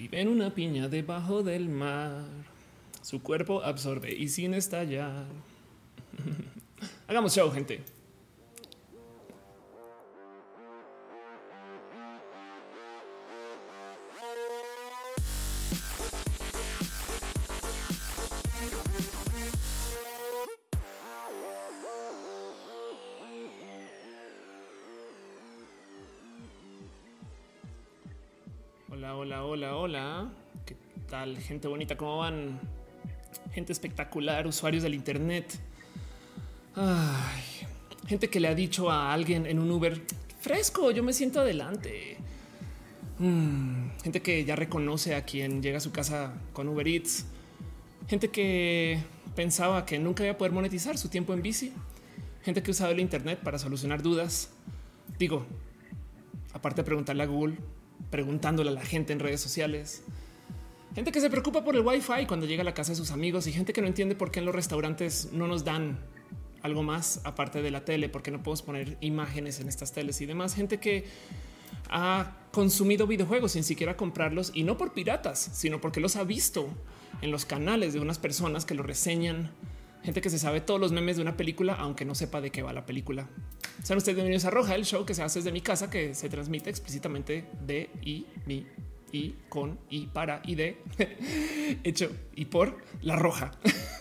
Vive en una piña debajo del mar. Su cuerpo absorbe y sin estallar. Hagamos show, gente. Hola. ¿Qué tal, gente bonita? ¿Cómo van? Gente espectacular, usuarios del Internet. Gente que le ha dicho a alguien en un Uber, fresco, yo me siento adelante. Mm, gente que ya reconoce a quien llega a su casa con Uber Eats. Gente que pensaba que nunca iba a poder monetizar su tiempo en bici. Gente que usaba el Internet para solucionar dudas. Digo, aparte de preguntarle a Google, preguntándole a la gente en redes sociales. Gente que se preocupa por el wifi cuando llega a la casa de sus amigos y gente que no entiende por qué en los restaurantes no nos dan algo más aparte de la tele, porque no podemos poner imágenes en estas teles y demás. Gente que ha consumido videojuegos sin siquiera comprarlos y no por piratas, sino porque los ha visto en los canales de unas personas que lo reseñan. Gente que se sabe todos los memes de una película, aunque no sepa de qué va la película. Sean ustedes bienvenidos a Roja, el show que se hace desde mi casa, que se transmite explícitamente de y mi y con y para y de hecho y por la roja.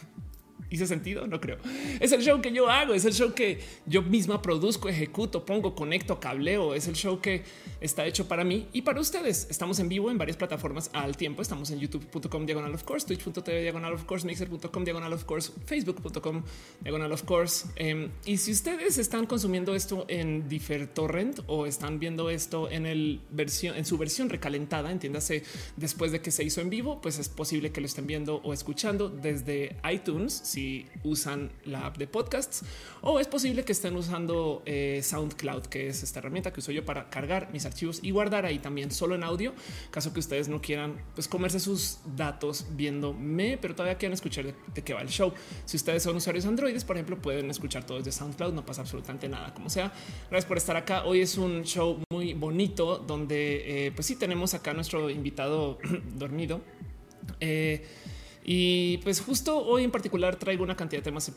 ¿Hice sentido? No creo. Es el show que yo hago, es el show que yo misma produzco, ejecuto, pongo, conecto, cableo. Es el show que está hecho para mí y para ustedes. Estamos en vivo en varias plataformas al tiempo. Estamos en youtube.com diagonal of course, twitch.tv diagonal of course, mixer.com diagonal of course, facebook.com diagonal of course. Um, y si ustedes están consumiendo esto en Torrent o están viendo esto en el versión, en su versión recalentada, entiéndase después de que se hizo en vivo, pues es posible que lo estén viendo o escuchando desde iTunes si usan la app de podcasts o es posible que estén usando eh, SoundCloud, que es esta herramienta que uso yo para cargar mis archivos y guardar ahí también solo en audio, caso que ustedes no quieran pues comerse sus datos viéndome, pero todavía quieren escuchar de, de qué va el show. Si ustedes son usuarios androides, por ejemplo, pueden escuchar todo desde SoundCloud, no pasa absolutamente nada. Como sea, gracias por estar acá. Hoy es un show muy bonito donde eh, pues sí tenemos acá nuestro invitado dormido. Eh, y pues justo hoy en particular traigo una cantidad de temas,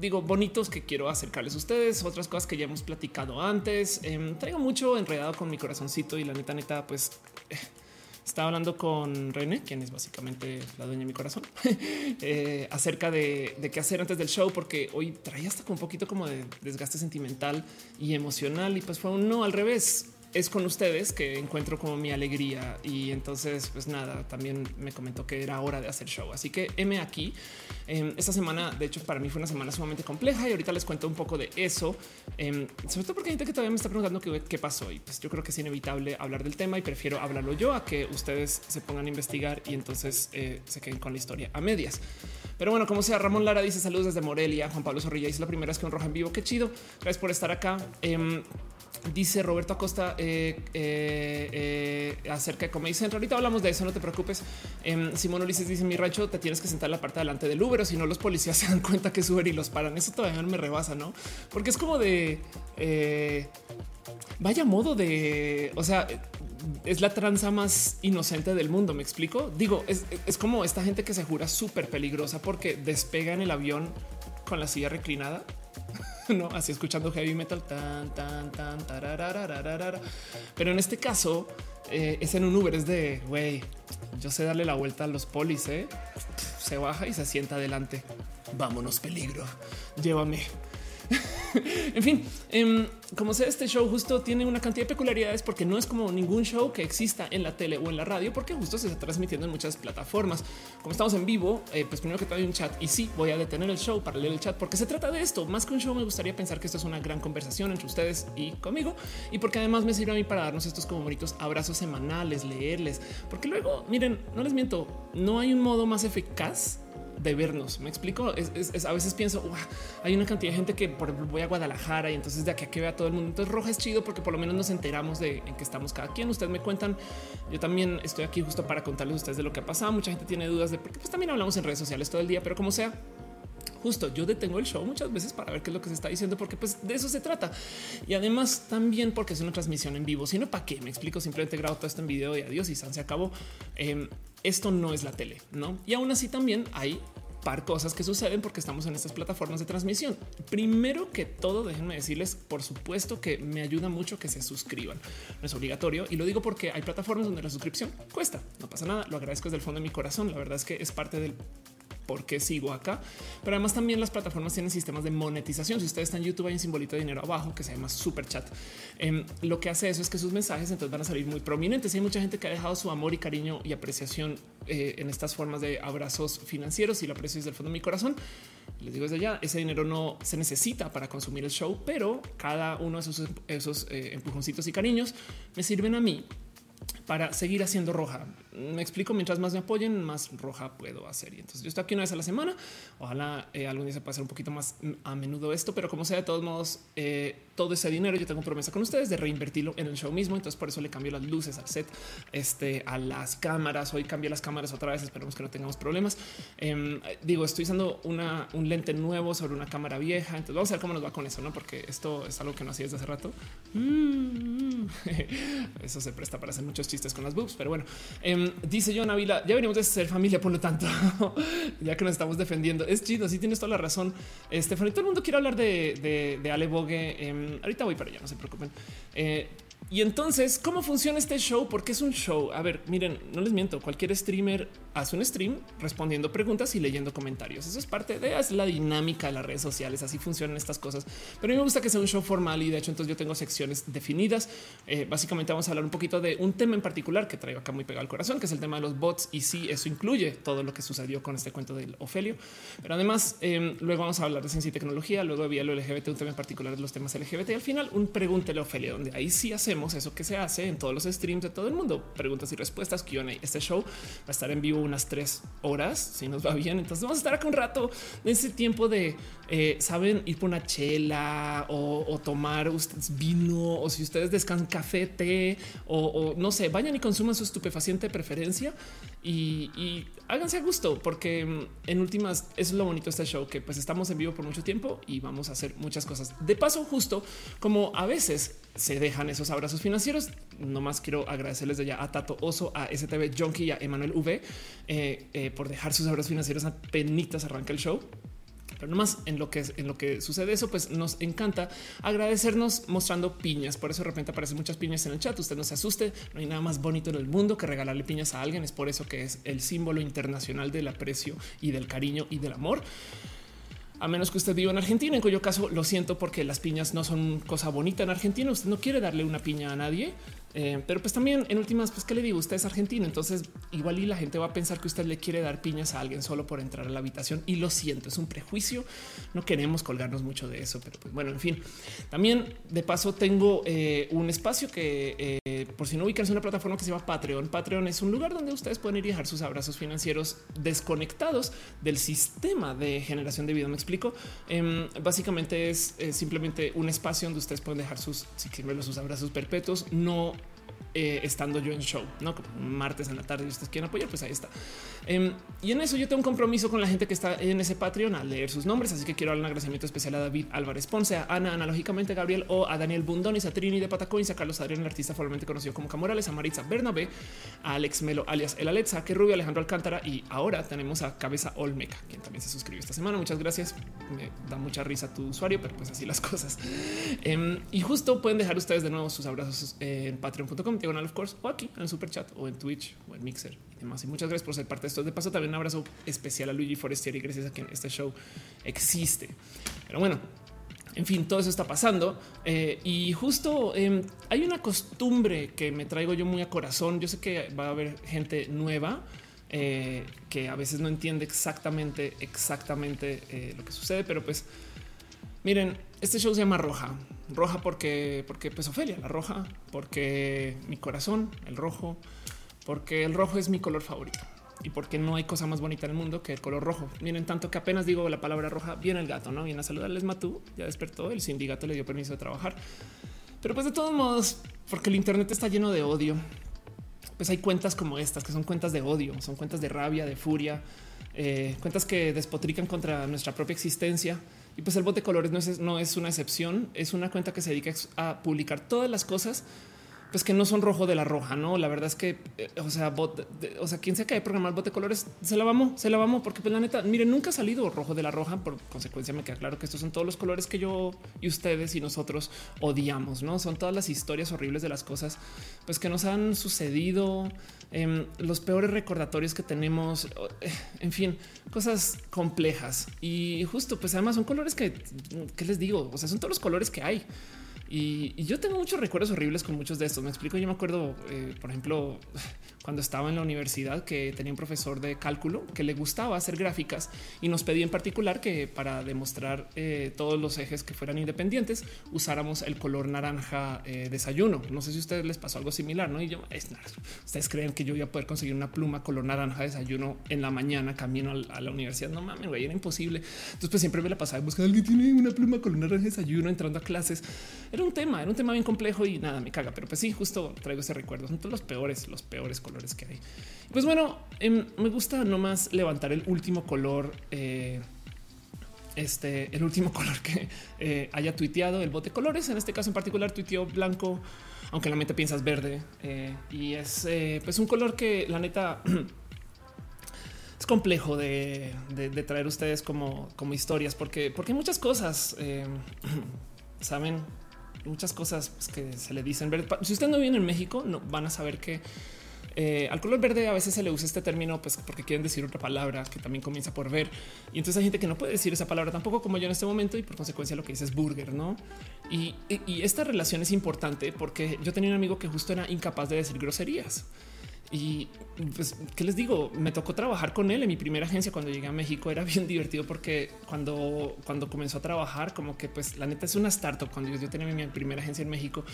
digo, bonitos que quiero acercarles a ustedes, otras cosas que ya hemos platicado antes. Eh, traigo mucho enredado con mi corazoncito y la neta, neta, pues... Estaba hablando con René, quien es básicamente la dueña de mi corazón, eh, acerca de, de, qué hacer antes del show, porque hoy traía hasta con un poquito como de desgaste sentimental y emocional. Y pues fue un no al revés es con ustedes que encuentro como mi alegría. Y entonces, pues nada, también me comentó que era hora de hacer show. Así que M aquí. Eh, esta semana, de hecho, para mí fue una semana sumamente compleja y ahorita les cuento un poco de eso. Eh, sobre todo porque hay gente que todavía me está preguntando qué, qué, pasó. Y pues yo creo que es inevitable hablar del tema y prefiero hablarlo yo a que ustedes se pongan a investigar y entonces eh, se queden con la historia a medias. Pero bueno, como sea, Ramón Lara dice saludos desde Morelia. Juan Pablo Zorrilla dice la primera vez que un roja en vivo. Qué chido. Gracias por estar acá. Em, Dice Roberto Acosta eh, eh, eh, acerca de Comedy Central. Ahorita hablamos de eso, no te preocupes. Eh, Simón Ulises dice mi rancho te tienes que sentar en la parte delante del Uber o si no los policías se dan cuenta que es Uber y los paran. Eso todavía no me rebasa, ¿no? Porque es como de... Vaya modo de... O sea, es la tranza más inocente del mundo, me explico. Digo, es, es como esta gente que se jura súper peligrosa porque despega en el avión con la silla reclinada no así escuchando heavy metal tan tan tan tararararara. pero en este caso eh, es en un Uber es de güey yo sé darle la vuelta a los polis ¿eh? se baja y se sienta adelante vámonos peligro llévame en fin, eh, como sea, este show justo tiene una cantidad de peculiaridades porque no es como ningún show que exista en la tele o en la radio, porque justo se está transmitiendo en muchas plataformas. Como estamos en vivo, eh, pues primero que todo hay un chat y sí voy a detener el show para leer el chat porque se trata de esto. Más que un show, me gustaría pensar que esto es una gran conversación entre ustedes y conmigo y porque además me sirve a mí para darnos estos como bonitos abrazos semanales, leerles, porque luego miren, no les miento, no hay un modo más eficaz de vernos. Me explico. Es, a veces pienso hay una cantidad de gente que por ejemplo voy a Guadalajara y entonces de aquí a que vea todo el mundo. Entonces roja es chido porque por lo menos nos enteramos de en qué estamos cada quien. Ustedes me cuentan. Yo también estoy aquí justo para contarles a ustedes de lo que ha pasado. Mucha gente tiene dudas de porque pues también hablamos en redes sociales todo el día, pero como sea, justo yo detengo el show muchas veces para ver qué es lo que se está diciendo, porque pues de eso se trata. Y además también porque es una transmisión en vivo, sino para qué me explico. Simplemente grabo todo esto en video y adiós y se acabó. Em, esto no es la tele, no? Y aún así también hay par cosas que suceden porque estamos en estas plataformas de transmisión. Primero que todo, déjenme decirles, por supuesto que me ayuda mucho que se suscriban. No es obligatorio y lo digo porque hay plataformas donde la suscripción cuesta. No pasa nada. Lo agradezco desde el fondo de mi corazón. La verdad es que es parte del por qué sigo acá. Pero además también las plataformas tienen sistemas de monetización. Si ustedes están en YouTube hay un simbolito de dinero abajo que se llama super chat. Em, lo que hace eso es que sus mensajes entonces van a salir muy prominentes. hay mucha gente que ha dejado su amor y cariño y apreciación eh, en estas formas de abrazos financieros y lo aprecio desde el fondo de mi corazón. Les digo desde ya, ese dinero no se necesita para consumir el show, pero cada uno de esos, esos eh, empujoncitos y cariños me sirven a mí para seguir haciendo roja. Me explico, mientras más me apoyen, más roja puedo hacer. Y entonces yo estoy aquí una vez a la semana. Ojalá eh, algún día se pueda hacer un poquito más a menudo esto, pero como sea, de todos modos, eh, todo ese dinero yo tengo promesa con ustedes de reinvertirlo en el show mismo. Entonces por eso le cambio las luces al set, este, a las cámaras. Hoy cambio las cámaras otra vez. Esperemos que no tengamos problemas. Em, digo, estoy usando una, un lente nuevo sobre una cámara vieja. Entonces vamos a ver cómo nos va con eso, no? Porque esto es algo que no hacía desde hace rato. Eso se presta para hacer muchos chistes con las boobs, pero bueno, em, dice John Ávila, ya venimos de ser familia, por lo tanto, ya que nos estamos defendiendo, es chido, sí tienes toda la razón. Estefan, todo el mundo quiere hablar de, de, Ale Bogue. Em, ahorita voy para allá, no se preocupen. Eh, y entonces, ¿cómo funciona este show? Porque es un show. A ver, miren, no les miento, cualquier streamer hace un stream respondiendo preguntas y leyendo comentarios. Eso es parte de la dinámica de las redes sociales. Así funcionan estas cosas. Pero a mí me gusta que sea un show formal y de hecho entonces yo tengo secciones definidas. Eh, básicamente vamos a hablar un poquito de un tema en particular que traigo acá muy pegado al corazón, que es el tema de los bots. Y sí, eso incluye todo lo que sucedió con este cuento del Ofelio. Pero además, em, luego vamos a hablar de ciencia y tecnología, luego había lo LGBT, un tema en particular de los temas LGBT. Y al final, un pregúntele a Ofelia, donde ahí sí hacemos eso que se hace en todos los streams de todo el mundo. Preguntas y respuestas, QA. Este show va a estar en vivo unas tres horas, si nos va bien. Entonces vamos a estar acá un rato en ese tiempo de, eh, saben, ir por una chela o, tomar vino o si ustedes descansan café, té o, no sé, vayan y consuman su estupefaciente preferencia y, háganse a gusto, porque mm, en últimas es lo bonito de este show, que pues estamos en vivo por mucho tiempo y vamos a hacer muchas cosas. De paso, justo como a veces se dejan esos abrazos financieros, nomás quiero agradecerles de ya a Tato Oso, a STV Junkie y a Emanuel V eh, eh, por dejar sus abrazos financieros a penitas arranca el show. Pero nomás en lo que en lo que sucede eso, pues nos encanta agradecernos mostrando piñas. Por eso de repente aparecen muchas piñas en el chat. Usted no se asuste. No hay nada más bonito en el mundo que regalarle piñas a alguien. Es por eso que es el símbolo internacional del aprecio y del cariño y del amor a menos que usted viva en Argentina, en cuyo caso lo siento porque las piñas no son cosa bonita en Argentina. Usted no quiere darle una piña a nadie, eh, pero pues también en últimas, pues qué le digo, usted es argentino, entonces igual y la gente va a pensar que usted le quiere dar piñas a alguien solo por entrar a la habitación y lo siento, es un prejuicio. No queremos colgarnos mucho de eso, pero pues bueno, en fin. También de paso tengo eh, un espacio que eh, por si no ubican una plataforma que se llama Patreon. Patreon es un lugar donde ustedes pueden ir y dejar sus abrazos financieros desconectados del sistema de generación de video. Me explico. Em, básicamente es simplemente un espacio donde ustedes pueden dejar sus, si quieren sus abrazos perpetuos, no eh, estando yo en show, no martes en la tarde y ustedes quieren apoyar, pues ahí está. Em, y en eso yo tengo un compromiso con la gente que está en ese Patreon a leer sus nombres. Así que quiero dar un agradecimiento especial a David Álvarez Ponce, a Ana, analógicamente Gabriel o a Daniel Bundonis, a Trini de Patacoins, a Carlos Adrián, el artista formalmente conocido como Camorales, a Maritza Bernabé, a Alex Melo alias El Alexa, que Rubio, Alejandro Alcántara y ahora tenemos a Cabeza Olmeca, quien también se suscribió esta semana. Muchas gracias. Me da mucha risa tu usuario, pero pues así las cosas. Em, y justo pueden dejar ustedes de nuevo sus abrazos en patreon.com, diagonal of course o aquí en el super chat o en Twitch o en Mixer y demás. Y muchas gracias por ser parte de esto. De paso, también un abrazo especial a Luigi Forestieri, gracias a quien este show existe. Pero bueno, en fin, todo eso está pasando eh, y justo em, hay una costumbre que me traigo yo muy a corazón. Yo sé que va a haber gente nueva eh, que a veces no entiende exactamente, exactamente eh, lo que sucede, pero pues miren, este show se llama Roja roja porque, porque pues Ofelia, la roja, porque mi corazón, el rojo, porque el rojo es mi color favorito y porque no hay cosa más bonita en el mundo que el color rojo. Miren, tanto que apenas digo la palabra roja, viene el gato, no viene a saludarles. Matú ya despertó. El sindicato le dio permiso de trabajar, pero pues de todos modos, porque el Internet está lleno de odio pues hay cuentas como estas, que son cuentas de odio, son cuentas de rabia, de furia, eh, cuentas que despotrican contra nuestra propia existencia. Y pues el bot de colores no es, no es una excepción, es una cuenta que se dedica a publicar todas las cosas pues que no son rojo de la roja, no? La verdad es que, eh, o sea, bot, o sea, quien sea que haya programado bot de colores se la vamos, se la vamos, porque pues la neta, miren, nunca ha salido rojo de la roja. Por consecuencia, me queda claro que estos son todos los colores que yo y ustedes y nosotros odiamos, no son todas las historias horribles de las cosas pues que nos han sucedido, em, los peores recordatorios que tenemos, eh, en fin, cosas complejas y justo, pues además son colores que, ¿qué les digo? O sea, son todos los colores que hay. Y, yo tengo muchos recuerdos horribles con muchos de estos. Me explico. Yo me acuerdo, eh, por ejemplo, cuando estaba en la universidad que tenía un profesor de cálculo que le gustaba hacer gráficas y nos pedía en particular que para demostrar eh, todos los ejes que fueran independientes usáramos el color naranja eh, desayuno. No sé si a ustedes les pasó algo similar, no? Y yo, es ustedes creen que yo voy a poder conseguir una pluma color naranja desayuno en la mañana camino a la universidad. No mames, güey, era imposible. Entonces, pues siempre me la pasaba buscando alguien tiene una pluma color naranja desayuno entrando a clases. Era un tema, era un tema bien complejo y nada me caga, pero pues sí, justo traigo ese recuerdo. Son todos los peores, los peores colores que hay. Pues bueno, em, me gusta nomás levantar el último color. Eh, este, el último color que eh, haya tuiteado el bote colores. En este caso en particular tuiteó blanco, aunque la mente piensas verde. Eh, y es pues un color que la neta es complejo de, traer ustedes como, como historias, porque, porque hay muchas cosas, saben, muchas cosas pues, que se le dicen verde. Si usted no viene en México, no van a saber que eh, al color verde a veces se le usa este término pues porque quieren decir otra palabra que también comienza por ver y entonces hay gente que no puede decir esa palabra tampoco como yo en este momento y por consecuencia lo que dice es burger, ¿no? Y, y esta relación es importante porque yo tenía un amigo que justo era incapaz de decir groserías. Y pues, ¿qué les digo? Me tocó trabajar con él en mi primera agencia cuando llegué a México. Era bien divertido porque cuando, cuando comenzó a trabajar, como que pues la neta es una startup. Cuando yo, tenía mi primera agencia en México,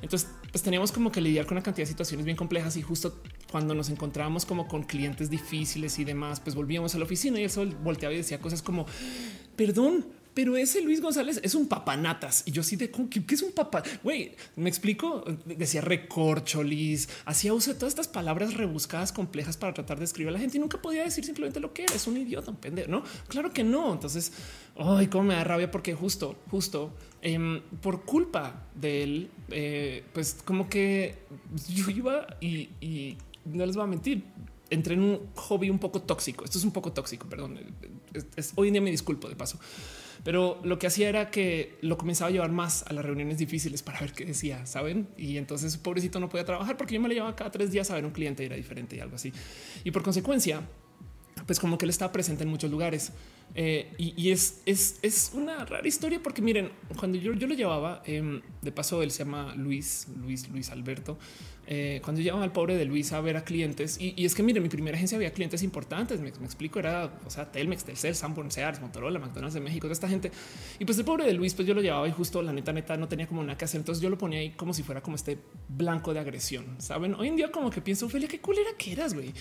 entonces pues teníamos como que lidiar con una cantidad de situaciones bien complejas y justo cuando nos encontrábamos como con clientes difíciles y demás, pues volvíamos a la oficina y solo volteaba y decía cosas como, perdón, pero ese Luis González es un papanatas. Y yo sí de ¿qué, es un papá? Güey, me explico. Decía recorcholis, hacía uso de todas estas palabras rebuscadas, complejas para tratar de escribir a la gente y nunca podía decir simplemente lo que era. Es un idiota, un pendejo. No, claro que no. Entonces, ay, cómo me da rabia porque justo, justo em, por culpa de él, eh, pues como que yo iba y no les voy a mentir entré en un hobby un poco tóxico. Esto es un poco tóxico, perdón. hoy en día me disculpo de paso, pero lo que hacía era que lo comenzaba a llevar más a las reuniones difíciles para ver qué decía, saben? Y entonces pobrecito no podía trabajar porque yo me le llevaba cada tres días a ver un cliente y era diferente y algo así. Y por consecuencia, pues como que él estaba presente en muchos lugares. Eh, y, es, es, es, una rara historia porque miren, cuando yo, yo lo llevaba, em, de paso él se llama Luis, Luis, Luis Alberto, eh, cuando llevaba al pobre de Luis a ver a clientes, y, es que miren, mi primera agencia había clientes importantes, me, explico, era, o sea, Telmex, Telcel, Sanborn, Sears, Motorola, McDonald's de México, de esta gente. Y pues el pobre de Luis, pues yo lo llevaba y justo la neta, neta, no tenía como que hacer, entonces yo lo ponía ahí como si fuera como este blanco de agresión, ¿saben? Hoy en día como que pienso, Ophelia, qué culera que eras, güey,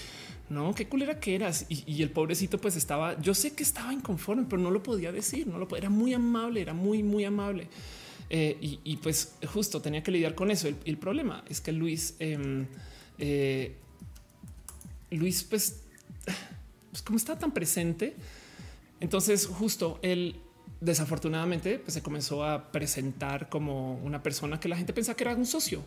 ¿no? Qué culera que eras. Y, y el pobrecito pues estaba, yo sé que estaba inconforme, pero no lo podía decir, no lo podía, era muy amable, era muy, muy amable. Eh, y, pues justo tenía que lidiar con eso. El, el problema es que Luis, em, eh, Luis, pues, pues, como está tan presente, entonces justo él desafortunadamente pues, se comenzó a presentar como una persona que la gente pensaba que era un socio.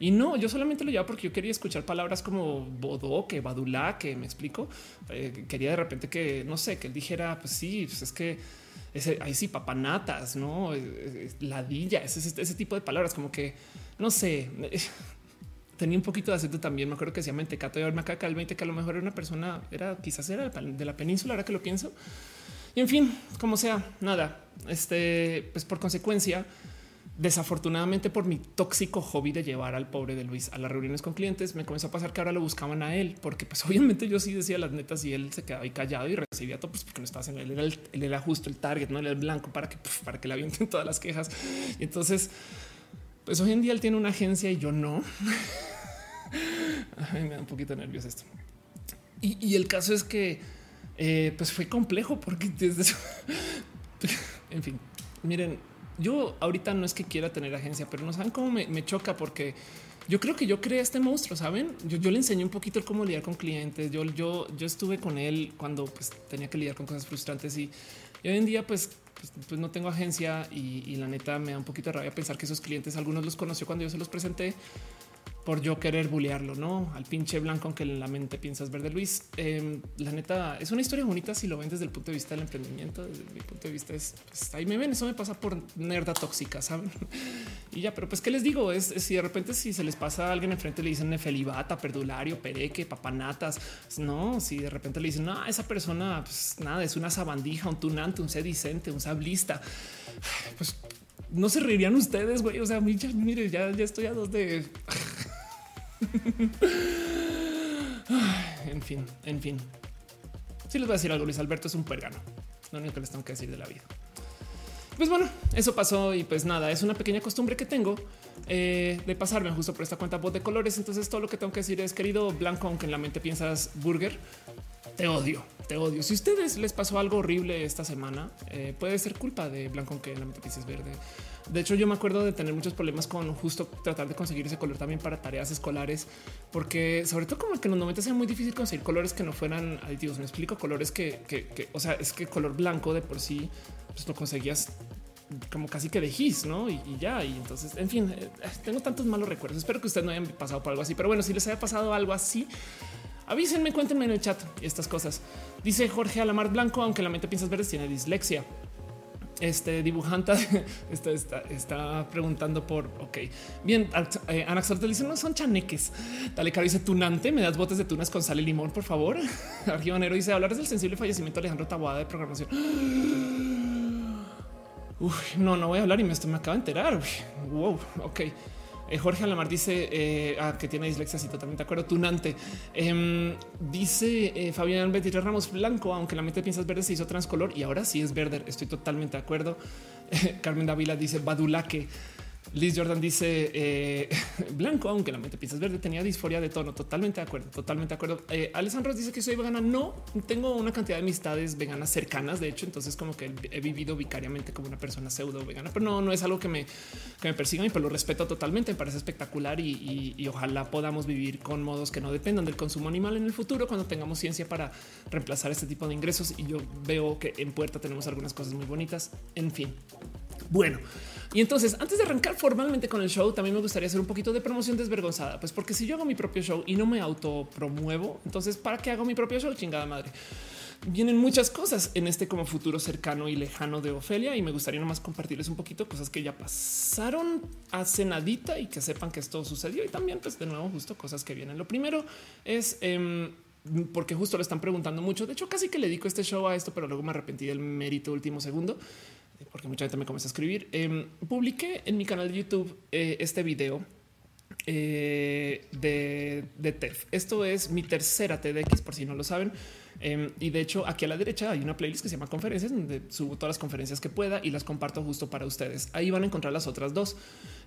Y no, yo solamente lo llevaba porque yo quería escuchar palabras como bodó, que badulá, que me explico. Eh, quería de repente que, no sé, que él dijera, pues sí, pues es que ese, ahí sí, papanatas, no ladilla, ese, ese, tipo de palabras, como que no sé. Tenía un poquito de acento también. Me acuerdo que decía mentecato y acá el 20 que a lo mejor era una persona, era quizás era de la península, ahora que lo pienso. Y en fin, como sea, nada. Este, pues por consecuencia, desafortunadamente por mi tóxico hobby de llevar al pobre de Luis a las reuniones con clientes, me comenzó a pasar que ahora lo buscaban a él, porque pues obviamente yo sí decía las netas y él se quedaba ahí callado y recibía todo, pues porque no estaba haciendo, él era, él era justo el target, no era el blanco para que, para que le avienten todas las quejas. Y entonces, pues hoy en día él tiene una agencia y yo no. me da un poquito de nervios esto. Y, el caso es que eh, pues fue complejo porque en fin, miren, yo ahorita no es que quiera tener agencia, pero no saben cómo me, choca porque yo creo que yo creé este monstruo, saben? Yo, le enseñé un poquito cómo lidiar con clientes. Yo, yo, yo estuve con él cuando pues, tenía que lidiar con cosas frustrantes y, hoy en día, pues, pues, pues, no tengo agencia y, la neta me da un poquito de rabia pensar que esos clientes, algunos los conoció cuando yo se los presenté por yo querer bullearlo, no al pinche blanco, aunque en la mente piensas verde. Luis, em, la neta es una historia bonita si lo ven desde el punto de vista del emprendimiento. Desde mi punto de vista es pues, ahí me ven. Eso me pasa por nerda tóxica, saben? y ya, pero pues qué les digo es, si de repente si se les pasa a alguien enfrente le dicen nefelibata, perdulario, pereque, papanatas, no, si de repente le dicen no, esa persona, pues nada, es una sabandija, un tunante, un sedicente, un sablista, pues no se reirían ustedes, güey. O sea, mire, ya, ya estoy a dos de en fin, en fin. Si les voy a decir algo, Luis Alberto es un pergano. Lo único que les tengo que decir de la vida. Pues bueno, eso pasó y pues nada, es una pequeña costumbre que tengo eh, de pasarme justo por esta cuenta voz de colores. Entonces todo lo que tengo que decir es querido blanco, aunque en la mente piensas burger, te odio, te odio. Si a ustedes les pasó algo horrible esta semana, eh, puede ser culpa de blanco, aunque en la mente piensas verde. De hecho, yo me acuerdo de tener muchos problemas con justo tratar de conseguir ese color también para tareas escolares, porque sobre todo como que en los momentos era muy difícil conseguir colores que no fueran aditivos. Me explico colores que, o sea, es que color blanco de por sí pues lo conseguías como casi que de no? Y, ya. Y entonces, en fin, eh, tengo tantos malos recuerdos. Espero que ustedes no hayan pasado por algo así, pero bueno, si les haya pasado algo así, avísenme, cuéntenme en el chat estas cosas. Dice Jorge Alamar Blanco, aunque la mente piensas verdes tiene dislexia este dibujante está, está, preguntando por ok. Bien, eh, Anaxor te dice no son chaneques. Dale caro dice tunante. Me das botes de tunas con sal y limón, por favor. Argivanero dice hablar del sensible fallecimiento de Alejandro Taboada de programación. no, no voy a hablar y me, esto me acaba de enterar. Wow, ok. Eh, Jorge Alamar dice eh, ah, que tiene dislexia, sí, totalmente de acuerdo. Tunante. Em, dice eh, Fabián Betty Ramos Blanco, aunque la mente piensas verde se hizo transcolor y ahora sí es verde. Estoy totalmente de acuerdo. Carmen Davila dice Badulaque. Liz Jordan dice eh, blanco, aunque la mente piensas verde, tenía disforia de tono. Totalmente de acuerdo, totalmente de acuerdo. Eh, Alessandro dice que soy vegana. No tengo una cantidad de amistades veganas cercanas. De hecho, entonces, como que he vivido vicariamente como una persona pseudo vegana, pero no, no es algo que me, que me persiga y pues lo respeto totalmente. Me parece espectacular y, ojalá podamos vivir con modos que no dependan del consumo animal en el futuro cuando tengamos ciencia para reemplazar este tipo de ingresos. Y yo veo que en puerta tenemos algunas cosas muy bonitas. En fin, bueno. Y entonces, antes de arrancar formalmente con el show, también me gustaría hacer un poquito de promoción desvergonzada, pues porque si yo hago mi propio show y no me auto promuevo, entonces ¿para qué hago mi propio show? Chingada madre. Vienen muchas cosas en este como futuro cercano y lejano de Ofelia y me gustaría nomás compartirles un poquito cosas que ya pasaron hace nadita y que sepan que esto sucedió y también pues de nuevo justo cosas que vienen. Lo primero es em, porque justo le están preguntando mucho. De hecho, casi que le dedico este show a esto, pero luego me arrepentí del mérito último segundo porque mucha gente me comienza a escribir. Eh, publiqué en mi canal de YouTube eh, este video eh, de, de TEF. Esto es mi tercera TEDx, por si no lo saben. Em, y de hecho, aquí a la derecha hay una playlist que se llama conferencias, donde subo todas las conferencias que pueda y las comparto justo para ustedes. Ahí van a encontrar las otras dos.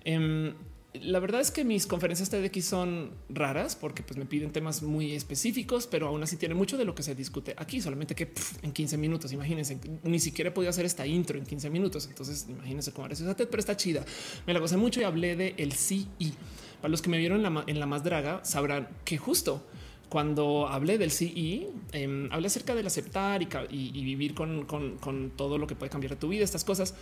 Em, la verdad es que mis conferencias TEDx son raras porque pues, me piden temas muy específicos, pero aún así tiene mucho de lo que se discute aquí, solamente que en 15 minutos, imagínense, ni siquiera podido hacer esta intro en 15 minutos. Entonces, imagínense cómo eres esa TED, pero está chida. Me la gocé mucho y hablé de el y para los que me vieron en la, en la más draga sabrán que justo cuando hablé del CE, eh, hablé acerca del aceptar y, vivir con, todo lo que puede cambiar tu vida, estas cosas.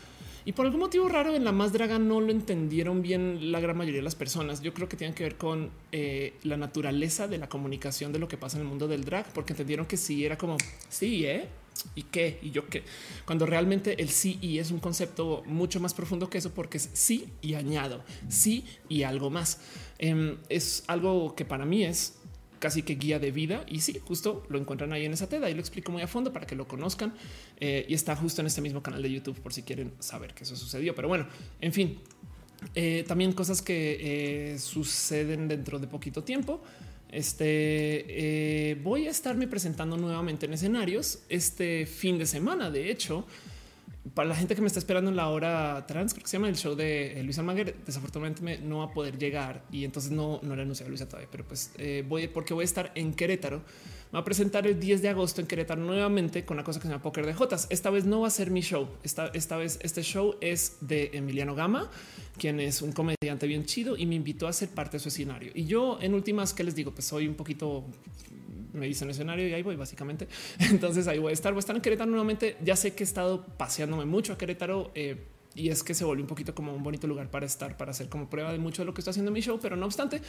Y por algún motivo raro en la más draga no lo entendieron bien la gran mayoría de las personas. Yo creo que tiene que ver con eh, la naturaleza de la comunicación de lo que pasa en el mundo del drag, porque entendieron que sí era como sí, ¿eh? ¿Y qué? ¿Y yo qué? Cuando realmente el sí y es un concepto mucho más profundo que eso, porque es sí y añado, sí y algo más. Em, es algo que para mí es casi que guía de vida. Y sí, justo lo encuentran ahí en esa TED. y lo explico muy a fondo para que lo conozcan. Eh, y está justo en este mismo canal de YouTube por si quieren saber que eso sucedió. Pero bueno, en fin, eh, también cosas que eh, suceden dentro de poquito tiempo. Este voy a estarme presentando nuevamente en escenarios este fin de semana. De hecho, para la gente que me está esperando en la hora trans, creo que se llama el show de eh, Luis Almaguer, desafortunadamente no va a poder llegar y entonces no, no le anuncié a Luisa todavía, pero pues eh, voy porque voy a estar en Querétaro va a presentar el 10 de agosto en Querétaro nuevamente con una cosa que se llama Poker de Jotas. Esta vez no va a ser mi show. Esta, esta vez este show es de Emiliano Gama, quien es un comediante bien chido y me invitó a ser parte de su escenario. Y yo en últimas, que les digo? Pues soy un poquito me dice en escenario y ahí voy básicamente. Entonces ahí voy a estar. Voy a estar en Querétaro nuevamente. Ya sé que he estado paseándome mucho a Querétaro. Eh, y es que se volvió un poquito como un bonito lugar para estar, para hacer como prueba de mucho de lo que estoy haciendo en mi show. Pero no obstante,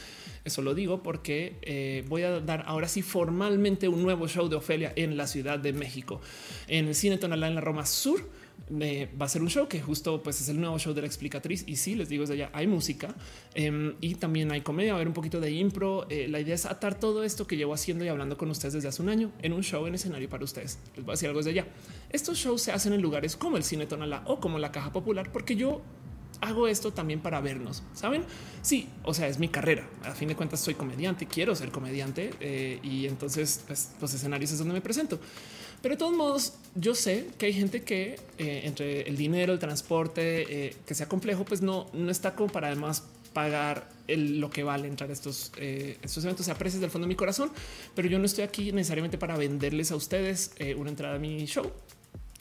eso lo digo porque eh, voy a dar ahora sí formalmente un nuevo show de Ofelia en la Ciudad de México, en el Cine Tonalá en la Roma Sur va a ser un show que justo pues es el nuevo show de la explicatriz y sí les digo desde allá hay música em, y también hay comedia, va a haber un poquito de impro. Eh, la idea es atar todo esto que llevo haciendo y hablando con ustedes desde hace un año en un show en escenario para ustedes. Les voy a decir algo desde allá. Estos shows se hacen en lugares como el Cine Tonalá o como la Caja Popular porque yo hago esto también para vernos. Saben? Sí, o sea, es mi carrera. A fin de cuentas, soy comediante, quiero ser comediante eh, y entonces pues, los escenarios es donde me presento. Pero de todos modos, yo sé que hay gente que eh, entre el dinero, el transporte, eh, que sea complejo, pues no, no está como para además pagar lo que vale entrar a estos, eh, estos eventos. Se aprecia del fondo de mi corazón, pero yo no estoy aquí necesariamente para venderles a ustedes una entrada a mi show.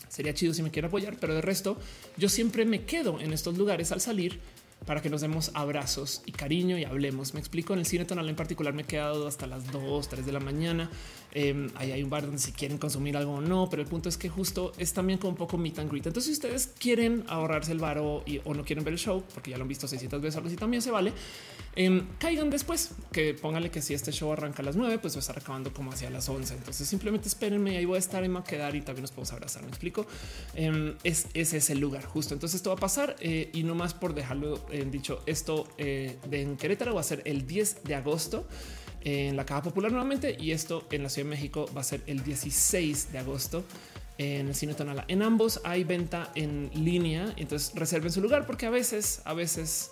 Sería chido si me quieren apoyar, pero de resto yo siempre me quedo en estos lugares al salir para que nos demos abrazos y cariño y hablemos. Me explico, en el cine tonal en particular me he quedado hasta las 2, 3 de la mañana. Eh, ahí hay un bar donde si quieren consumir algo o no, pero el punto es que justo es también como un poco meet and greet. Entonces, si ustedes quieren ahorrarse el bar o, no quieren ver el show, porque ya lo han visto 600 veces, algo así también se vale, em, caigan después, que pónganle que si este show arranca a las 9, pues va a estar acabando como hacia las 11. Entonces, simplemente espérenme, ahí voy a estar, me a quedar y también nos podemos abrazar. Me explico. Em, es, ese es el lugar justo. Entonces, esto va a pasar eh, y no más por dejarlo en dicho, esto eh, en Querétaro va a ser el 10 de agosto en la Caja Popular nuevamente y esto en la Ciudad de México va a ser el 16 de agosto en el Cine Tonala. En ambos hay venta en línea, entonces reserven su lugar porque a veces, a veces,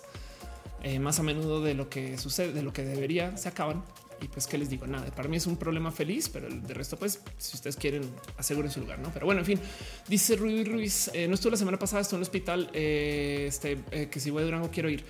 eh, más a menudo de lo que sucede, de lo que debería, se acaban. Y pues, ¿qué les digo? Nada, para mí es un problema feliz, pero de resto, pues, si ustedes quieren, aseguren su lugar, ¿no? Pero bueno, en fin, dice Ruiz Ruiz, eh, no estuve la semana pasada, estuve en el hospital, eh, este, que si voy a Durango quiero ir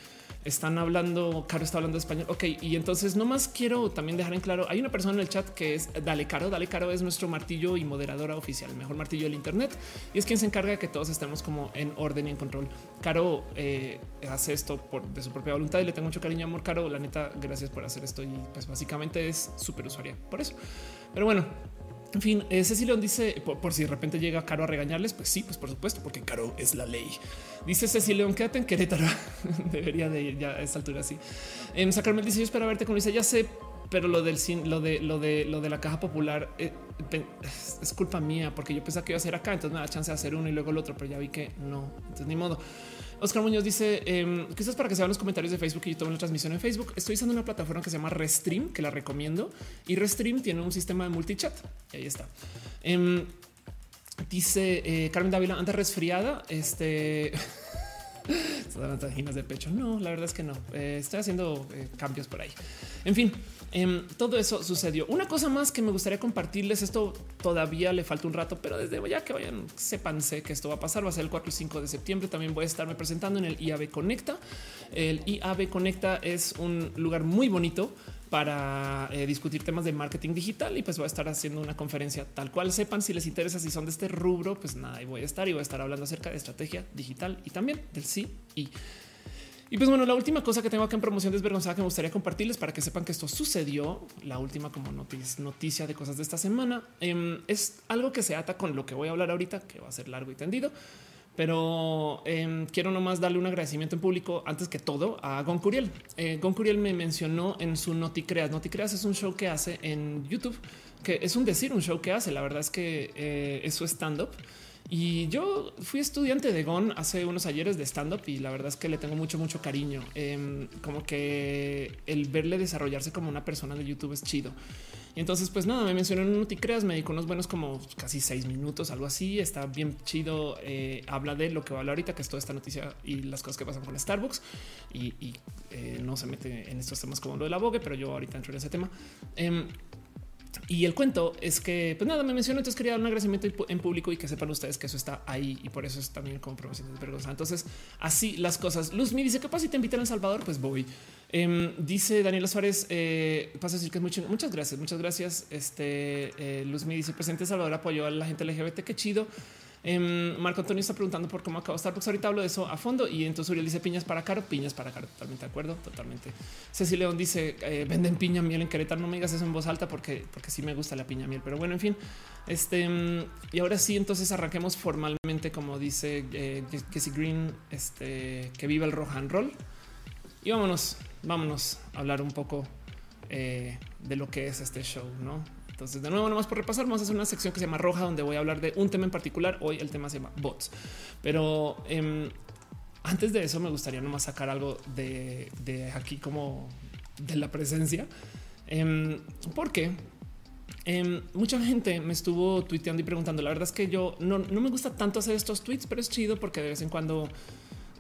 están hablando, Caro está hablando español. Ok, y entonces no más quiero también dejar en claro, hay una persona en el chat que es Dale Caro, Dale Caro es nuestro martillo y moderadora oficial, el mejor martillo del Internet, y es quien se encarga de que todos estemos como en orden y en control. Caro eh, hace esto por, de su propia voluntad y le tengo mucho cariño, amor, Caro, la neta, gracias por hacer esto y pues básicamente es súper usuaria por eso. Pero bueno, en fin, eh, Cecilio dice por, si de repente llega Caro a regañarles, pues sí, pues por supuesto, porque Caro es la ley. Dice Cecilio, quédate en Querétaro. Debería de ir ya a esta altura así. En em, Sacarmel dice yo espero verte con Luisa. Ya sé, pero lo del lo de lo de lo de la caja popular eh, es culpa mía porque yo pensaba que iba a ser acá, entonces me da chance de hacer uno y luego el otro, pero ya vi que no. Entonces ni modo. Oscar Muñoz dice eh, que esto es para que se vean los comentarios de Facebook y yo tomo la transmisión en Facebook. Estoy usando una plataforma que se llama Restream, que la recomiendo y Restream tiene un sistema de multichat. Y ahí está. Em, dice eh, Carmen Dávila, anda resfriada. Este de pecho. No, la verdad es que no. Eh, estoy haciendo eh, cambios por ahí. En fin, em, todo eso sucedió. Una cosa más que me gustaría compartirles. Esto todavía le falta un rato, pero desde ya que vayan, sépanse que esto va a pasar. Va a ser el 4 y 5 de septiembre. También voy a estarme presentando en el IAB Conecta. El IAB Conecta es un lugar muy bonito para eh, discutir temas de marketing digital y pues voy a estar haciendo una conferencia tal cual sepan si les interesa, si son de este rubro, pues nada, ahí voy a estar y voy a estar hablando acerca de estrategia digital y también del sí y y pues bueno, la última cosa que tengo acá en promoción desvergonzada que me gustaría compartirles para que sepan que esto sucedió, la última como noticia, de cosas de esta semana, em, es algo que se ata con lo que voy a hablar ahorita, que va a ser largo y tendido, pero eh, quiero nomás darle un agradecimiento en público antes que todo a Gon Curiel. Eh, Curiel me mencionó en su Noticreas. Noticreas es un show que hace en YouTube, que es un decir, un show que hace. La verdad es que eh, es su stand up. Y yo fui estudiante de Gon hace unos ayeres de stand up y la verdad es que le tengo mucho, mucho cariño. Em, como que el verle desarrollarse como una persona de YouTube es chido. Y entonces, pues nada, me mencionó en Noticreas, me dijo unos buenos como casi seis minutos, algo así. Está bien chido. Eh, habla de lo que va a hablar ahorita, que es toda esta noticia y las cosas que pasan con Starbucks. Y, eh, no se mete en estos temas como lo de la Vogue, pero yo ahorita entro en ese tema. Y el cuento es que, pues nada, me mencionó, entonces quería dar un agradecimiento en público y que sepan ustedes que eso está ahí y por eso es también como promoción vergonzosa. Entonces, así las cosas. Luz me dice, ¿qué pasa si te invitan a Salvador? Pues voy. Em, dice Daniela Suárez, eh, pasa a decir que es mucho. Muchas gracias, muchas gracias. Este eh, Luz me dice, presidente Salvador apoyó a la gente LGBT, qué chido. Em, Marco Antonio está preguntando por cómo acabó Starbucks. Ahorita hablo de eso a fondo y entonces Uriel dice piñas para caro, piñas para caro. Totalmente de acuerdo, totalmente. Ceci León dice eh, venden piña miel en Querétaro. No me digas eso en voz alta porque, porque sí me gusta la piña miel, pero bueno, en fin. Este y ahora sí, entonces arranquemos formalmente, como dice eh, Jesse Green, este que viva el rock and roll y vámonos, vámonos a hablar un poco eh, de lo que es este show, no? Entonces, de nuevo, nomás por repasar, vamos a hacer una sección que se llama roja, donde voy a hablar de un tema en particular. Hoy el tema se llama bots, pero em, antes de eso me gustaría nomás sacar algo de, aquí como de la presencia, em, porque em, mucha gente me estuvo tuiteando y preguntando. La verdad es que yo no, no me gusta tanto hacer estos tweets, pero es chido porque de vez en cuando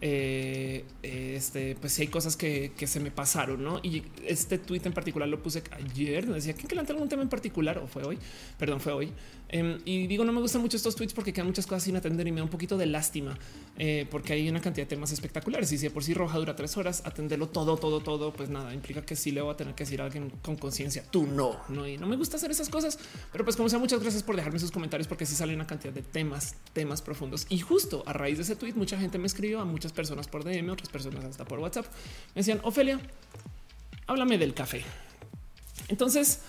eh, este, pues hay cosas que, se me pasaron, ¿no? Y este tweet en particular lo puse ayer, decía que levantar algún tema en particular, o fue hoy, perdón, fue hoy. Em, y digo, no me gustan mucho estos tweets porque quedan muchas cosas sin atender y me da un poquito de lástima, eh, porque hay una cantidad de temas espectaculares. Y si de por sí roja dura tres horas, atenderlo todo, todo, todo, pues nada, implica que sí le voy a tener que decir a alguien con conciencia, tú no, no, y no me gusta hacer esas cosas, pero pues como sea, muchas gracias por dejarme sus comentarios porque sí sale una cantidad de temas, temas profundos. Y justo a raíz de ese tweet, mucha gente me escribió a muchas personas por DM, otras personas hasta por WhatsApp. Me decían, Ofelia, háblame del café. Entonces,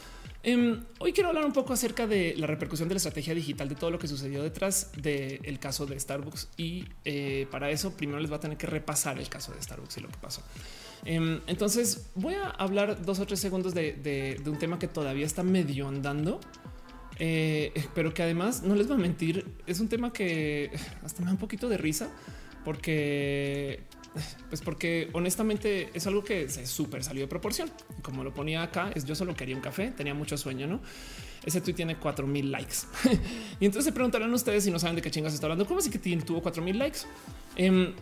em, hoy quiero hablar un poco acerca de la repercusión de la estrategia digital de todo lo que sucedió detrás del caso de Starbucks. Y eh, para eso, primero les va a tener que repasar el caso de Starbucks y lo que pasó. Em, entonces, voy a hablar dos o tres segundos de, un tema que todavía está medio andando. Eh, pero que además no les va a mentir, es un tema que hasta me da un poquito de risa porque pues porque honestamente es algo que se súper salió de proporción. Como lo ponía acá, es yo solo quería un café, tenía mucho sueño, ¿no? Ese tweet tiene cuatro mil likes. y entonces se preguntarán ustedes si no saben de qué chingas está hablando. ¿Cómo así que tuvo cuatro mil likes? Em,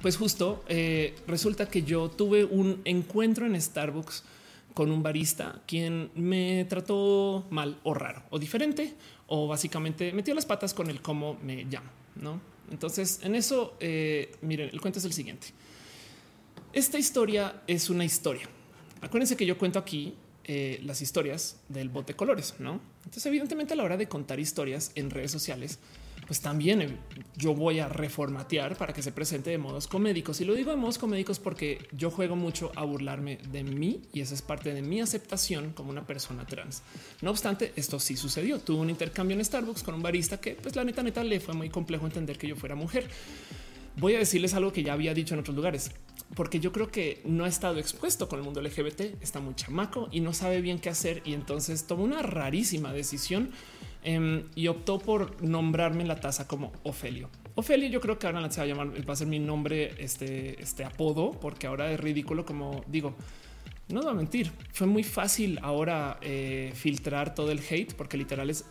pues justo eh, resulta que yo tuve un encuentro en Starbucks con un barista quien me trató mal o raro o diferente o básicamente metió las patas con el cómo me llamo, ¿no? Entonces, en eso, eh, miren, el cuento es el siguiente. Esta historia es una historia. Acuérdense que yo cuento aquí eh, las historias del bote de colores, ¿no? Entonces, evidentemente, a la hora de contar historias en redes sociales, pues también eh, yo voy a reformatear para que se presente de modos comédicos. Y lo digo de modos comédicos porque yo juego mucho a burlarme de mí y esa es parte de mi aceptación como una persona trans. No obstante, esto sí sucedió. Tuve un intercambio en Starbucks con un barista que, pues la neta, neta, le fue muy complejo entender que yo fuera mujer. Voy a decirles algo que ya había dicho en otros lugares, porque yo creo que no ha estado expuesto con el mundo LGBT, está muy chamaco y no sabe bien qué hacer y entonces tomó una rarísima decisión Em, y optó por nombrarme la taza como Ofelio. Ofelio, yo creo que ahora se va a llamar, va a ser mi nombre, este, este apodo, porque ahora es ridículo. Como digo, no va a mentir. Fue muy fácil ahora eh, filtrar todo el hate, porque literal es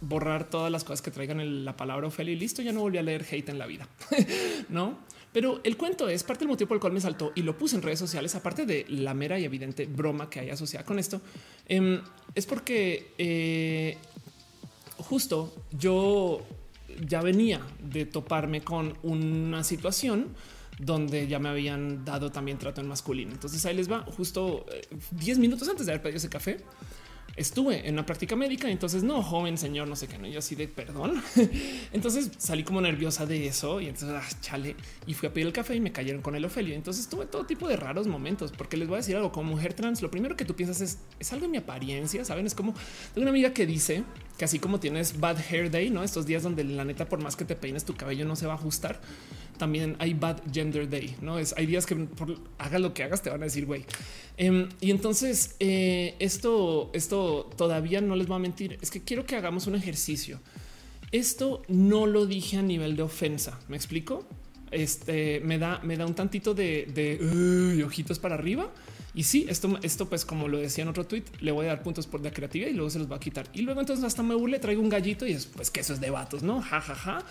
borrar todas las cosas que traigan la palabra Ofelio y listo. Ya no volví a leer hate en la vida, no? Pero el cuento es parte del motivo por el cual me saltó y lo puse en redes sociales, aparte de la mera y evidente broma que hay asociada con esto, em, es porque eh, justo yo ya venía de toparme con una situación donde ya me habían dado también trato en masculino. Entonces ahí les va justo 10 eh, minutos antes de haber pedido ese café estuve en una práctica médica. Entonces, no, joven señor, no sé qué, no, yo así de perdón. entonces salí como nerviosa de eso y entonces ah, chale y fui a pedir el café y me cayeron con el Ofelio. Entonces tuve todo tipo de raros momentos porque les voy a decir algo como mujer trans. Lo primero que tú piensas es es algo en mi apariencia. Saben, es como tengo una amiga que dice que así como tienes bad hair day, estos días donde la neta, por más que te peines, tu cabello no se va a ajustar también hay Bad Gender Day, ¿no? Es, hay días que por, hagas lo que hagas te van a decir, güey. Em, y entonces eh, esto, esto todavía no les va a mentir, es que quiero que hagamos un ejercicio. Esto no lo dije a nivel de ofensa, ¿me explico? Este me da, me da un tantito de ojitos para arriba. Y sí, esto, esto, pues, como lo decía en otro tweet, le voy a dar puntos por la creatividad y luego se los va a quitar. Y luego entonces hasta me burle, traigo un gallito y es pues que eso es de vatos, no? Ja, ja, ja.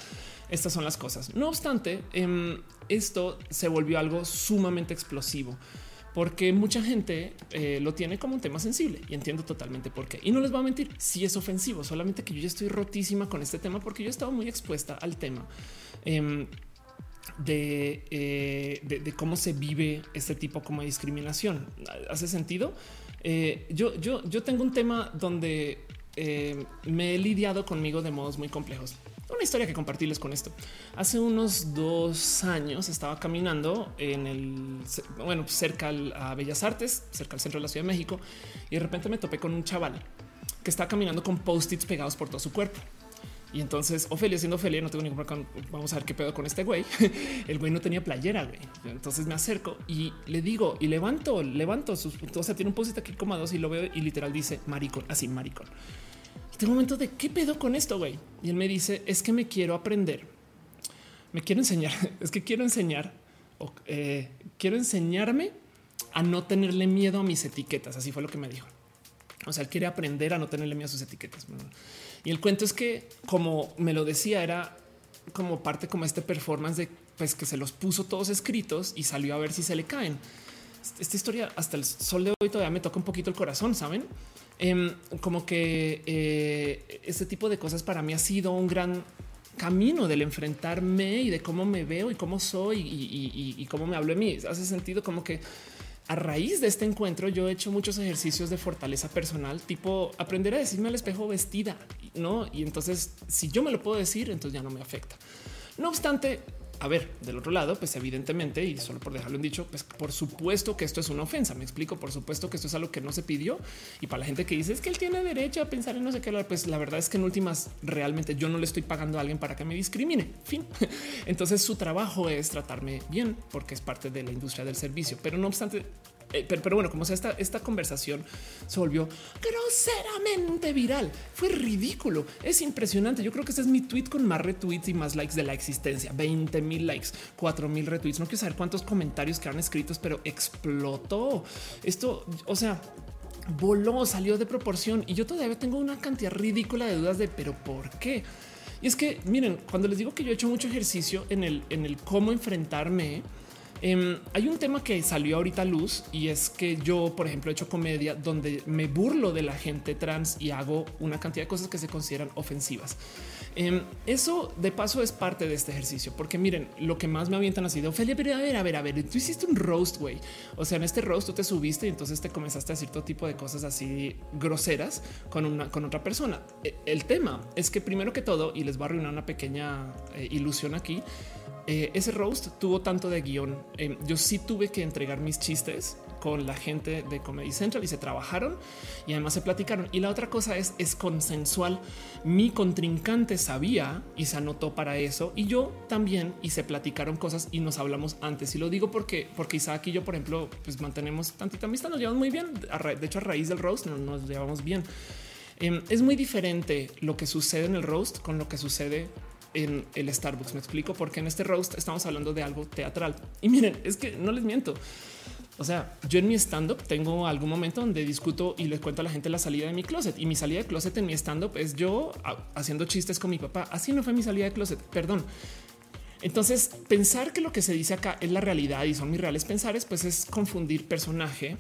Estas son las cosas. No obstante, em, esto se volvió algo sumamente explosivo porque mucha gente eh, lo tiene como un tema sensible y entiendo totalmente por qué. Y no les voy a mentir, si es ofensivo, solamente que yo ya estoy rotísima con este tema porque yo he estado muy expuesta al tema. Eh, de, cómo se vive este tipo como de discriminación. ¿Hace sentido? Eh, yo, yo, yo tengo un tema donde me he lidiado conmigo de modos muy complejos una historia que compartirles con esto. Hace unos dos años estaba caminando en el, bueno, cerca a Bellas Artes, cerca al centro de la Ciudad de México, y de repente me topé con un chaval que estaba caminando con post-its pegados por todo su cuerpo. Y entonces Ofelia siendo Ofelia, no tengo ningún problema. Vamos a ver qué pedo con este güey. El güey no tenía playera. Entonces me acerco y le digo y levanto, levanto sus, o sea, tiene un post-it aquí como dos y lo veo y literal dice maricón, así maricón. Este momento de qué pedo con esto, güey. Y él me dice, es que me quiero aprender. Me quiero enseñar, es que quiero enseñar, o, eh, quiero enseñarme a no tenerle miedo a mis etiquetas. Así fue lo que me dijo. O sea, él quiere aprender a no tenerle miedo a sus etiquetas. Y el cuento es que, como me lo decía, era como parte como este performance de pues que se los puso todos escritos y salió a ver si se le caen. Esta historia hasta el sol de hoy todavía me toca un poquito el corazón, saben? Em, como que eh, este tipo de cosas para mí ha sido un gran camino del enfrentarme y de cómo me veo y cómo soy y, cómo me hablo de mí. Hace sentido como que a raíz de este encuentro yo he hecho muchos ejercicios de fortaleza personal, tipo aprender a decirme al espejo vestida, ¿no? Y entonces si yo me lo puedo decir, entonces ya no me afecta. No obstante, a ver, del otro lado, pues evidentemente, y solo por dejarlo en dicho, pues por supuesto que esto es una ofensa. Me explico, por supuesto que esto es algo que no se pidió. Y para la gente que dice es que él tiene derecho a pensar en no sé qué, pues la verdad es que en últimas realmente yo no le estoy pagando a alguien para que me discrimine. Fin. Entonces su trabajo es tratarme bien porque es parte de la industria del servicio. Pero no obstante, eh, pero, bueno, como sea, esta, esta conversación se volvió groseramente viral. Fue ridículo. Es impresionante. Yo creo que este es mi tweet con más retweets y más likes de la existencia. 20 mil likes, 4 mil retweets. No quiero saber cuántos comentarios quedaron escritos, pero explotó esto. O sea, voló, salió de proporción y yo todavía tengo una cantidad ridícula de dudas de pero por qué. Y es que miren, cuando les digo que yo he hecho mucho ejercicio en el, en el cómo enfrentarme, Em, hay un tema que salió ahorita a luz y es que yo, por ejemplo, he hecho comedia donde me burlo de la gente trans y hago una cantidad de cosas que se consideran ofensivas. Em, eso de paso es parte de este ejercicio, porque miren, lo que más me avientan ha sido Ophelia, pero a ver, a ver, a ver, tú hiciste un roast, güey. O sea, en este roast tú te subiste y entonces te comenzaste a decir todo tipo de cosas así groseras con una con otra persona. E, el tema es que primero que todo, y les voy a arruinar una pequeña eh, ilusión aquí, eh, ese roast tuvo tanto de guion. Eh, yo sí tuve que entregar mis chistes con la gente de Comedy Central y se trabajaron y además se platicaron. Y la otra cosa es, es consensual. Mi contrincante sabía y se anotó para eso y yo también y se platicaron cosas y nos hablamos antes. Y lo digo porque, porque Isaac y yo, por ejemplo, pues mantenemos tantita amistad, nos llevamos muy bien. De hecho, a raíz del roast nos, nos llevamos bien. Em, es muy diferente lo que sucede en el roast con lo que sucede en el Starbucks. Me explico porque en este roast estamos hablando de algo teatral. Y miren, es que no les miento. O sea, yo en mi stand up tengo algún momento donde discuto y les cuento a la gente la salida de mi closet y mi salida de closet en mi stand up es yo haciendo chistes con mi papá. Así no fue mi salida de closet. Perdón. Entonces, pensar que lo que se dice acá es la realidad y son mis reales pensares, pues es confundir personaje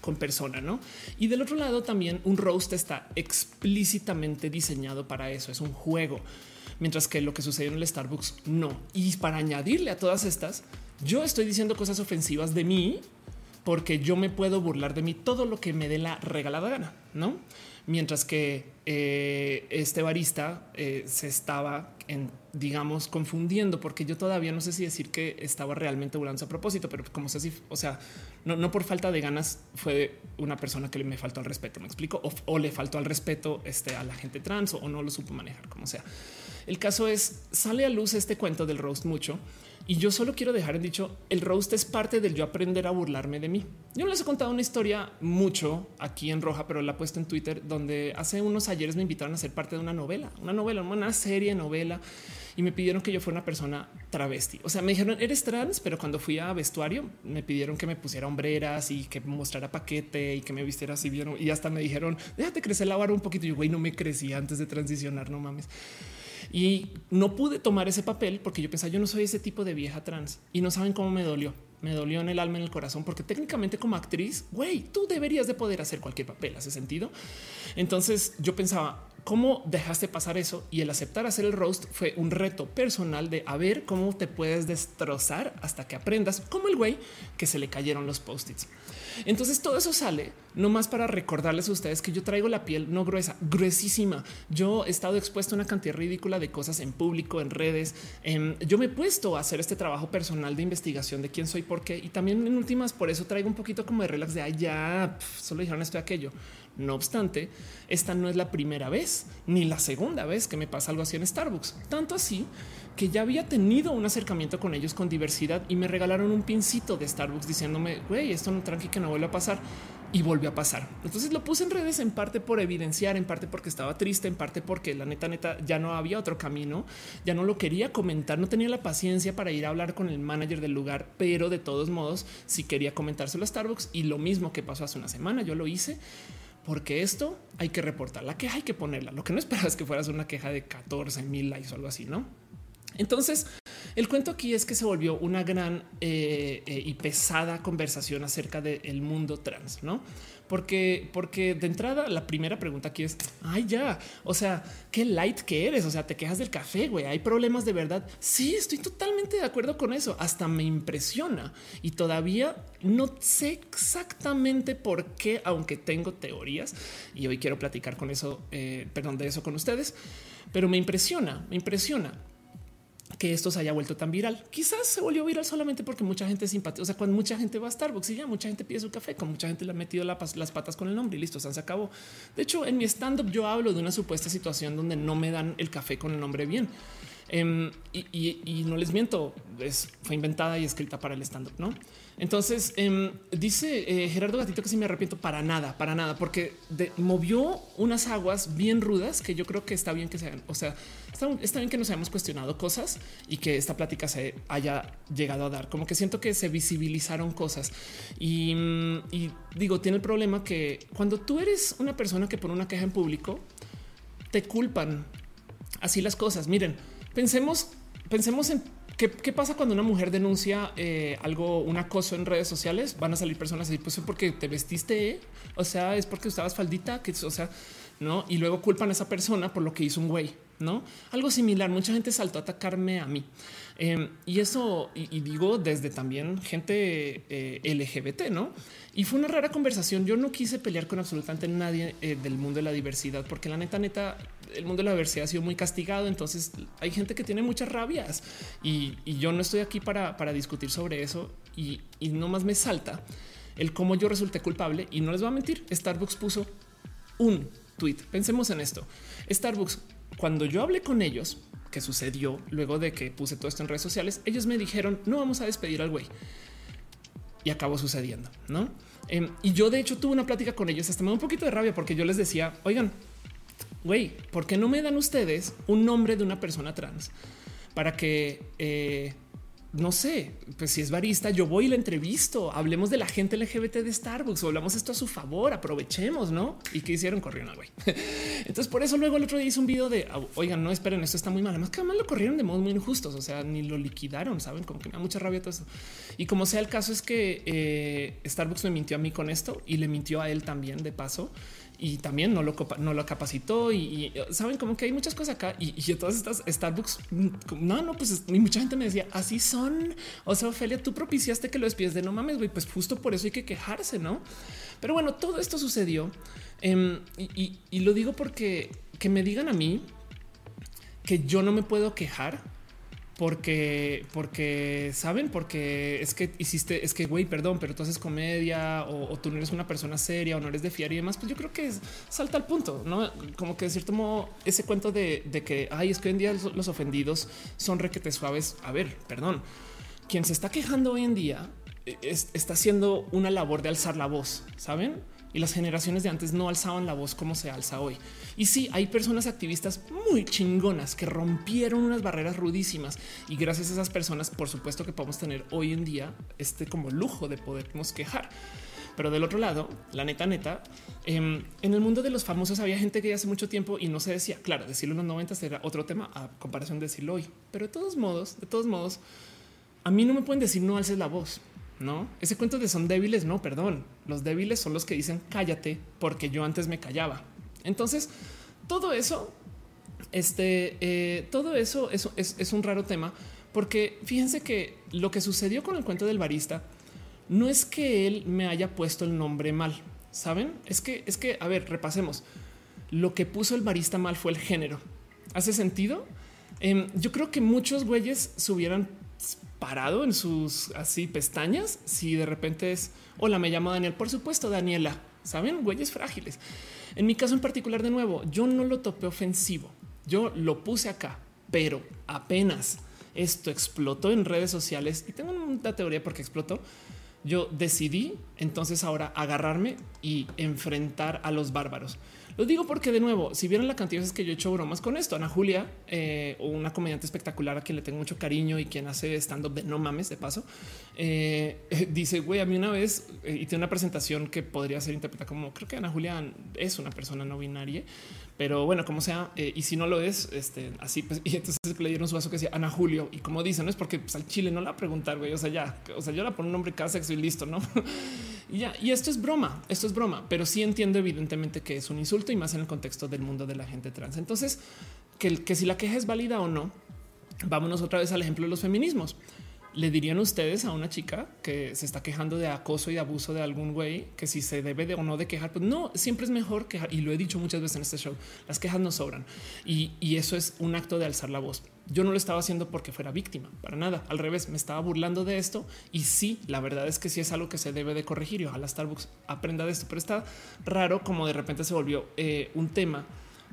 con persona, ¿no? Y del otro lado también un roast está explícitamente diseñado para eso, es un juego mientras que lo que sucedió en el Starbucks no. Y para añadirle a todas estas, yo estoy diciendo cosas ofensivas de mí porque yo me puedo burlar de mí todo lo que me dé la regalada gana, no? Mientras que eh, este barista eh, se estaba digamos, confundiendo, porque yo todavía no sé si decir que estaba realmente burlando a propósito, pero como sé si, o sea, no, no, por falta de ganas fue una persona que me faltó al respeto, me explico, o, le faltó al respeto este, a la gente trans o no lo supo manejar, como sea. El caso es, sale a luz este cuento del roast mucho y yo solo quiero dejar en dicho, el roast es parte del yo aprender a burlarme de mí. Yo les he contado una historia mucho aquí en Roja, pero la he puesto en Twitter, donde hace unos ayeres me invitaron a ser parte de una novela, una novela, una serie novela, y me pidieron que yo fuera una persona travesti. O sea, me dijeron, eres trans, pero cuando fui a vestuario, me pidieron que me pusiera hombreras y que mostrara paquete y que me vistiera así, vieron, y hasta me dijeron, déjate crecer la barba un poquito. Y güey, no me crecí antes de transicionar, no mames. Y no pude tomar ese papel porque yo pensaba, yo no soy ese tipo de vieja trans y no saben cómo me dolió. me dolió en el alma, en el corazón, porque técnicamente como actriz, güey, tú deberías de poder hacer cualquier papel, hace sentido. Entonces yo pensaba, ¿cómo dejaste pasar eso? Y el aceptar hacer el roast fue un reto personal de a ver cómo te puedes destrozar hasta que aprendas, como el güey que se le cayeron los post-its. Entonces todo eso sale nomás para recordarles a ustedes que yo traigo la piel no gruesa, gruesísima. Yo he estado expuesto a una cantidad ridícula de cosas en público, en redes. yo me he puesto a hacer este trabajo personal de investigación de quién soy, por qué. Y también en últimas, por eso traigo un poquito como de relax de allá, solo dijeron esto y aquello. No obstante, esta no es la primera vez ni la segunda vez que me pasa algo así en Starbucks. Tanto así que ya había tenido un acercamiento con ellos con diversidad y me regalaron un pincito de Starbucks diciéndome, güey, esto no tranqui que no vuelve a pasar. Y volvió a pasar. Entonces lo puse en redes en parte por evidenciar, en parte porque estaba triste, en parte porque la neta, neta, ya no había otro camino, ya no lo quería comentar, no tenía la paciencia para ir a hablar con el manager del lugar, pero de todos modos, si quería comentárselo a Starbucks y lo mismo que pasó hace una semana, yo lo hice porque esto hay que reportar. La queja hay que ponerla. Lo que no esperas es que fueras una queja de 14 mil likes o algo así, no? Entonces, el cuento aquí es que se volvió una gran eh, eh, y pesada conversación acerca del mundo trans, no? Porque, porque de entrada la primera pregunta aquí es, ay ya, o sea, qué light que eres, o sea, te quejas del café, güey, hay problemas de verdad. Sí, estoy totalmente de acuerdo con eso, hasta me impresiona y todavía no sé exactamente por qué, aunque tengo teorías y hoy quiero platicar con eso, eh, perdón, de eso con ustedes, pero me impresiona, me impresiona que esto se haya vuelto tan viral. Quizás se volvió viral solamente porque mucha gente simpatiza. O sea, cuando mucha gente va a Starbucks y ya mucha gente pide su café, con mucha gente le ha metido las patas con el nombre y listo, se acabó. De hecho, en mi stand up yo hablo de una supuesta situación donde no me dan el café con el nombre bien. Em, y, no les miento, es, fue inventada y escrita para el stand up, no? Entonces em, dice eh, Gerardo Gatito que si me arrepiento para nada, para nada, porque movió unas aguas bien rudas que yo creo que está bien que sean. O sea, está, bien que nos hayamos cuestionado cosas y que esta plática se haya llegado a dar. Como que siento que se visibilizaron cosas y, digo, tiene el problema que cuando tú eres una persona que pone una queja en público, te culpan así las cosas. Miren, pensemos, pensemos en ¿Qué, pasa cuando una mujer denuncia eh, algo, un acoso en redes sociales? Van a salir personas y pues es porque te vestiste, o sea, es porque estabas faldita, que o sea, no, y luego culpan a esa persona por lo que hizo un güey, no algo similar. Mucha gente saltó a atacarme a mí em, y eso, y, digo desde también gente eh, LGBT, no? Y fue una rara conversación. Yo no quise pelear con absolutamente nadie eh, del mundo de la diversidad, porque la neta, neta, el mundo de la diversidad ha sido muy castigado. Entonces hay gente que tiene muchas rabias y, yo no estoy aquí para, discutir sobre eso y, y no más me salta el cómo yo resulté culpable. Y no les voy a mentir, Starbucks puso un tweet. Pensemos en esto. Starbucks, cuando yo hablé con ellos, que sucedió luego de que puse todo esto en redes sociales, ellos me dijeron no vamos a despedir al güey. Y acabó sucediendo, no? Em, y yo, de hecho, tuve una plática con ellos. Hasta me da un poquito de rabia porque yo les decía, oigan, güey, ¿por qué no me dan ustedes un nombre de una persona trans para que eh, no sé, pues si es barista, yo voy y la entrevisto. Hablemos de la gente LGBT de Starbucks o hablamos esto a su favor. Aprovechemos, no? Y que hicieron corrieron al güey. Entonces, por eso luego el otro día hice un video de oigan, no esperen, esto está muy mal. Además, que además lo corrieron de modos muy injustos. O sea, ni lo liquidaron, saben? Como que me da mucha rabia todo eso. Y como sea el caso, es que eh, Starbucks me mintió a mí con esto y le mintió a él también de paso y también no lo, no lo capacitó y, saben como que hay muchas cosas acá y, todas estas Starbucks no, no, pues y mucha gente me decía así son. O sea, Ophelia, tú propiciaste que lo despides de no mames, güey, pues justo por eso hay que quejarse, no? Pero bueno, todo esto sucedió em, y, y lo digo porque que me digan a mí que yo no me puedo quejar porque, porque saben, porque es que hiciste, es que güey, perdón, pero tú haces comedia o, tú no eres una persona seria o no eres de fiar y demás. Pues yo creo que salta al punto, no como que de cierto ese cuento de, que ay, es que hoy en día los, ofendidos son requete suaves. A ver, perdón, quien se está quejando hoy en día eh, está haciendo una labor de alzar la voz, saben? Y las generaciones de antes no alzaban la voz como se alza hoy. Y sí, hay personas activistas muy chingonas que rompieron unas barreras rudísimas y gracias a esas personas, por supuesto que podemos tener hoy en día este como lujo de podernos quejar. Pero del otro lado, la neta, neta, em, en el mundo de los famosos había gente que hace mucho tiempo y no se decía, claro, decirlo en los 90 era otro tema a comparación de decirlo hoy. Pero de todos modos, de todos modos, a mí no me pueden decir no alces la voz no? Ese cuento de son débiles, no, perdón. Los débiles son los que dicen cállate porque yo antes me callaba. Entonces, todo eso, este, eh, todo eso, eso es, un raro tema porque fíjense que lo que sucedió con el cuento del barista no es que él me haya puesto el nombre mal, saben? Es que, es que, a ver, repasemos. Lo que puso el barista mal fue el género. ¿Hace sentido? Em, yo creo que muchos güeyes se hubieran parado en sus así pestañas si de repente es hola, me llamo Daniel. Por supuesto, Daniela. Saben, güeyes frágiles. En mi caso en particular, de nuevo, yo no lo topé ofensivo. Yo lo puse acá, pero apenas esto explotó en redes sociales y tengo una teoría porque explotó. Yo decidí entonces ahora agarrarme y enfrentar a los bárbaros. Lo digo porque de nuevo, si vieron la cantidad de veces que yo he hecho bromas con esto, Ana Julia, eh, una comediante espectacular a quien le tengo mucho cariño y quien hace stand up de no mames de paso, eh, dice güey, a mí una vez eh, y tiene una presentación que podría ser interpretada como creo que Ana Julia es una persona no binaria pero bueno, como sea, eh, y si no lo es, este, así pues, y entonces le dieron su vaso que decía Ana Julio. Y como dicen, no es porque pues, al Chile no la preguntar, güey. O sea, ya, o sea, yo la pongo un nombre cada sexo y listo, no? y ya, y esto es broma, esto es broma, pero sí entiendo, evidentemente, que es un insulto y más en el contexto del mundo de la gente trans. Entonces, que, si la queja es válida o no, vámonos otra vez al ejemplo de los feminismos le dirían ustedes a una chica que se está quejando de acoso y abuso de algún güey que si se debe de o no de quejar, pues no, siempre es mejor quejar. Y lo he dicho muchas veces en este show, las quejas no sobran. Y, eso es un acto de alzar la voz. Yo no lo estaba haciendo porque fuera víctima, para nada. Al revés, me estaba burlando de esto. Y sí, la verdad es que sí es algo que se debe de corregir ojalá Starbucks aprenda de esto. Pero está raro como de repente se volvió eh, un tema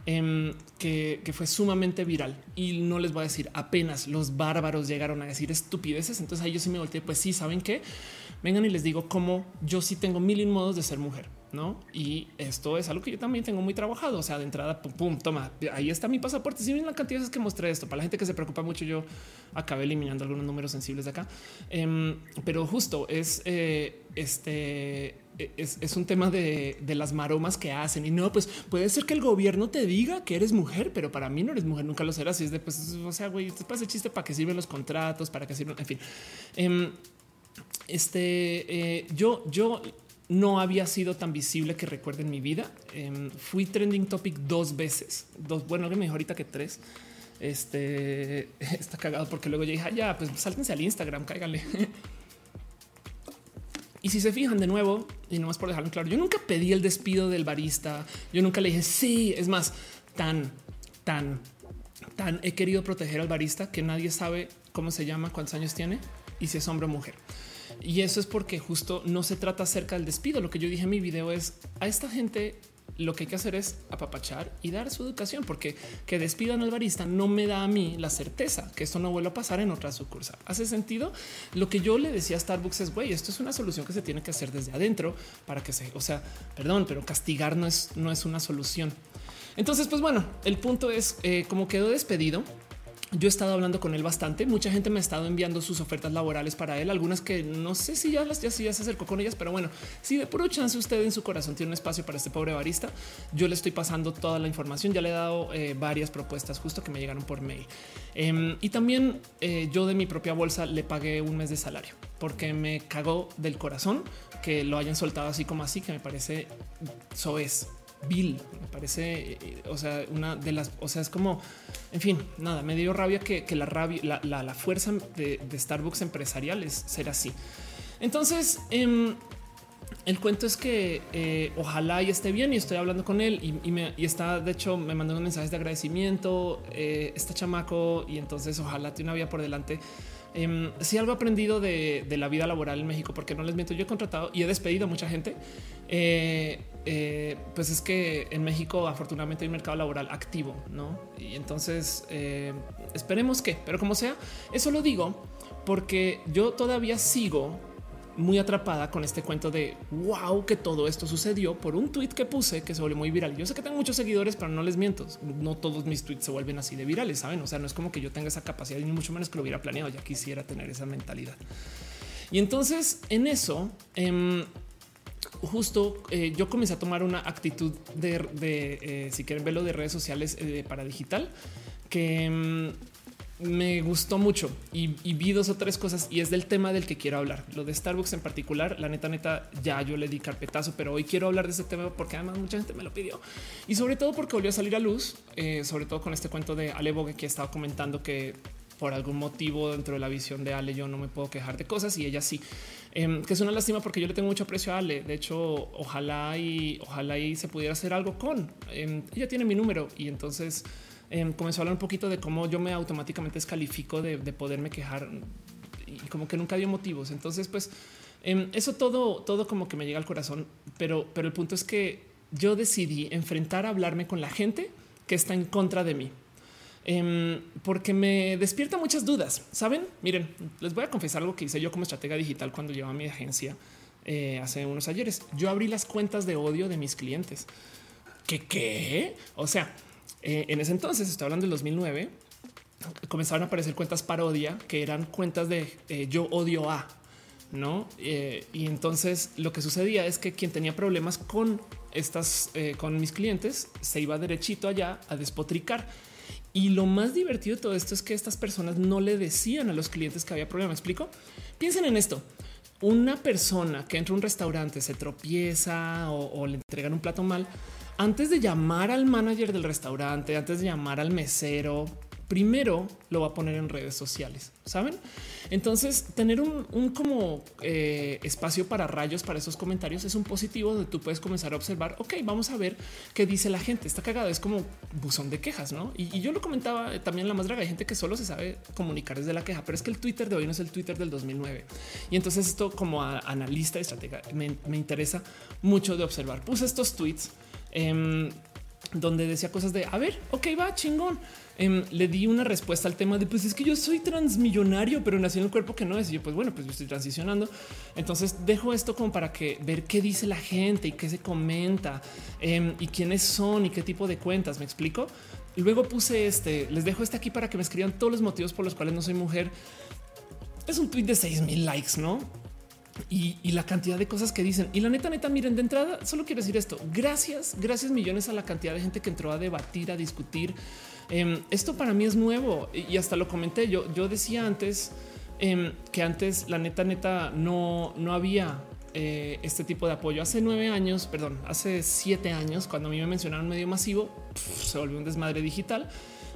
Em, que, fue sumamente viral y no les voy a decir apenas los bárbaros llegaron a decir estupideces. Entonces ahí yo sí me volteé. Pues sí, saben que vengan y les digo cómo yo sí tengo mil modos de ser mujer. ¿No? Y esto es algo que yo también tengo muy trabajado. O sea, de entrada, pum, pum toma, ahí está mi pasaporte. Si bien la cantidad de veces que mostré esto, para la gente que se preocupa mucho, yo acabé eliminando algunos números sensibles de acá. Em, pero justo es eh, este. Es, un tema de, las maromas que hacen y no, pues puede ser que el gobierno te diga que eres mujer, pero para mí no eres mujer, nunca lo serás. Y es de pues, o sea, güey, te pasa chiste para qué sirven los contratos, para qué sirven, en fin. Em, este, eh, yo, yo no había sido tan visible que recuerden mi vida. Em, fui trending topic dos veces, dos, bueno, que mejor ahorita que tres. Este está cagado porque luego yo dije, ah, ya, pues sáltense al Instagram, cáiganle. y si se fijan de nuevo, y no más por dejarlo claro, yo nunca pedí el despido del barista. Yo nunca le dije, sí, es más, tan, tan, tan he querido proteger al barista que nadie sabe cómo se llama, cuántos años tiene y si es hombre o mujer. Y eso es porque justo no se trata acerca del despido. Lo que yo dije en mi video es a esta gente lo que hay que hacer es apapachar y dar su educación, porque que despidan al barista no me da a mí la certeza que esto no vuelva a pasar en otra sucursal. ¿Hace sentido? Lo que yo le decía a Starbucks es, güey, esto es una solución que se tiene que hacer desde adentro para que se, o sea, perdón, pero castigar no es, no es una solución. Entonces, pues bueno, el punto es eh, como quedó despedido. Yo he estado hablando con él bastante. Mucha gente me ha estado enviando sus ofertas laborales para él, algunas que no sé si ya las ya, se acercó con ellas, pero bueno, si de puro chance usted en su corazón tiene un espacio para este pobre barista, yo le estoy pasando toda la información. Ya le he dado eh, varias propuestas justo que me llegaron por mail em, y también eh, yo de mi propia bolsa le pagué un mes de salario porque me cagó del corazón que lo hayan soltado así como así, que me parece soez Bill. Me parece, eh, o sea, una de las, o sea, es como, en fin, nada, me dio rabia que, la rabia, la, fuerza de, Starbucks empresarial es ser así. Entonces, em, el cuento es que eh, ojalá y esté bien y estoy hablando con él y, me, está, de hecho, me mandó un mensaje de agradecimiento, eh, está chamaco y entonces ojalá tiene una vida por delante. Em, si algo aprendido de, la vida laboral en México, porque no les miento, yo he contratado y he despedido a mucha gente. Eh, pues es que en México afortunadamente hay un mercado laboral activo, ¿no? Y entonces eh, esperemos que, pero como sea, eso lo digo porque yo todavía sigo muy atrapada con este cuento de wow, que todo esto sucedió por un tweet que puse que se volvió muy viral. Yo sé que tengo muchos seguidores, pero no les miento. No todos mis tweets se vuelven así de virales, saben? O sea, no es como que yo tenga esa capacidad ni mucho menos que lo hubiera planeado. Ya quisiera tener esa mentalidad. Y entonces en eso, em, justo eh, yo comencé a tomar una actitud de, eh, si quieren verlo, de redes sociales eh, para digital que em, me gustó mucho y, vi dos o tres cosas y es del tema del que quiero hablar. Lo de Starbucks en particular, la neta, neta, ya yo le di carpetazo, pero hoy quiero hablar de ese tema porque además mucha gente me lo pidió y sobre todo porque volvió a salir a luz, sobre todo con este cuento de Ale Bogue que estaba comentando que por algún motivo dentro de la visión de Ale yo no me puedo quejar de cosas y ella sí, em, que es una lástima porque yo le tengo mucho aprecio a Ale. De hecho, ojalá y ojalá y se pudiera hacer algo con em, ella tiene mi número y entonces Em, comenzó a hablar un poquito de cómo yo me automáticamente descalifico de, poderme quejar y como que nunca dio motivos. Entonces, pues eso todo, todo como que me llega al corazón, pero, pero el punto es que yo decidí enfrentar a hablarme con la gente que está en contra de mí. Em, porque me despierta muchas dudas. Saben, miren, les voy a confesar algo que hice yo como estratega digital cuando llevaba mi agencia eh, hace unos ayeres. Yo abrí las cuentas de odio de mis clientes. ¿Qué qué? O sea, eh, en ese entonces, estoy hablando del 2009, comenzaron a aparecer cuentas parodia que eran cuentas de eh, yo odio a, no? Y entonces lo que sucedía es que quien tenía problemas con estas, con mis clientes, se iba derechito allá a despotricar. Y lo más divertido de todo esto es que estas personas no le decían a los clientes que había problema. ¿Me explico? Piensen en esto. Una persona que entra a un restaurante, se tropieza o le entregan un plato mal, antes de llamar al manager del restaurante, antes de llamar al mesero, primero lo va a poner en redes sociales, saben? Entonces, tener un, como eh, espacio para rayos para esos comentarios es un positivo donde tú puedes comenzar a observar. Ok, vamos a ver qué dice la gente. Está cagado, es como buzón de quejas, no? Y, yo lo comentaba también la más draga. Hay gente que solo se sabe comunicar desde la queja, pero es que el Twitter de hoy no es el Twitter del 2009. Y entonces, esto como analista de estratega me, me interesa mucho de observar. Puse estos tweets Em, donde decía cosas de a ver, ok, va chingón. Em, le di una respuesta al tema de pues es que yo soy transmillonario, pero nací en un cuerpo que no es. Y yo, pues bueno, pues yo estoy transicionando. Entonces dejo esto como para que ver qué dice la gente y qué se comenta em, y quiénes son y qué tipo de cuentas. Me explico. Y luego puse este, les dejo este aquí para que me escriban todos los motivos por los cuales no soy mujer. Es un tweet de 6 mil likes, no? y, la cantidad de cosas que dicen. Y la neta, neta, miren, de entrada, solo quiero decir esto. Gracias, gracias millones a la cantidad de gente que entró a debatir, a discutir. Em, esto para mí es nuevo y hasta lo comenté. Yo, yo decía antes em, que antes la neta, neta, no, no había eh, este tipo de apoyo. Hace nueve años, perdón, hace siete años, cuando a mí me mencionaron medio masivo, se volvió un desmadre digital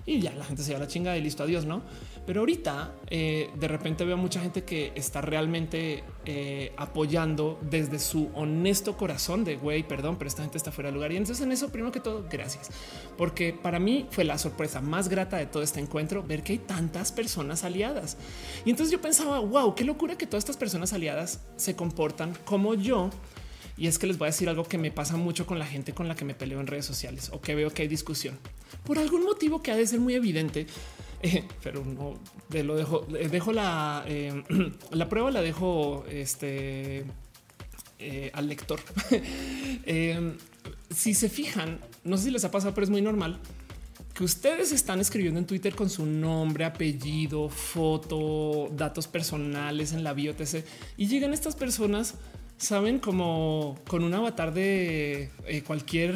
y ya la gente se va a la chinga y listo, adiós, ¿no? Pero ahorita eh, de repente veo mucha gente que está realmente eh, apoyando desde su honesto corazón de güey, perdón, pero esta gente está fuera de lugar. Y entonces en eso, primero que todo, gracias, porque para mí fue la sorpresa más grata de todo este encuentro ver que hay tantas personas aliadas. Y entonces yo pensaba, wow, qué locura que todas estas personas aliadas se comportan como yo y es que les voy a decir algo que me pasa mucho con la gente con la que me peleo en redes sociales o que veo que hay discusión por algún motivo que ha de ser muy evidente. Eh, pero no lo dejo, dejo la, eh, la prueba, la dejo este, eh, al lector. si se fijan, no sé si les ha pasado, pero es muy normal que ustedes están escribiendo en Twitter con su nombre, apellido, foto, datos personales en la bio, Y llegan estas personas saben, como con un avatar de cualquier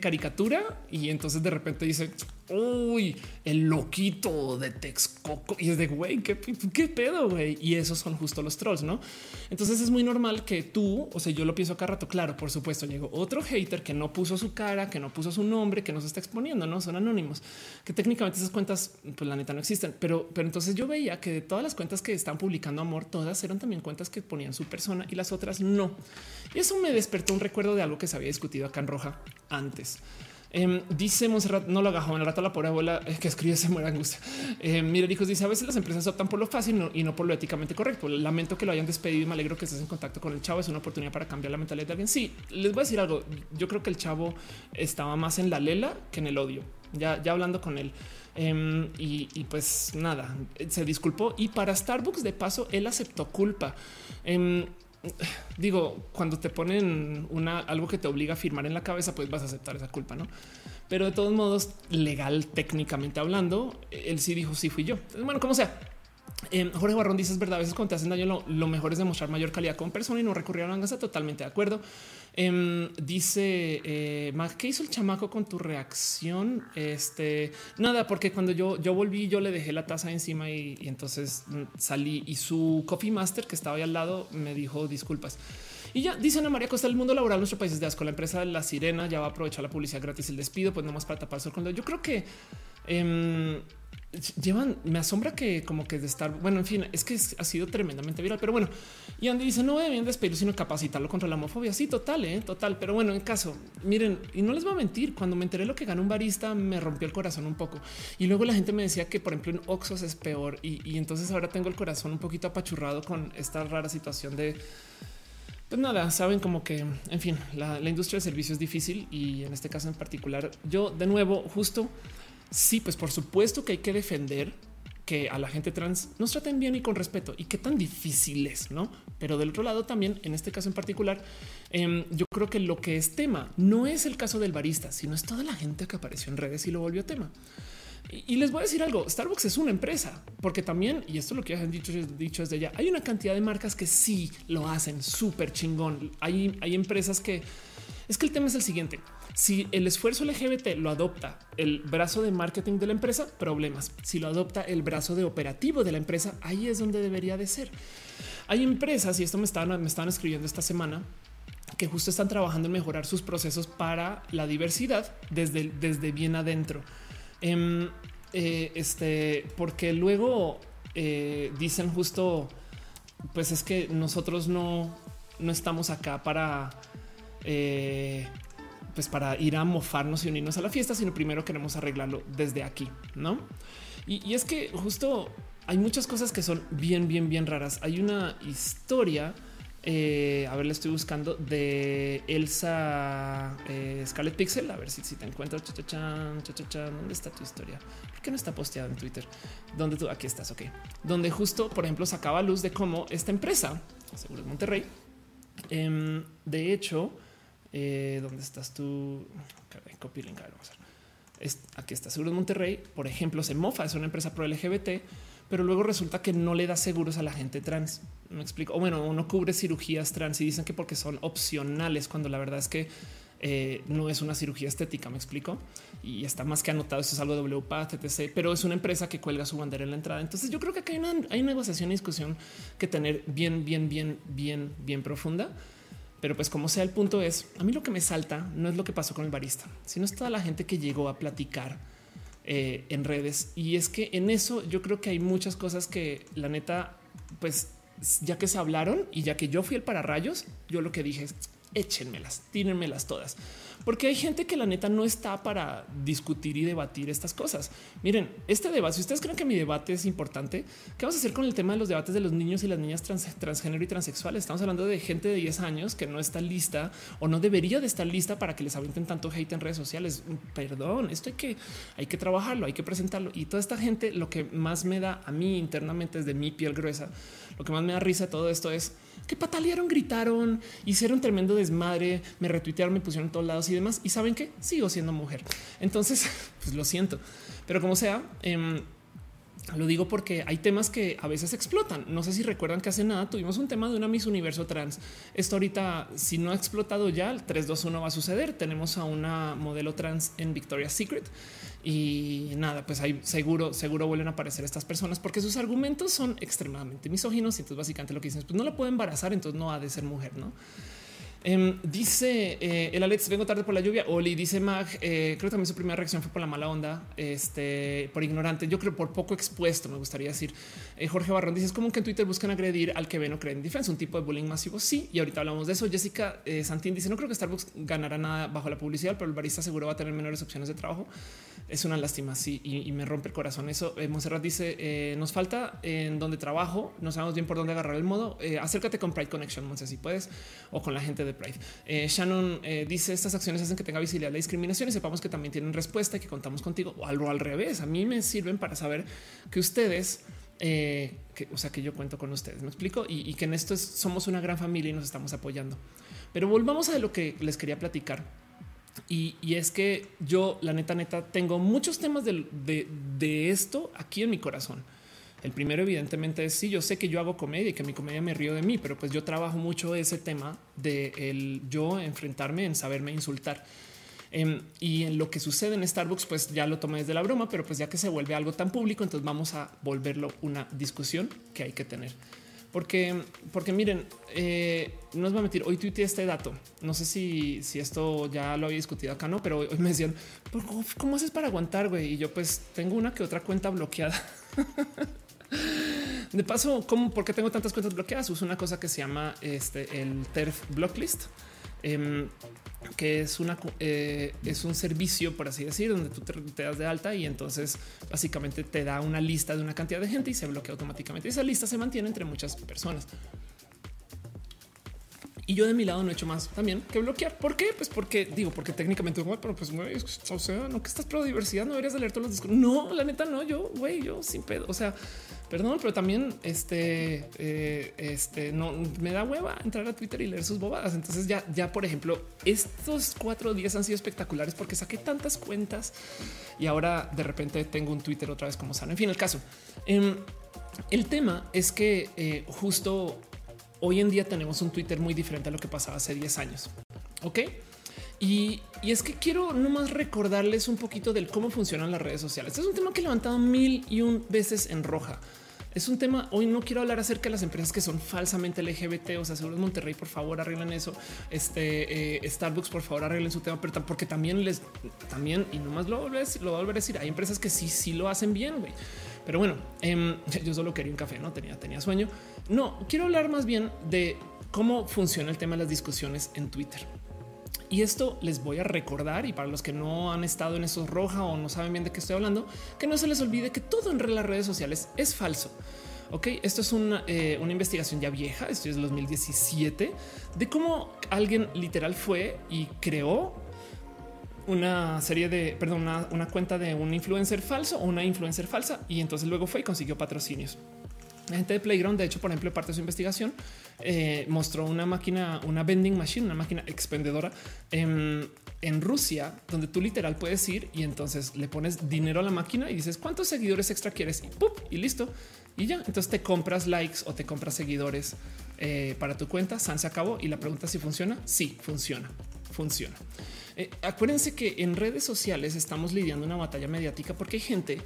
caricatura y entonces de repente dice, uy, el loquito de Texcoco. Y es de güey, ¿qué, qué pedo, güey. Y esos son justo los trolls, no? Entonces es muy normal que tú, o sea, yo lo pienso acá rato. Claro, por supuesto, llegó otro hater que no puso su cara, que no puso su nombre, que no se está exponiendo, no son anónimos, que técnicamente esas cuentas, pues la neta no existen. Pero, pero entonces yo veía que de todas las cuentas que están publicando amor, todas eran también cuentas que ponían su persona y las otras no. Y eso me despertó un recuerdo de algo que se había discutido acá en Roja antes. Em, dice Monserrat, no lo haga joven, el rato la pobre abuela que escribe se muere angustia. Eh, mira, hijos, dice a veces las empresas optan por lo fácil y no por lo éticamente correcto. Lamento que lo hayan despedido y me alegro que estés en contacto con el chavo. Es una oportunidad para cambiar la mentalidad de alguien. Sí, les voy a decir algo. Yo creo que el chavo estaba más en la lela que en el odio. Ya, ya hablando con él. Em, y, pues nada, se disculpó y para Starbucks de paso él aceptó culpa. Digo, cuando te ponen una algo que te obliga a firmar en la cabeza, pues vas a aceptar esa culpa, no? Pero de todos modos, legal, técnicamente hablando, él sí dijo sí fui yo. bueno, como sea, Em, Jorge Barrón dice es verdad, a veces cuando te hacen daño lo, mejor es demostrar mayor calidad con persona y no recurrir a la venganza. Totalmente de acuerdo. Em, dice eh, ¿qué hizo el chamaco con tu reacción? Este nada, porque cuando yo, yo volví, yo le dejé la taza encima y, entonces mm, salí y su coffee master que estaba ahí al lado me dijo disculpas. Y ya dice Ana María Costa, el mundo laboral nuestro país es de asco. La empresa La Sirena ya va a aprovechar la publicidad gratis, el despido, pues no más para tapar el Yo creo que em, llevan, me asombra que como que de estar, bueno, en fin, es que ha sido tremendamente viral, pero bueno, y Andy dice, no deben despedirlo, sino capacitarlo contra la homofobia. Sí, total, eh, total. Pero bueno, en caso, miren, y no les voy a mentir, cuando me enteré lo que ganó un barista, me rompió el corazón un poco. Y luego la gente me decía que, por ejemplo, en Oxos es peor. Y, entonces ahora tengo el corazón un poquito apachurrado con esta rara situación de, pues nada, saben como que, en fin, la, la industria de servicios es difícil y en este caso en particular, yo de nuevo, justo Sí, pues por supuesto que hay que defender que a la gente trans nos traten bien y con respeto y qué tan difícil es, no? Pero del otro lado también, en este caso en particular, em, yo creo que lo que es tema no es el caso del barista, sino es toda la gente que apareció en redes y lo volvió tema. Y, les voy a decir algo, Starbucks es una empresa, porque también, y esto es lo que han dicho, dicho desde ya, hay una cantidad de marcas que sí lo hacen súper chingón. Hay, hay empresas que... Es que el tema es el siguiente. Si el esfuerzo LGBT lo adopta el brazo de marketing de la empresa, problemas. Si lo adopta el brazo de operativo de la empresa, ahí es donde debería de ser. Hay empresas, y esto me estaban, me estaban escribiendo esta semana, que justo están trabajando en mejorar sus procesos para la diversidad desde, desde bien adentro. Em, eh, este, porque luego eh, dicen justo, pues es que nosotros no, no estamos acá para... Pues para ir a mofarnos y unirnos a la fiesta, sino primero queremos arreglarlo desde aquí, ¿no? Y, es que justo hay muchas cosas que son bien, bien, bien raras. Hay una historia, eh, a ver, la estoy buscando, de Elsa eh, Scarlet Pixel, a ver si, si te encuentro. ¿Dónde está tu historia? ¿Por qué no está posteada en Twitter? ¿Dónde tú? Aquí estás, ok. Donde justo, por ejemplo, sacaba luz de cómo esta empresa, Seguros Monterrey, em, de hecho, eh, ¿Dónde estás tú? Copy link. aquí está Seguros Monterrey. Por ejemplo, se mofa, es una empresa pro LGBT, pero luego resulta que no le da seguros a la gente trans. Me explico. O bueno, uno cubre cirugías trans y dicen que porque son opcionales, cuando la verdad es que eh, no es una cirugía estética. Me explico y está más que anotado. Esto es algo de WPAT, etc. Pero es una empresa que cuelga su bandera en la entrada. Entonces, yo creo que acá hay una, hay negociación y discusión que tener bien, bien, bien, bien, bien profunda pero pues como sea, el punto es, a mí lo que me salta no es lo que pasó con el barista, sino es toda la gente que llegó a platicar eh, en redes. Y es que en eso yo creo que hay muchas cosas que la neta, pues ya que se hablaron y ya que yo fui el para rayos, yo lo que dije es échenmelas, tírenmelas todas porque hay gente que la neta no está para discutir y debatir estas cosas. Miren, este debate, si ustedes creen que mi debate es importante, ¿qué vamos a hacer con el tema de los debates de los niños y las niñas transgénero y transexuales? Estamos hablando de gente de 10 años que no está lista o no debería de estar lista para que les avienten tanto hate en redes sociales. Perdón, esto hay que, hay que trabajarlo, hay que presentarlo. Y toda esta gente, lo que más me da a mí internamente desde mi piel gruesa, lo que más me da risa todo esto es que patalearon, gritaron, hicieron tremendo desmadre, me retuitearon, me pusieron en todos lados y demás. Y saben que sigo siendo mujer. Entonces, pues lo siento. Pero como sea, em, lo digo porque hay temas que a veces explotan. No sé si recuerdan que hace nada tuvimos un tema de una Miss Universo trans. Esto ahorita, si no ha explotado ya, el 321 va a suceder. Tenemos a una modelo trans en Victoria's Secret y nada, pues ahí seguro, seguro vuelven a aparecer estas personas porque sus argumentos son extremadamente misóginos. Y entonces, básicamente lo que dicen es: pues no la puede embarazar, entonces no ha de ser mujer, no? Em, dice eh, el Alex, vengo tarde por la lluvia. Oli dice Mag, eh, creo que también su primera reacción fue por la mala onda, este, por ignorante. Yo creo por poco expuesto, me gustaría decir. Eh, Jorge Barrón dice: es como que en Twitter buscan agredir al que ven o creen defensa, un tipo de bullying masivo. Sí, y ahorita hablamos de eso. Jessica Santín dice: No creo que Starbucks ganará nada bajo la publicidad, pero el barista seguro va a tener menores opciones de trabajo es una lástima, sí, y, me rompe el corazón. Eso, Monserrat dice, nos falta en donde trabajo, no sabemos bien por dónde agarrar el modo, acércate con Pride Connection, Monse, si puedes, o con la gente de Pride. Shannon dice, estas acciones hacen que tenga visibilidad la discriminación y sepamos que también tienen respuesta y que contamos contigo, o algo al revés, a mí me sirven para saber que ustedes... que, o sea, que yo cuento con ustedes, me explico y que en esto somos una gran familia y nos estamos apoyando. Pero volvamos a lo que les quería platicar y, es que yo, la neta, neta, tengo muchos temas de, esto aquí en mi corazón. El primero, evidentemente, es sí, yo sé que yo hago comedia y que mi comedia me río de mí, pero pues yo trabajo mucho ese tema de el yo enfrentarme en saberme insultar. Em, y en lo que sucede en Starbucks, pues ya lo tomé desde la broma, pero pues ya que se vuelve algo tan público, entonces vamos a volverlo una discusión que hay que tener. Porque, porque miren, eh, no os voy a mentir, hoy tuiteé este dato. No sé si, si esto ya lo había discutido acá, no, pero hoy me decían, ¿cómo, haces para aguantar? güey? Y yo, pues tengo una que otra cuenta bloqueada. De paso, ¿cómo, ¿por qué tengo tantas cuentas bloqueadas? Uso una cosa que se llama este, el TERF Blocklist. Em, que es una eh, un servicio, por así decir, donde tú te, das de alta y entonces básicamente te da una lista de una cantidad de gente y se bloquea automáticamente. Esa lista se mantiene entre muchas personas. Y yo de mi lado no he hecho más también que bloquear. ¿Por qué? Pues porque digo, porque técnicamente, pero pues, o sea, no que estás pro diversidad, no deberías de leer todos los discursos. No, la neta, no, yo, güey, yo sin pedo. O sea, perdón, pero también este, eh, este no me da hueva entrar a Twitter y leer sus bobadas. Entonces, ya, ya, por ejemplo, estos cuatro días han sido espectaculares porque saqué tantas cuentas y ahora de repente tengo un Twitter otra vez como sano. En fin, el caso. Em, el tema es que eh, justo hoy en día tenemos un Twitter muy diferente a lo que pasaba hace 10 años. Ok. Y, es que quiero nomás recordarles un poquito del cómo funcionan las redes sociales. Este es un tema que he levantado mil y un veces en roja. Es un tema. Hoy no quiero hablar acerca de las empresas que son falsamente LGBT. O sea, seguro Monterrey, por favor, arreglen eso. Este eh, Starbucks, por favor, arreglen su tema, pero porque también les también y nomás lo lo voy a decir. Hay empresas que sí, sí lo hacen bien. Pero bueno, em, yo solo quería un café, no tenía, tenía sueño. No quiero hablar más bien de cómo funciona el tema de las discusiones en Twitter. Y esto les voy a recordar y para los que no han estado en esos roja o no saben bien de qué estoy hablando, que no se les olvide que todo en las redes sociales es falso. Ok, esto es una, eh, una, investigación ya vieja, esto es 2017, de cómo alguien literal fue y creó una serie de, perdón, una, una, cuenta de un influencer falso o una influencer falsa y entonces luego fue y consiguió patrocinios. La gente de Playground, de hecho, por ejemplo, parte de su investigación, eh, mostró una máquina, una vending machine, una máquina expendedora en, en, Rusia, donde tú literal puedes ir y entonces le pones dinero a la máquina y dices cuántos seguidores extra quieres y, ¡pup! y listo. Y ya, entonces te compras likes o te compras seguidores eh, para tu cuenta. San se acabó y la pregunta si funciona. Sí, funciona, funciona. Eh, acuérdense que en redes sociales estamos lidiando una batalla mediática porque hay gente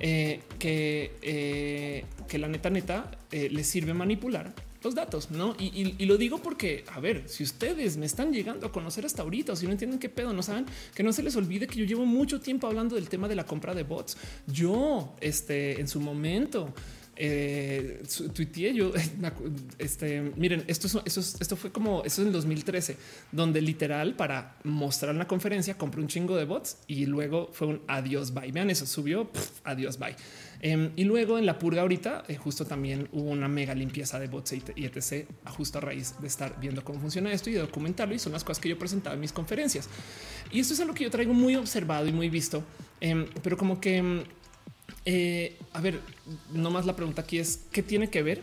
eh, que, eh, que la neta neta les sirve manipular los datos, ¿no? Y, lo digo porque, a ver, si ustedes me están llegando a conocer hasta ahorita o si no entienden qué pedo, no saben, que no se les olvide que yo llevo mucho tiempo hablando del tema de la compra de bots. Yo, este, en su momento, eh, tuiteé yo, este, miren, esto, esto fue como, eso en 2013, donde literal para mostrar la conferencia compré un chingo de bots y luego fue un adiós, bye. Vean eso, subió, adiós, bye. Em, y luego en la purga ahorita, eh, justo también hubo una mega limpieza de bots y etc. justo a raíz de estar viendo cómo funciona esto y de documentarlo. Y son las cosas que yo presentaba en mis conferencias. Y esto es algo que yo traigo muy observado y muy visto, em, pero como que em, eh, a ver, nomás la pregunta aquí es qué tiene que ver.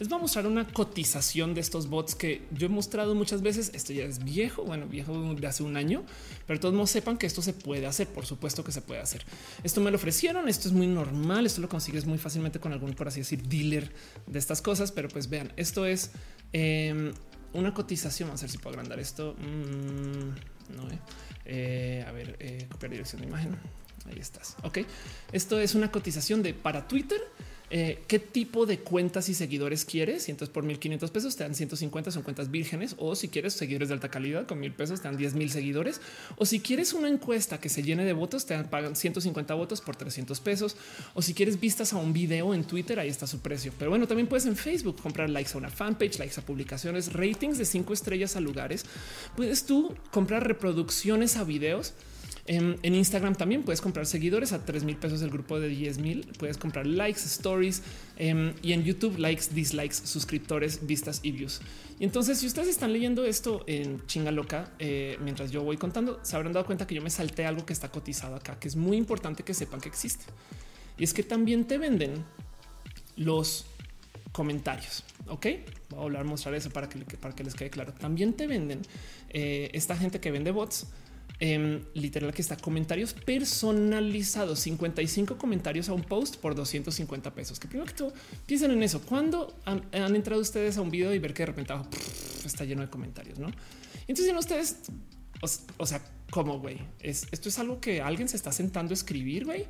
Les voy a mostrar una cotización de estos bots que yo he mostrado muchas veces. Esto ya es viejo, bueno, viejo de hace un año, pero todos sepan que esto se puede hacer. Por supuesto que se puede hacer. Esto me lo ofrecieron. Esto es muy normal. Esto lo consigues muy fácilmente con algún, por así decir, dealer de estas cosas. Pero pues vean, esto es em, una cotización. Vamos a ver si puedo agrandar esto. Mm, no, eh. a ver, eh, copiar dirección de imagen. Ahí estás. Ok. Esto es una cotización de para Twitter. Eh, qué tipo de cuentas y seguidores quieres. Y entonces por 1500 pesos te dan 150 son cuentas vírgenes. O si quieres seguidores de alta calidad con mil pesos te dan 10 mil seguidores. O si quieres una encuesta que se llene de votos, te pagan 150 votos por 300 pesos. O si quieres vistas a un video en Twitter, ahí está su precio. Pero bueno, también puedes en Facebook comprar likes a una fanpage, likes a publicaciones, ratings de cinco estrellas a lugares. Puedes tú comprar reproducciones a videos en, Instagram también puedes comprar seguidores a 3 mil pesos el grupo de 10 mil. Puedes comprar likes, stories em, y en YouTube likes, dislikes, suscriptores, vistas y views. Y entonces, si ustedes están leyendo esto en chinga loca, eh, mientras yo voy contando, se habrán dado cuenta que yo me salté algo que está cotizado acá, que es muy importante que sepan que existe. Y es que también te venden los comentarios. Ok, voy a hablar, mostrar eso para que, para que les quede claro. También te venden eh, esta gente que vende bots Em, literal que está comentarios personalizados, 55 comentarios a un post por 250 pesos. Que primero que todo piensen en eso. Cuando han, entrado ustedes a un video y ver que de repente está lleno de comentarios, no? Entonces, ustedes, o, sea, ¿cómo güey? Es, esto es algo que alguien se está sentando a escribir, güey.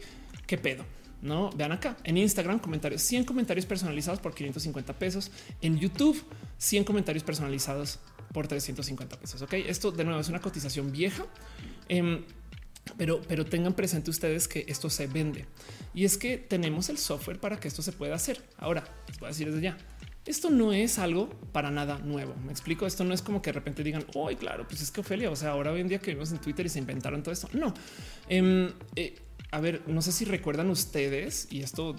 ¿Qué pedo? No vean acá en Instagram comentarios, 100 comentarios personalizados por 550 pesos. En YouTube, 100 comentarios personalizados por 350 pesos. Ok, esto de nuevo es una cotización vieja, em, pero, pero tengan presente ustedes que esto se vende y es que tenemos el software para que esto se pueda hacer. Ahora les voy a decir desde ya. Esto no es algo para nada nuevo. Me explico. Esto no es como que de repente digan, hoy, claro, pues es que Ofelia, o sea, ahora hoy en día que vimos en Twitter y se inventaron todo esto. No, eh, eh, a ver, no sé si recuerdan ustedes, y esto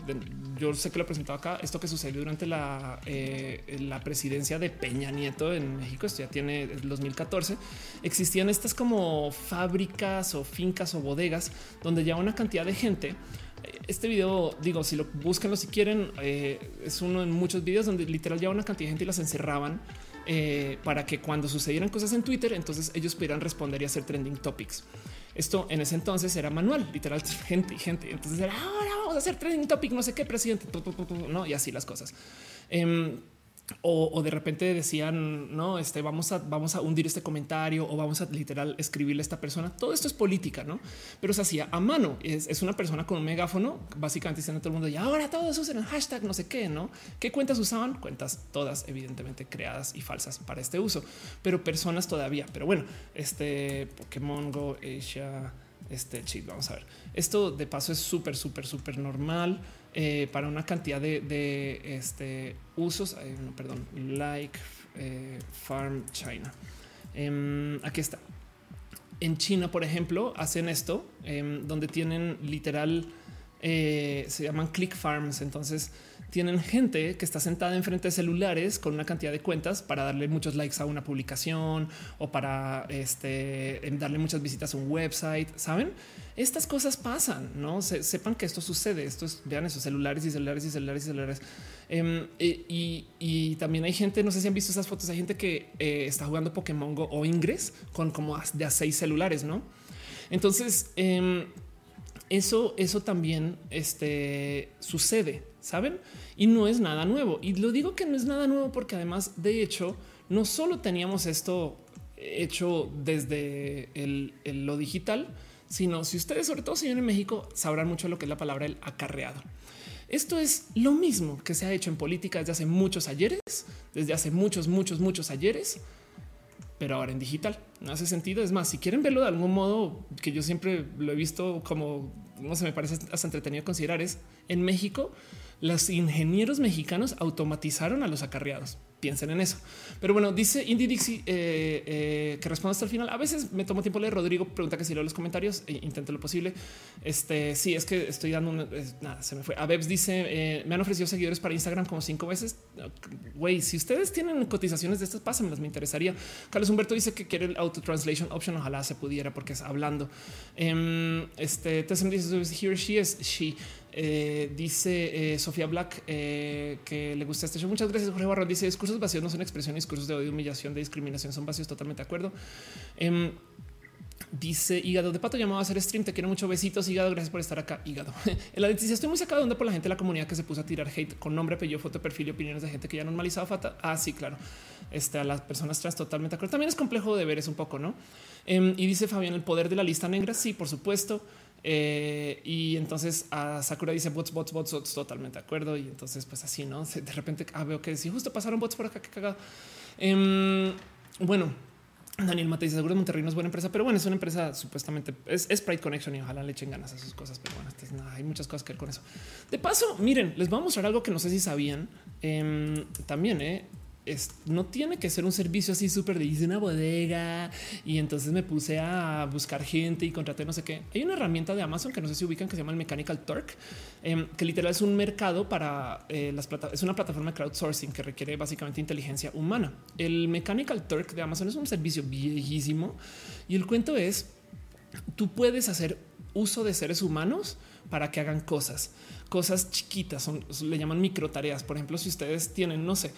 yo sé que lo he presentado acá, esto que sucedió durante la, eh, la presidencia de Peña Nieto en México, esto ya tiene el 2014, existían estas como fábricas o fincas o bodegas donde ya una cantidad de gente este video, digo, si lo buscan si quieren, eh, es uno en muchos videos donde literal ya una cantidad de gente y las encerraban eh, para que cuando sucedieran cosas en Twitter, entonces ellos pudieran responder y hacer trending topics. Esto en ese entonces era manual, literal, gente y gente. Entonces era ahora vamos a hacer trending topic, no sé qué presidente, no, y así las cosas. Em, o, de repente decían no, este vamos a vamos a hundir este comentario o vamos a literal escribirle a esta persona. Todo esto es política, no? Pero se hacía a mano. Es, una persona con un megáfono, básicamente diciendo a todo el mundo y ahora todos usan hashtag, no sé qué, no? ¿Qué cuentas usaban? Cuentas todas evidentemente creadas y falsas para este uso, pero personas todavía. Pero bueno, este Pokémon Go Asia, este chip, vamos a ver. Esto de paso es súper, súper, súper normal. Eh, para una cantidad de, este, usos. perdón, like eh, Farm China. Em, aquí está. En China, por ejemplo, hacen esto em, donde tienen literal, eh, se llaman click farms. Entonces, tienen gente que está sentada enfrente de celulares con una cantidad de cuentas para darle muchos likes a una publicación o para este, darle muchas visitas a un website. Saben, estas cosas pasan, no sepan que esto sucede. Esto es, vean esos celulares y celulares y celulares y celulares. Em, y, también hay gente, no sé si han visto esas fotos. Hay gente que eh, está jugando Pokémon Go o Ingress con como de a seis celulares, no? Entonces, em, eso, eso también este, sucede, saben? Y no es nada nuevo. Y lo digo que no es nada nuevo porque además, de hecho, no solo teníamos esto hecho desde lo digital, sino si ustedes, sobre todo si viven en México, sabrán mucho lo que es la palabra el acarreado. Esto es lo mismo que se ha hecho en política desde hace muchos ayeres, desde hace muchos, muchos, muchos ayeres, pero ahora en digital. No hace sentido. Es más, si quieren verlo de algún modo que yo siempre lo he visto como no se me parece hasta entretenido considerar es en México los ingenieros mexicanos automatizaron a los acarreados. Piensen en eso. Pero bueno, dice Indy Dixie eh, eh, que responde hasta el final. A veces me tomo tiempo leer. Rodrigo pregunta que si leo los comentarios e intento lo posible. Este sí es que estoy dando nada, se me fue. A Bebs dice me han ofrecido seguidores para Instagram como cinco veces. Güey, si ustedes tienen cotizaciones de estas, pásenmelas, me interesaría. Carlos Humberto dice que quiere el auto translation option. Ojalá se pudiera porque es hablando. Em, este Tessem dice here she is she. Eh, dice eh, Sofía Black eh, que le gusta este show. Muchas gracias. Jorge Barrón dice discursos vacíos no son expresiones, discursos de odio, humillación, de discriminación son vacíos. Totalmente de acuerdo. Em, dice Hígado de Pato llamado a hacer stream. Te quiero mucho. Besitos, Hígado. Gracias por estar acá. Hígado. en la noticia estoy muy sacado de onda por la gente de la comunidad que se puso a tirar hate con nombre, apellido, foto, perfil y opiniones de gente que ya normalizado fata. Ah, sí, claro. Este, a las personas trans totalmente de acuerdo. También es complejo de ver es un poco, no? Em, y dice Fabián, el poder de la lista negra. Sí, por supuesto. Eh, y entonces Sakura dice bots, bots, bots, bots, totalmente de acuerdo. Y entonces, pues así, no de repente ah, veo que si justo pasaron bots por acá, que cagado. Em, bueno, Daniel Mate dice seguro Monterrey no es buena empresa, pero bueno, es una empresa supuestamente es, Pride Connection y ojalá le echen ganas a sus cosas. Pero bueno, este hay muchas cosas que ver con eso. De paso, miren, les voy a mostrar algo que no sé si sabían em, también. Eh, no tiene que ser un servicio así súper de una bodega y entonces me puse a buscar gente y contraté no sé qué. Hay una herramienta de Amazon que no sé si ubican que se llama el Mechanical Turk, em, que literal es un mercado para eh, las plataformas. Es una plataforma de crowdsourcing que requiere básicamente inteligencia humana. El Mechanical Turk de Amazon es un servicio viejísimo y el cuento es tú puedes hacer uso de seres humanos para que hagan cosas, cosas chiquitas, son, le llaman micro tareas. Por ejemplo, si ustedes tienen, no sé,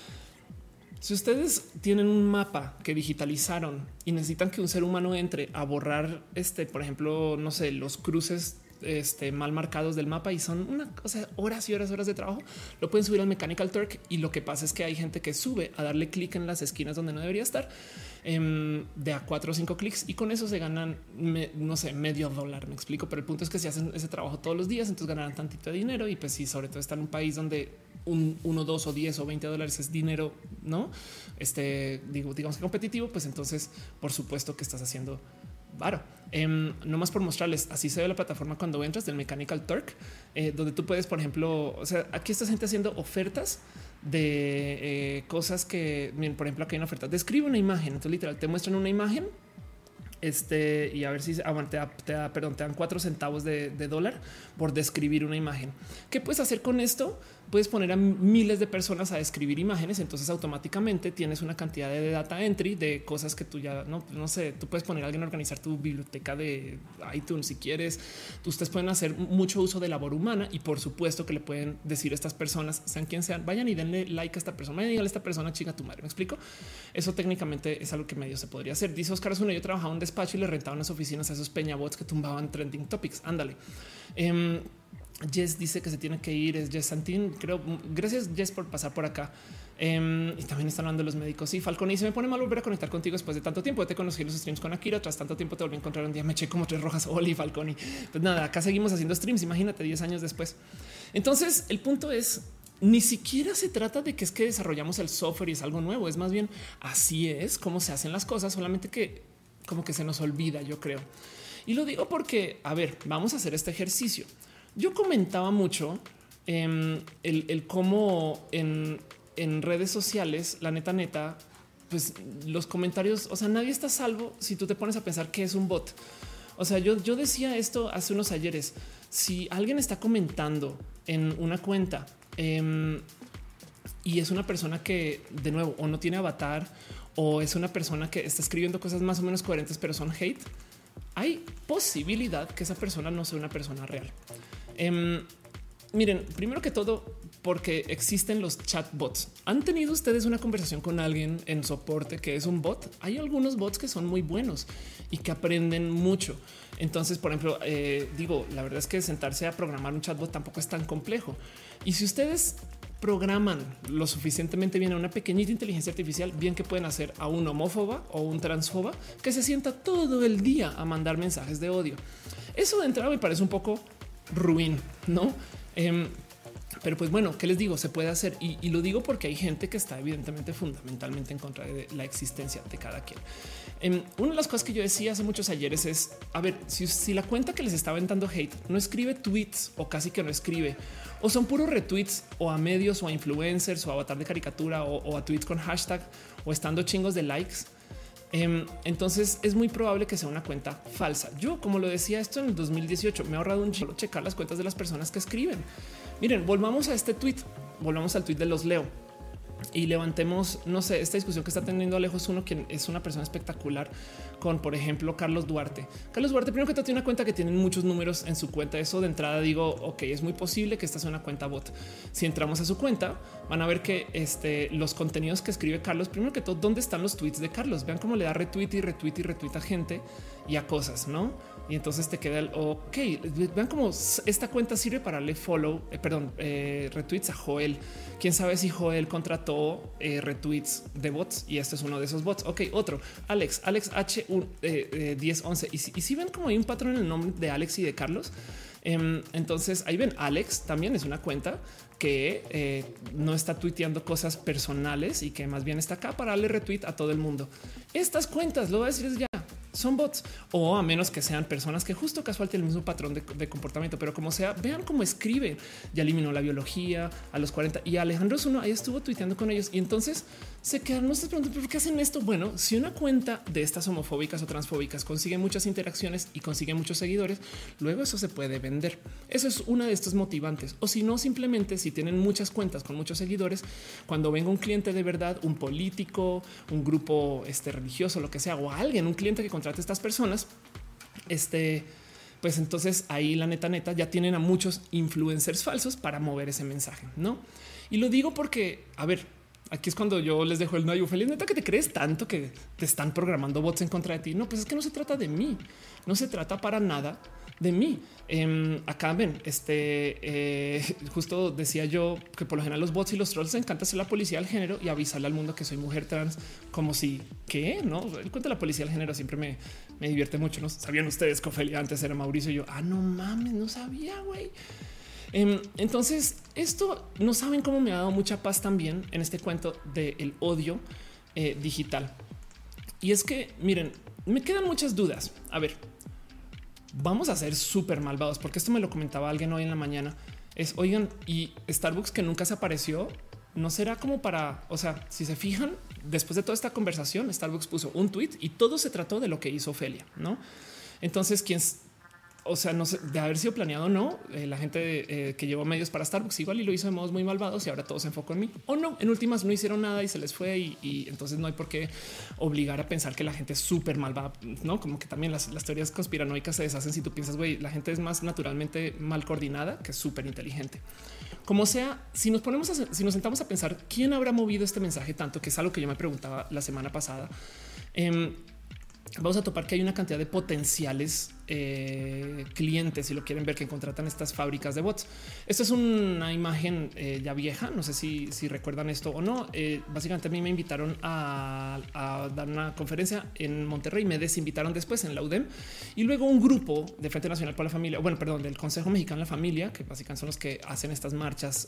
Si ustedes tienen un mapa que digitalizaron y necesitan que un ser humano entre a borrar este, por ejemplo, no sé, los cruces este, mal marcados del mapa y son una cosa, horas y horas, horas de trabajo. Lo pueden subir al Mechanical Turk y lo que pasa es que hay gente que sube a darle clic en las esquinas donde no debería estar em, de a cuatro o cinco clics y con eso se ganan, no sé, medio dólar. Me explico, pero el punto es que si hacen ese trabajo todos los días, entonces ganarán tantito de dinero y pues si sobre todo está en un país donde un uno, dos o diez o 20 dólares es dinero, no? Este digo, digamos que competitivo, pues entonces por supuesto que estás haciendo varo. Eh, no más por mostrarles, así se ve la plataforma cuando entras del Mechanical Turk, eh, donde tú puedes, por ejemplo, o sea, aquí está gente haciendo ofertas de eh, cosas que, por ejemplo, aquí hay una oferta, describe una imagen, entonces literal te muestran una imagen este y a ver si ah, te, da, perdón, te dan cuatro centavos de, de, dólar por describir una imagen. ¿Qué puedes hacer con esto? Puedes poner a miles de personas a escribir imágenes, entonces automáticamente tienes una cantidad de data entry de cosas que tú ya no, no sé, tú puedes poner a alguien a organizar tu biblioteca de iTunes si quieres. Ustedes pueden hacer mucho uso de labor humana y por supuesto que le pueden decir a estas personas, sean quien sean, vayan y denle like a esta persona, vayan y a esta persona, chica tu madre. Me explico. Eso técnicamente es algo que medio se podría hacer. Dice Oscar Zuna, yo trabajaba en un despacho y le rentaba unas oficinas a esos peñabots que tumbaban trending topics. Ándale. Em, Jess dice que se tiene que ir. Es Jess Santín. Creo. Gracias, Jess, por pasar por acá. Em, y también están hablando de los médicos. Y y se me pone mal volver a conectar contigo después de tanto tiempo. Te conocí los streams con Akira. Tras tanto tiempo te volví a encontrar un día. Me eché como tres rojas. Oli Falcón. pues nada, acá seguimos haciendo streams. Imagínate 10 años después. Entonces, el punto es ni siquiera se trata de que es que desarrollamos el software y es algo nuevo. Es más bien así es como se hacen las cosas, solamente que como que se nos olvida, yo creo. Y lo digo porque, a ver, vamos a hacer este ejercicio. Yo comentaba mucho em, el, cómo en, redes sociales, la neta, neta, pues los comentarios, o sea, nadie está salvo si tú te pones a pensar que es un bot. O sea, yo, yo decía esto hace unos ayeres. Si alguien está comentando en una cuenta em, y es una persona que de nuevo o no tiene avatar o es una persona que está escribiendo cosas más o menos coherentes, pero son hate, hay posibilidad que esa persona no sea una persona real. Em, miren, primero que todo, porque existen los chatbots. ¿Han tenido ustedes una conversación con alguien en soporte que es un bot? Hay algunos bots que son muy buenos y que aprenden mucho. Entonces, por ejemplo, eh, digo, la verdad es que sentarse a programar un chatbot tampoco es tan complejo. Y si ustedes programan lo suficientemente bien a una pequeñita inteligencia artificial, bien que pueden hacer a un homófoba o un transfoba que se sienta todo el día a mandar mensajes de odio. Eso de entrada me parece un poco ruin, no? Em, pero pues bueno, ¿qué les digo? Se puede hacer y, lo digo porque hay gente que está evidentemente fundamentalmente en contra de la existencia de cada quien. Em, una de las cosas que yo decía hace muchos ayeres es, a ver, si, la cuenta que les está aventando hate no escribe tweets o casi que no escribe, o son puros retweets o a medios o a influencers o a avatar de caricatura o, a tweets con hashtag o estando chingos de likes, entonces es muy probable que sea una cuenta falsa. Yo, como lo decía esto en el 2018, me he ahorrado un chilo checar las cuentas de las personas que escriben. Miren, volvamos a este tweet, volvamos al tweet de los Leo y levantemos, no sé, esta discusión que está teniendo Alejos uno, quien es una persona espectacular con, por ejemplo, Carlos Duarte. Carlos Duarte, primero que todo, tiene una cuenta que tienen muchos números en su cuenta. Eso de entrada digo, ok, es muy posible que esta sea una cuenta bot. Si entramos a su cuenta, van a ver que este, los contenidos que escribe Carlos, primero que todo, ¿dónde están los tweets de Carlos? Vean cómo le da retweet y retweet y retweet a gente y a cosas, ¿no? Y entonces te queda el, ok, vean cómo esta cuenta sirve para darle follow, eh, perdón, eh, retweets a Joel. Quién sabe si Joel contrató eh, retweets de bots y este es uno de esos bots. Ok, otro, Alex, Alex H 1011. Y, y si ven como hay un patrón en el nombre de Alex y de Carlos, em, entonces ahí ven, Alex también es una cuenta que no está tuiteando cosas personales y que más bien está acá para darle retweet a todo el mundo. Estas cuentas, lo voy a decir ya, son bots o a menos que sean personas que justo casual tienen el mismo patrón de, comportamiento, pero como sea, vean cómo escribe. Ya eliminó la biología a los 40 y Alejandro Zuno ahí estuvo tuiteando con ellos y entonces se quedan. No se preguntan por qué hacen esto. Bueno, si una cuenta de estas homofóbicas o transfóbicas consigue muchas interacciones y consigue muchos seguidores, luego eso se puede vender. Eso es una de estos motivantes. O si no, simplemente si tienen muchas cuentas con muchos seguidores, cuando venga un cliente de verdad, un político, un grupo este, religioso, lo que sea, o alguien, un cliente que contrate a estas personas, este pues entonces ahí la neta neta ya tienen a muchos influencers falsos para mover ese mensaje, ¿no? Y lo digo porque, a ver, Aquí es cuando yo les dejo el no, feliz neta que te crees tanto que te están programando bots en contra de ti. No, pues es que no se trata de mí, no se trata para nada de mí. Eh, acá ven, este eh, justo decía yo que por lo general los bots y los trolls encanta ser la policía del género y avisarle al mundo que soy mujer trans, como si que no el cuento de la policía del género siempre me, me divierte mucho. No sabían ustedes que Ofelia antes era Mauricio y yo, ah, no mames, no sabía, güey. Em, entonces, esto no saben cómo me ha dado mucha paz también en este cuento del odio eh, digital. Y es que, miren, me quedan muchas dudas. A ver, vamos a ser súper malvados, porque esto me lo comentaba alguien hoy en la mañana. Es, oigan, y Starbucks que nunca se apareció, no será como para, o sea, si se fijan, después de toda esta conversación, Starbucks puso un tweet y todo se trató de lo que hizo Ofelia, ¿no? Entonces, quien o sea, no sé, de haber sido planeado o no, eh, la gente eh, que llevó medios para Starbucks igual y lo hizo de modos muy malvados y ahora todo se enfocó en mí o no. En últimas no hicieron nada y se les fue y, entonces no hay por qué obligar a pensar que la gente es súper malvada, no como que también las, teorías conspiranoicas se deshacen si tú piensas, güey, la gente es más naturalmente mal coordinada que súper inteligente. Como sea, si nos ponemos, a, si nos sentamos a pensar quién habrá movido este mensaje tanto, que es algo que yo me preguntaba la semana pasada. Eh, vamos a topar que hay una cantidad de potenciales eh, clientes, si lo quieren ver, que contratan estas fábricas de bots. Esta es una imagen eh, ya vieja, no sé si, recuerdan esto o no. Eh, básicamente a mí me invitaron a, dar una conferencia en Monterrey, me desinvitaron después en la UDEM y luego un grupo de Frente Nacional por la Familia, bueno, perdón, del Consejo Mexicano de la Familia, que básicamente son los que hacen estas marchas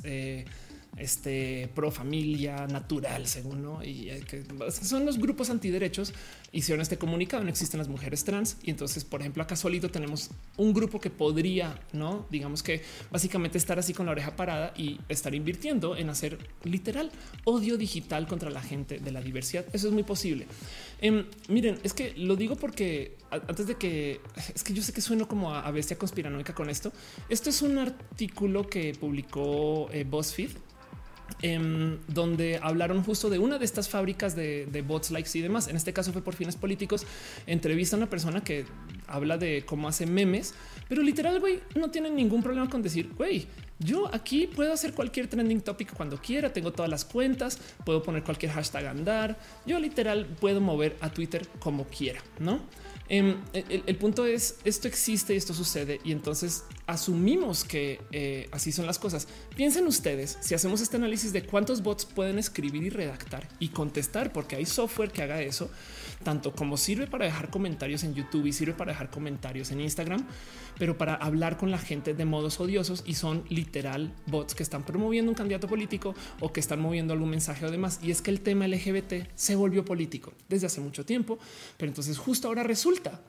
este pro familia natural, según no, y que son los grupos antiderechos. Hicieron este comunicado. No existen las mujeres trans. Y entonces, por ejemplo, acá solito tenemos un grupo que podría, no digamos que básicamente estar así con la oreja parada y estar invirtiendo en hacer literal odio digital contra la gente de la diversidad. Eso es muy posible. Em, miren, es que lo digo porque antes de que es que yo sé que sueno como a, bestia conspiranoica con esto. Esto es un artículo que publicó eh, BuzzFeed Em, donde hablaron justo de una de estas fábricas de, bots, likes y demás. En este caso fue por fines políticos. Entrevista a una persona que habla de cómo hace memes, pero literal, güey, no tienen ningún problema con decir, güey, yo aquí puedo hacer cualquier trending topic cuando quiera. Tengo todas las cuentas, puedo poner cualquier hashtag andar. Yo literal puedo mover a Twitter como quiera, no? Em, el, punto es esto existe y esto sucede y entonces asumimos que eh, así son las cosas. Piensen ustedes si hacemos este análisis de cuántos bots pueden escribir y redactar y contestar, porque hay software que haga eso, tanto como sirve para dejar comentarios en YouTube y sirve para dejar comentarios en Instagram, pero para hablar con la gente de modos odiosos y son literal bots que están promoviendo un candidato político o que están moviendo algún mensaje o demás. Y es que el tema LGBT se volvió político desde hace mucho tiempo, pero entonces justo ahora resulta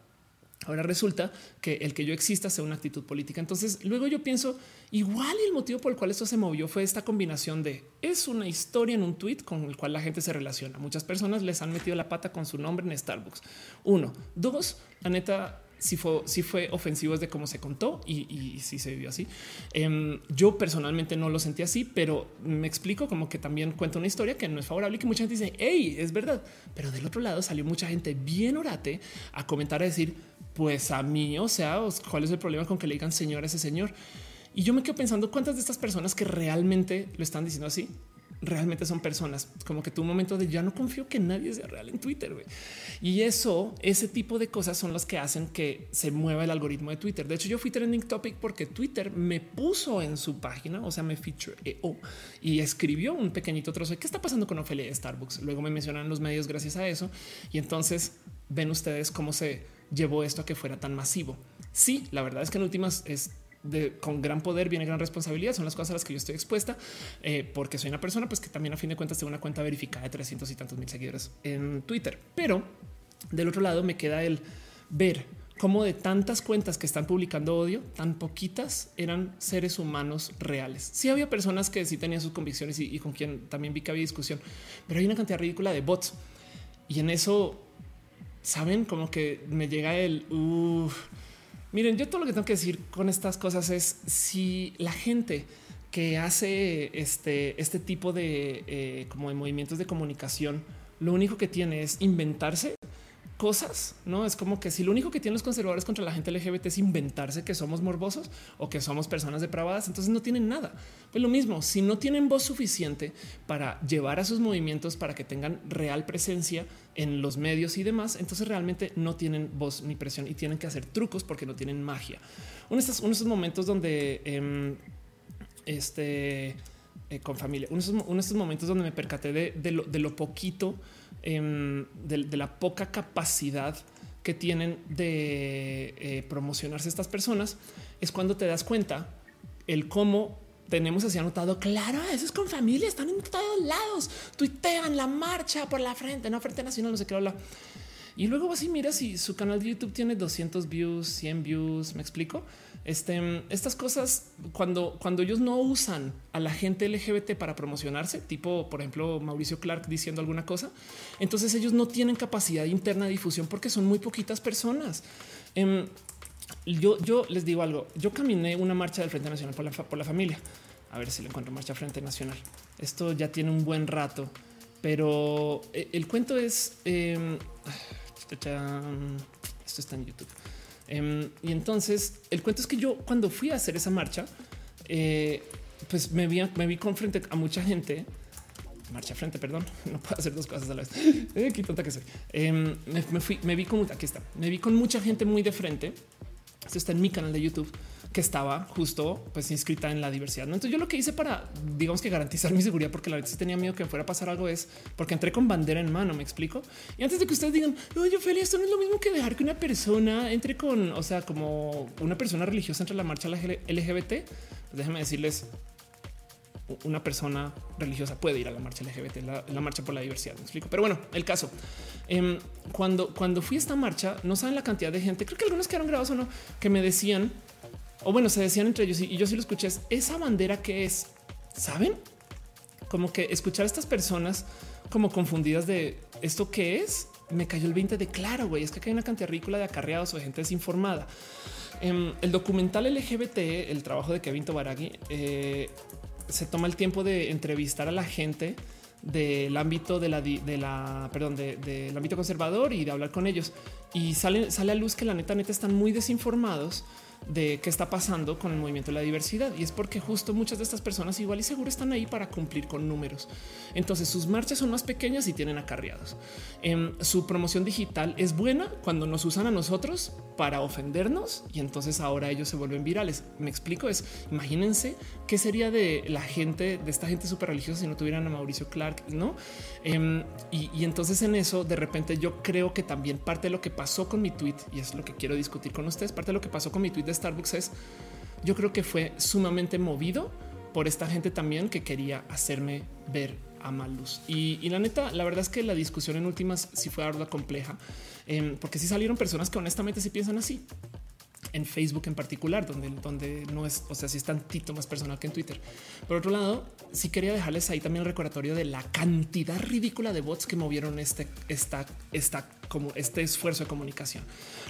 Ahora resulta que el que yo exista sea una actitud política. Entonces luego yo pienso igual el motivo por el cual esto se movió fue esta combinación de es una historia en un tweet con el cual la gente se relaciona. Muchas personas les han metido la pata con su nombre en Starbucks. Uno, dos, la neta si fue, si fue ofensivo desde cómo se contó y, si se vivió así. Em, yo personalmente no lo sentí así, pero me explico como que también cuenta una historia que no es favorable y que mucha gente dice, hey, es verdad. Pero del otro lado salió mucha gente bien orate a comentar, a decir, pues a mí, o sea, ¿cuál es el problema con que le digan señor a ese señor? Y yo me quedo pensando cuántas de estas personas que realmente lo están diciendo así realmente son personas como que tu momento de ya no confío que nadie sea real en Twitter. Y eso, ese tipo de cosas son las que hacen que se mueva el algoritmo de Twitter. De hecho, yo fui trending topic porque Twitter me puso en su página, o sea, me featureó y escribió un pequeñito trozo de qué está pasando con Ophelia de Starbucks. Luego me mencionan los medios gracias a eso. Y entonces ven ustedes cómo se llevó esto a que fuera tan masivo. Sí, la verdad es que en últimas es con gran poder viene gran responsabilidad. Son las cosas a las que yo estoy expuesta eh, porque soy una persona pues que también a fin de cuentas tengo una cuenta verificada de 300 y tantos mil seguidores en Twitter. Pero del otro lado me queda el ver cómo de tantas cuentas que están publicando odio, tan poquitas eran seres humanos reales. Sí había personas que sí tenían sus convicciones y, con quien también vi que había discusión, pero hay una cantidad ridícula de bots. Y en eso, saben, como que me llega el... Miren, yo todo lo que tengo que decir con estas cosas es si la gente que hace este, este tipo de, eh, como de movimientos de comunicación, lo único que tiene es inventarse cosas, no es como que si lo único que tienen los conservadores contra la gente LGBT es inventarse que somos morbosos o que somos personas depravadas, entonces no tienen nada. Es lo mismo, si no tienen voz suficiente para llevar a sus movimientos para que tengan real presencia en los medios y demás, entonces realmente no tienen voz ni presión y tienen que hacer trucos porque no tienen magia. Uno de estos, momentos donde em, este eh, con familia, uno de, estos, momentos donde me percaté de, lo, poquito, em, de, la poca capacidad que tienen de eh, promocionarse estas personas, es cuando te das cuenta el cómo tenemos así anotado, claro, eso es con familia, están en todos lados, tuitean la marcha por la frente, no frente nacional, no sé qué habla. Y luego vas y miras si su canal de YouTube tiene 200 views, 100 views, me explico. Este, estas cosas, cuando, cuando ellos no usan a la gente LGBT para promocionarse, tipo, por ejemplo, Mauricio Clark diciendo alguna cosa, entonces ellos no tienen capacidad interna de difusión porque son muy poquitas personas. Em, yo, yo les digo algo. Yo caminé una marcha del Frente Nacional por la, por la familia. A ver si le encuentro marcha Frente Nacional. Esto ya tiene un buen rato, pero eh, el cuento es em, esto está en YouTube. Em, y entonces el cuento es que yo cuando fui a hacer esa marcha, eh, pues me vi, me vi con frente a mucha gente. Marcha frente, perdón, no puedo hacer dos cosas a la vez. Eh, qué tonta que soy. Em, me, fui, me vi con aquí está. Me vi con mucha gente muy de frente esto está en mi canal de YouTube que estaba justo pues inscrita en la diversidad. Entonces yo lo que hice para, digamos que garantizar mi seguridad, porque la verdad sí tenía miedo que fuera a pasar algo es porque entré con bandera en mano, me explico. Y antes de que ustedes digan, oye, Feli, esto no es lo mismo que dejar que una persona entre con, o sea, como una persona religiosa entre la marcha LGBT, pues déjenme decirles, una persona religiosa puede ir a la marcha LGBT, la, marcha por la diversidad. Me explico. Pero bueno, el caso em, cuando, cuando fui a esta marcha, no saben la cantidad de gente. Creo que algunos quedaron grabados o no, que me decían, o bueno, se decían entre ellos y yo sí lo escuché. Es esa bandera que es, saben, como que escuchar a estas personas como confundidas de esto que es. Me cayó el 20 de claro, güey. Es que hay una cantidad ridícula de acarreados o de gente desinformada. Em, el documental LGBT, el trabajo de Kevin Tobaragi, eh, se toma el tiempo de entrevistar a la gente del ámbito de la perdón, del ámbito conservador y de hablar con ellos. Y sale, sale a luz que la neta, neta están muy desinformados de qué está pasando con el movimiento de la diversidad. Y es porque justo muchas de estas personas igual y seguro están ahí para cumplir con números. Entonces sus marchas son más pequeñas y tienen acarreados. Em, su promoción digital es buena cuando nos usan a nosotros para ofendernos y entonces ahora ellos se vuelven virales. Me explico es, imagínense qué sería de la gente, de esta gente súper religiosa si no tuvieran a Mauricio Clark, ¿no? Em, y, entonces en eso de repente yo creo que también parte de lo que pasó con mi tweet, y es lo que quiero discutir con ustedes, parte de lo que pasó con mi tweet de Starbucks es, yo creo que fue sumamente movido por esta gente también que quería hacerme ver a mal luz. Y, la neta, la verdad es que la discusión en últimas sí fue ardua, compleja, em, porque sí salieron personas que honestamente sí piensan así en Facebook en particular, donde, donde no es, o sea, si es tantito más personal que en Twitter. Por otro lado, sí quería dejarles ahí también el recordatorio de la cantidad ridícula de bots que movieron este, esta, esta, como este esfuerzo de comunicación.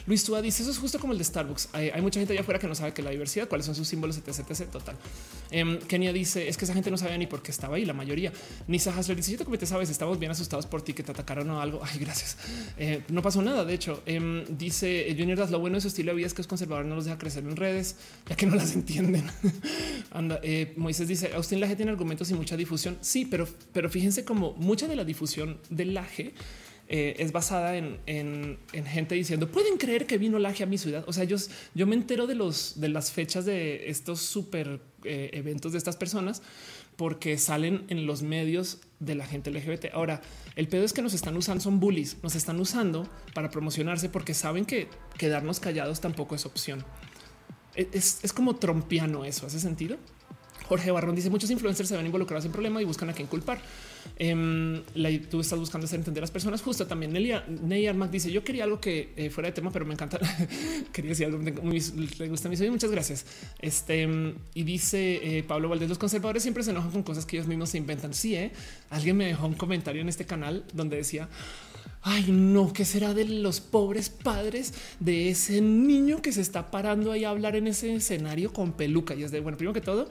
Luis Tua dice eso es justo como el de Starbucks. Hay, mucha gente allá afuera que no sabe que la diversidad, cuáles son sus símbolos, etc. etc total. Em, Kenia dice es que esa gente no sabía ni por qué estaba ahí. La mayoría. Nisa Hasler dice yo te te sabes, estamos bien asustados por ti que te atacaron o algo. Ay, gracias. Eh, no pasó nada. De hecho, em, dice Junior Das, lo bueno de su estilo de vida es que es conservador, no los deja crecer en redes, ya que no las entienden. Anda, eh, Moisés dice Austin Laje tiene argumentos y mucha difusión. Sí, pero, pero fíjense como mucha de la difusión del Laje eh, es basada en, gente diciendo pueden creer que vino Laje a mi ciudad. O sea, yo, yo me entero de los de las fechas de estos super eh, eventos de estas personas porque salen en los medios de la gente LGBT. Ahora, el pedo es que nos están usando, son bullies, nos están usando para promocionarse porque saben que quedarnos callados tampoco es opción. E, es, es como trompiano eso, ¿hace sentido? Jorge Barrón dice muchos influencers se ven involucrados en problema y buscan a quien culpar. Em, tú estás buscando hacer entender a las personas. Justo también Nelly Armac dice yo quería algo que eh, fuera de tema, pero me encanta. quería decir algo muy, le gusta a mí. Muchas gracias. Este y dice eh, Pablo Valdés, los conservadores siempre se enojan con cosas que ellos mismos se inventan. Sí, ¿eh? alguien me dejó un comentario en este canal donde decía Ay, no, ¿qué será de los pobres padres de ese niño que se está parando ahí a hablar en ese escenario con peluca? Y es de bueno, primero que todo,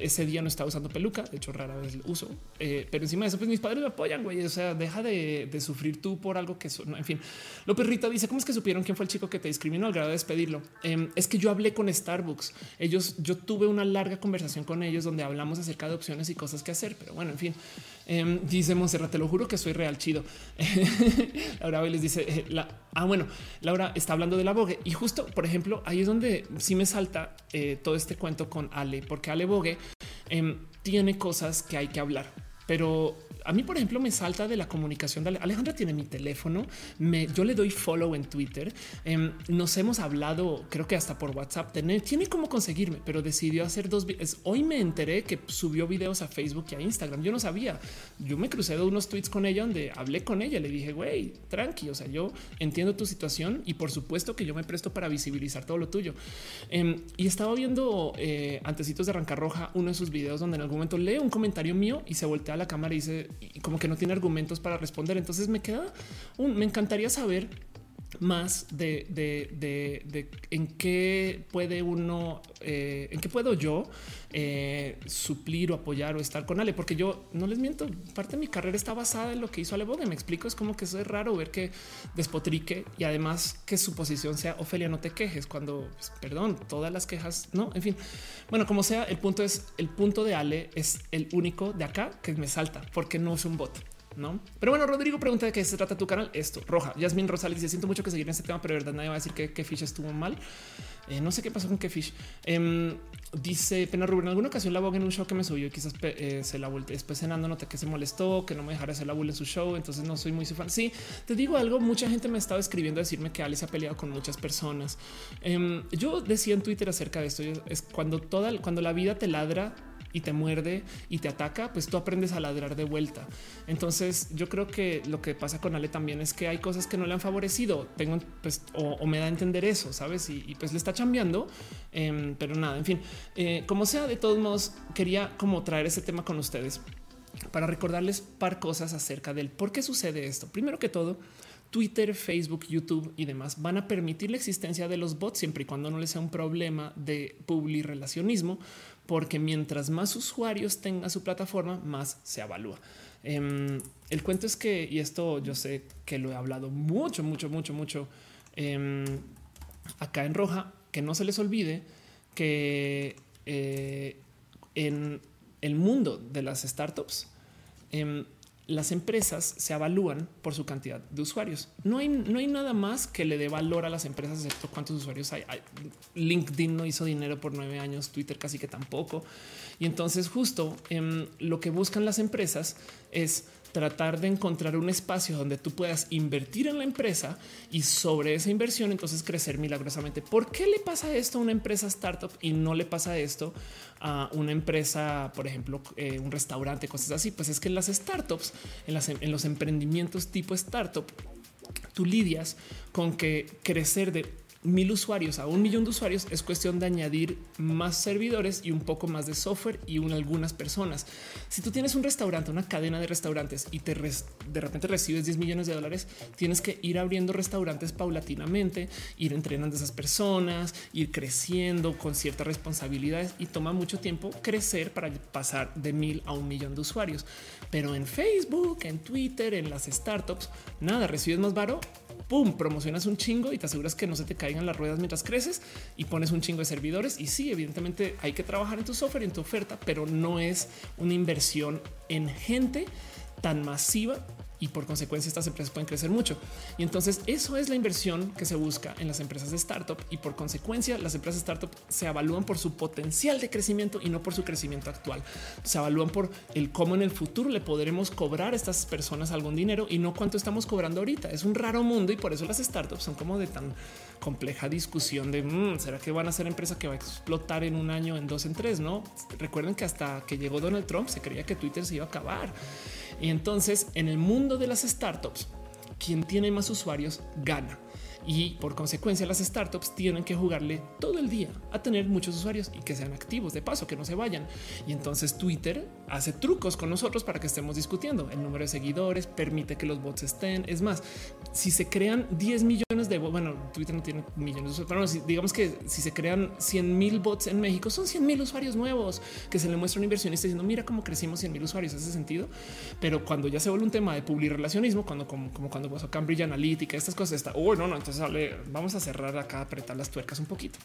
ese día no estaba usando peluca, de hecho rara vez lo uso, eh, pero encima de eso pues mis padres me apoyan, güey, o sea, deja de, sufrir tú por algo que no, en fin. López Rita dice, ¿cómo es que supieron quién fue el chico que te discriminó al grado de despedirlo? Em, es que yo hablé con Starbucks, ellos, yo tuve una larga conversación con ellos donde hablamos acerca de opciones y cosas que hacer, pero bueno, en fin. Em, dice Monserrat, te lo juro que soy real chido. Laura les dice, eh, la, ah, bueno, Laura está hablando de la Vogue y justo, por ejemplo, ahí es donde sí me salta eh, todo este cuento con Ale, porque Ale Vogue em, tiene cosas que hay que hablar, pero a mí, por ejemplo, me salta de la comunicación. De Alejandra tiene mi teléfono. Yo le doy follow en Twitter. Em, nos hemos hablado, creo que hasta por WhatsApp. Tiene, tiene cómo conseguirme, pero decidió hacer dos. videos. Hoy me enteré que subió videos a Facebook y a Instagram. Yo no sabía. Yo me crucé de unos tweets con ella donde hablé con ella. Le dije, güey, tranqui. O sea, yo entiendo tu situación y por supuesto que yo me presto para visibilizar todo lo tuyo. Em, y estaba viendo eh, antecitos de Arrancar Roja uno de sus videos donde en algún momento lee un comentario mío y se voltea a la cámara y dice, y como que no tiene argumentos para responder. Entonces me queda un, me encantaría saber más de, de, en qué puede uno, eh, en qué puedo yo eh, suplir o apoyar o estar con Ale, porque yo no les miento, parte de mi carrera está basada en lo que hizo Ale Bogue. Me explico, es como que eso es raro ver que despotrique y además que su posición sea Ofelia, no te quejes cuando, pues, perdón, todas las quejas, no, en fin. Bueno, como sea, el punto es el punto de Ale es el único de acá que me salta porque no es un bot. No, pero bueno, Rodrigo pregunta de qué se trata tu canal. Esto roja. Yasmin Rosales dice: Siento mucho que seguir en este tema, pero de verdad nadie va a decir que, Fish estuvo mal. Eh, no sé qué pasó con que Fish. Em, dice Pena Rubén. En alguna ocasión la voz en un show que me subió quizás eh, se la volteé después cenando. Noté que se molestó, que no me dejara hacer la bull en su show. Entonces no soy muy su fan. Sí, te digo algo. Mucha gente me estaba escribiendo a decirme que Ale se ha peleado con muchas personas. Em, yo decía en Twitter acerca de esto: es cuando toda, cuando la vida te ladra y te muerde y te ataca, pues tú aprendes a ladrar de vuelta. Entonces yo creo que lo que pasa con Ale también es que hay cosas que no le han favorecido. Tengo pues o, me da a entender eso, sabes? Y, pues le está cambiando, em, pero nada, en fin, eh, como sea, de todos modos quería como traer ese tema con ustedes para recordarles par cosas acerca del por qué sucede esto. Primero que todo, Twitter, Facebook, YouTube y demás van a permitir la existencia de los bots siempre y cuando no les sea un problema de relacionismo porque mientras más usuarios tenga su plataforma, más se evalúa. Em, el cuento es que, y esto yo sé que lo he hablado mucho, mucho, mucho, mucho em, acá en Roja, que no se les olvide que eh, en el mundo de las startups, em, las empresas se evalúan por su cantidad de usuarios. No hay, no hay nada más que le dé valor a las empresas, excepto cuántos usuarios hay. LinkedIn no hizo dinero por nueve años, Twitter casi que tampoco. Y entonces justo em, lo que buscan las empresas es tratar de encontrar un espacio donde tú puedas invertir en la empresa y sobre esa inversión entonces crecer milagrosamente. ¿Por qué le pasa esto a una empresa startup y no le pasa esto a una empresa, por ejemplo, eh, un restaurante, cosas así? Pues es que en las startups, en, en los emprendimientos tipo startup, tú lidias con que crecer de mil usuarios a un millón de usuarios es cuestión de añadir más servidores y un poco más de software y algunas personas. Si tú tienes un restaurante, una cadena de restaurantes y te de repente recibes 10 millones de dólares, tienes que ir abriendo restaurantes paulatinamente, ir entrenando a esas personas, ir creciendo con ciertas responsabilidades y toma mucho tiempo crecer para pasar de mil a un millón de usuarios. Pero en Facebook, en Twitter, en las startups, nada, recibes más varo pum, promocionas un chingo y te aseguras que no se te caigan las ruedas mientras creces y pones un chingo de servidores. Y sí, evidentemente hay que trabajar en tu software y en tu oferta, pero no es una inversión en gente tan masiva y por consecuencia estas empresas pueden crecer mucho. Y entonces eso es la inversión que se busca en las empresas de startup y por consecuencia las empresas startup se evalúan por su potencial de crecimiento y no por su crecimiento actual. Se evalúan por el cómo en el futuro le podremos cobrar a estas personas algún dinero y no cuánto estamos cobrando ahorita. Es un raro mundo y por eso las startups son como de tan compleja discusión de mm, será que van a ser empresa que va a explotar en un año, en dos, en tres. No recuerden que hasta que llegó Donald Trump se creía que Twitter se iba a acabar. Y entonces en el mundo de las startups, quien tiene más usuarios gana. Y por consecuencia las startups tienen que jugarle todo el día a tener muchos usuarios y que sean activos de paso, que no se vayan. Y entonces Twitter hace trucos con nosotros para que estemos discutiendo el número de seguidores, permite que los bots estén. Es más, si se crean 10 millones de bots, bueno, Twitter no tiene millones, pero digamos que si se crean 100 mil bots en México, son 100 mil usuarios nuevos que se le muestra un inversionista diciendo mira cómo crecimos 100 mil usuarios, ese sentido. Pero cuando ya se vuelve un tema de public relacionismo, cuando como, cuando pasó Cambridge Analytica, estas cosas está, oh, no, no, entonces vamos a cerrar acá, apretar las tuercas un poquito.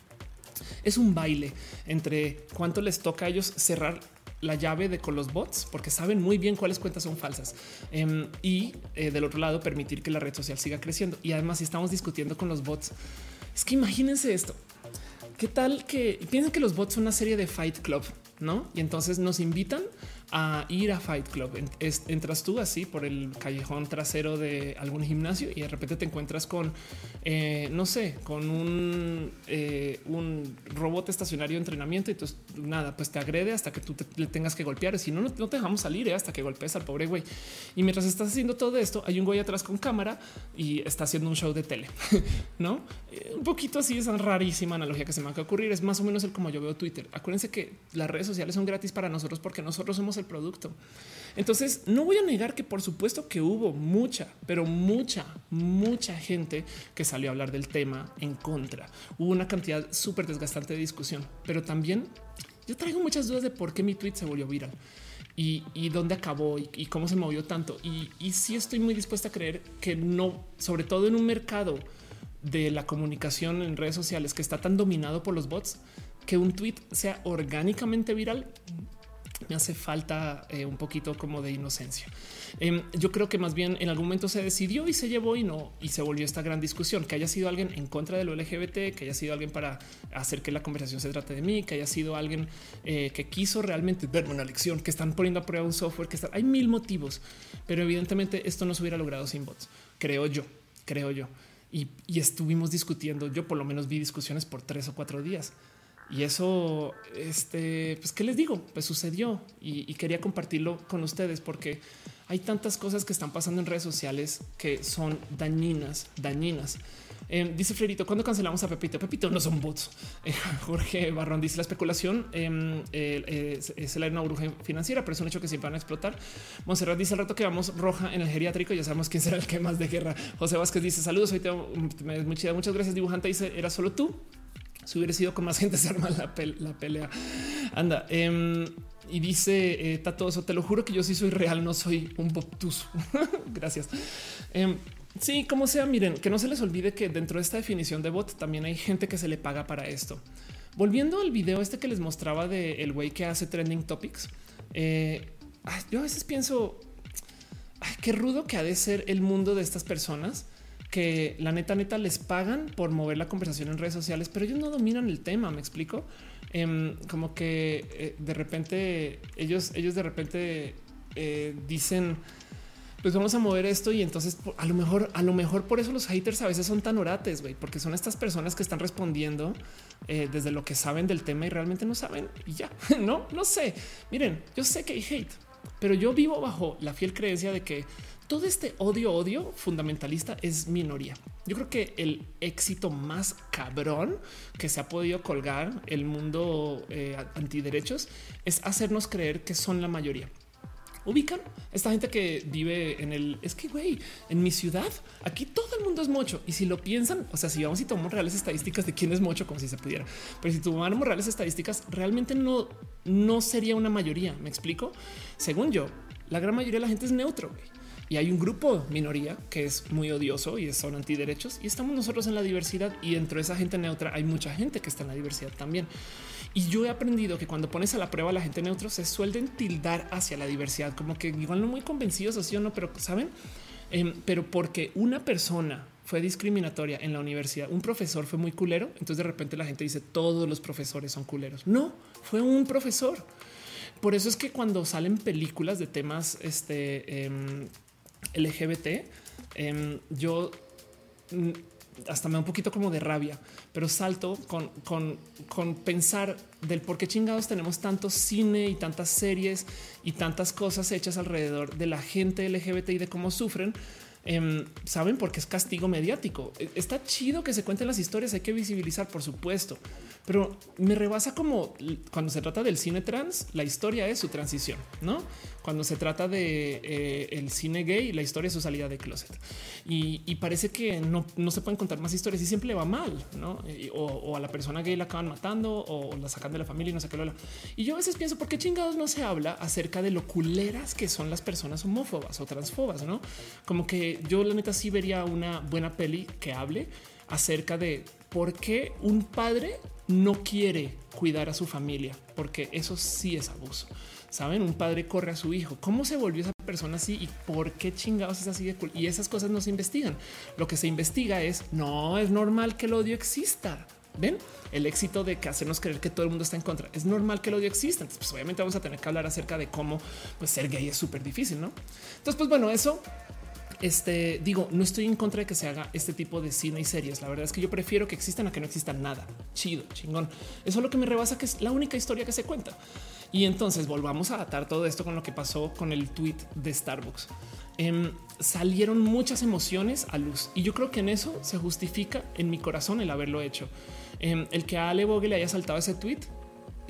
Es un baile entre cuánto les toca a ellos cerrar la llave de con los bots porque saben muy bien cuáles cuentas son falsas em, y eh, del otro lado permitir que la red social siga creciendo. Y además, si estamos discutiendo con los bots, es que imagínense esto. ¿Qué tal que piensen que los bots son una serie de Fight Club, no? Y entonces nos invitan a ir a Fight Club. Entras tú así por el callejón trasero de algún gimnasio y de repente te encuentras con, eh, no sé, con un, eh, un robot estacionario de entrenamiento y entonces nada, pues te agrede hasta que tú le tengas que golpear. Si no, no te dejamos salir eh, hasta que golpees al pobre güey. Y mientras estás haciendo todo esto, hay un güey atrás con cámara y está haciendo un show de tele, no? un poquito así, esa rarísima analogía que se me va a ocurrir. Es más o menos el como yo veo Twitter. Acuérdense que las redes sociales son gratis para nosotros porque nosotros somos el producto. Entonces, no voy a negar que por supuesto que hubo mucha, pero mucha, mucha gente que salió a hablar del tema en contra. Hubo una cantidad súper desgastante de discusión, pero también yo traigo muchas dudas de por qué mi tweet se volvió viral y, dónde acabó y, cómo se movió tanto. Y, y sí estoy muy dispuesta a creer que no, sobre todo en un mercado de la comunicación en redes sociales que está tan dominado por los bots, que un tweet sea orgánicamente viral me hace falta eh, un poquito como de inocencia. Em, yo creo que más bien en algún momento se decidió y se llevó y no y se volvió esta gran discusión que haya sido alguien en contra de lo LGBT, que haya sido alguien para hacer que la conversación se trate de mí, que haya sido alguien eh, que quiso realmente verme una lección, que están poniendo a prueba un software, que está, hay mil motivos, pero evidentemente esto no se hubiera logrado sin bots. Creo yo, creo yo. Y, y estuvimos discutiendo. Yo por lo menos vi discusiones por tres o cuatro días y eso, este, pues, ¿qué les digo? Pues sucedió y, quería compartirlo con ustedes porque hay tantas cosas que están pasando en redes sociales que son dañinas, dañinas. Em, dice Fredito, ¿cuándo cancelamos a Pepito? Pepito no son bots. Eh, Jorge Barrón dice la especulación em, es la una bruja financiera, pero es un hecho que siempre van a explotar. Monserrat dice el rato que vamos roja en el geriátrico. Ya sabemos quién será el que más de guerra. José Vázquez dice saludos. Hoy te, muchas gracias. Dibujante dice era solo tú. Si hubiera sido con más gente, se arma la, pelea. Anda. Em, y dice eh, eso. Te lo juro que yo sí soy real, no soy un boptus. Gracias. Em, sí, como sea, miren, que no se les olvide que dentro de esta definición de bot también hay gente que se le paga para esto. Volviendo al video este que les mostraba de el güey que hace trending topics, eh, yo a veces pienso qué rudo que ha de ser el mundo de estas personas que la neta neta les pagan por mover la conversación en redes sociales, pero ellos no dominan el tema. Me explico em, como que eh, de repente ellos, ellos de repente eh, dicen pues vamos a mover esto y entonces a lo mejor, a lo mejor por eso los haters a veces son tan orates, güey, porque son estas personas que están respondiendo eh, desde lo que saben del tema y realmente no saben y ya, no, no sé. Miren, yo sé que hay hate, pero yo vivo bajo la fiel creencia de que todo este odio, odio fundamentalista es minoría. Yo creo que el éxito más cabrón que se ha podido colgar el mundo eh, antiderechos es hacernos creer que son la mayoría. Ubican esta gente que vive en el es que güey, en mi ciudad aquí todo el mundo es mocho. Y si lo piensan, o sea, si vamos y tomamos reales estadísticas de quién es mocho, como si se pudiera, pero si tomáramos reales estadísticas, realmente no, no sería una mayoría. Me explico. Según yo, la gran mayoría de la gente es neutro. Güey y hay un grupo minoría que es muy odioso y son antiderechos y estamos nosotros en la diversidad y dentro de esa gente neutra hay mucha gente que está en la diversidad también. Y yo he aprendido que cuando pones a la prueba a la gente neutro se suelen tildar hacia la diversidad, como que igual no muy convencidos así o no, pero saben, em, pero porque una persona fue discriminatoria en la universidad, un profesor fue muy culero, entonces de repente la gente dice todos los profesores son culeros. No, fue un profesor. Por eso es que cuando salen películas de temas este, em, LGBT, em, yo mm, hasta me da un poquito como de rabia, pero salto con, con, pensar del por qué chingados tenemos tanto cine y tantas series y tantas cosas hechas alrededor de la gente LGBT y de cómo sufren. Em, saben porque es castigo mediático. E, está chido que se cuenten las historias, hay que visibilizar, por supuesto, pero me rebasa como cuando se trata del cine trans, la historia es su transición, no? Cuando se trata de eh, el cine gay, la historia es su salida de closet y, parece que no, se pueden contar más historias y siempre le va mal, no? o, a la persona gay la acaban matando o la sacan de la familia y no sé qué. Lo, y yo a veces pienso, ¿por qué chingados no se habla acerca de lo culeras que son las personas homófobas o transfobas? No como que yo la neta sí vería una buena peli que hable acerca de por qué un padre no quiere cuidar a su familia, porque eso sí es abuso. Saben, un padre corre a su hijo. ¿Cómo se volvió esa persona así y por qué chingados es así de cool? Y esas cosas no se investigan. Lo que se investiga es no es normal que el odio exista. Ven el éxito de que hacernos creer que todo el mundo está en contra. Es normal que el odio exista. Entonces, pues obviamente vamos a tener que hablar acerca de cómo pues, ser gay es súper difícil, no? Entonces, pues bueno, eso este digo, no estoy en contra de que se haga este tipo de cine y series. La verdad es que yo prefiero que existan a que no exista nada. Chido, chingón. Eso es lo que me rebasa, que es la única historia que se cuenta. Y entonces volvamos a atar todo esto con lo que pasó con el tweet de Starbucks. Em, salieron muchas emociones a luz y yo creo que en eso se justifica en mi corazón el haberlo hecho. Em, el que a Ale Bogue le haya saltado ese tweet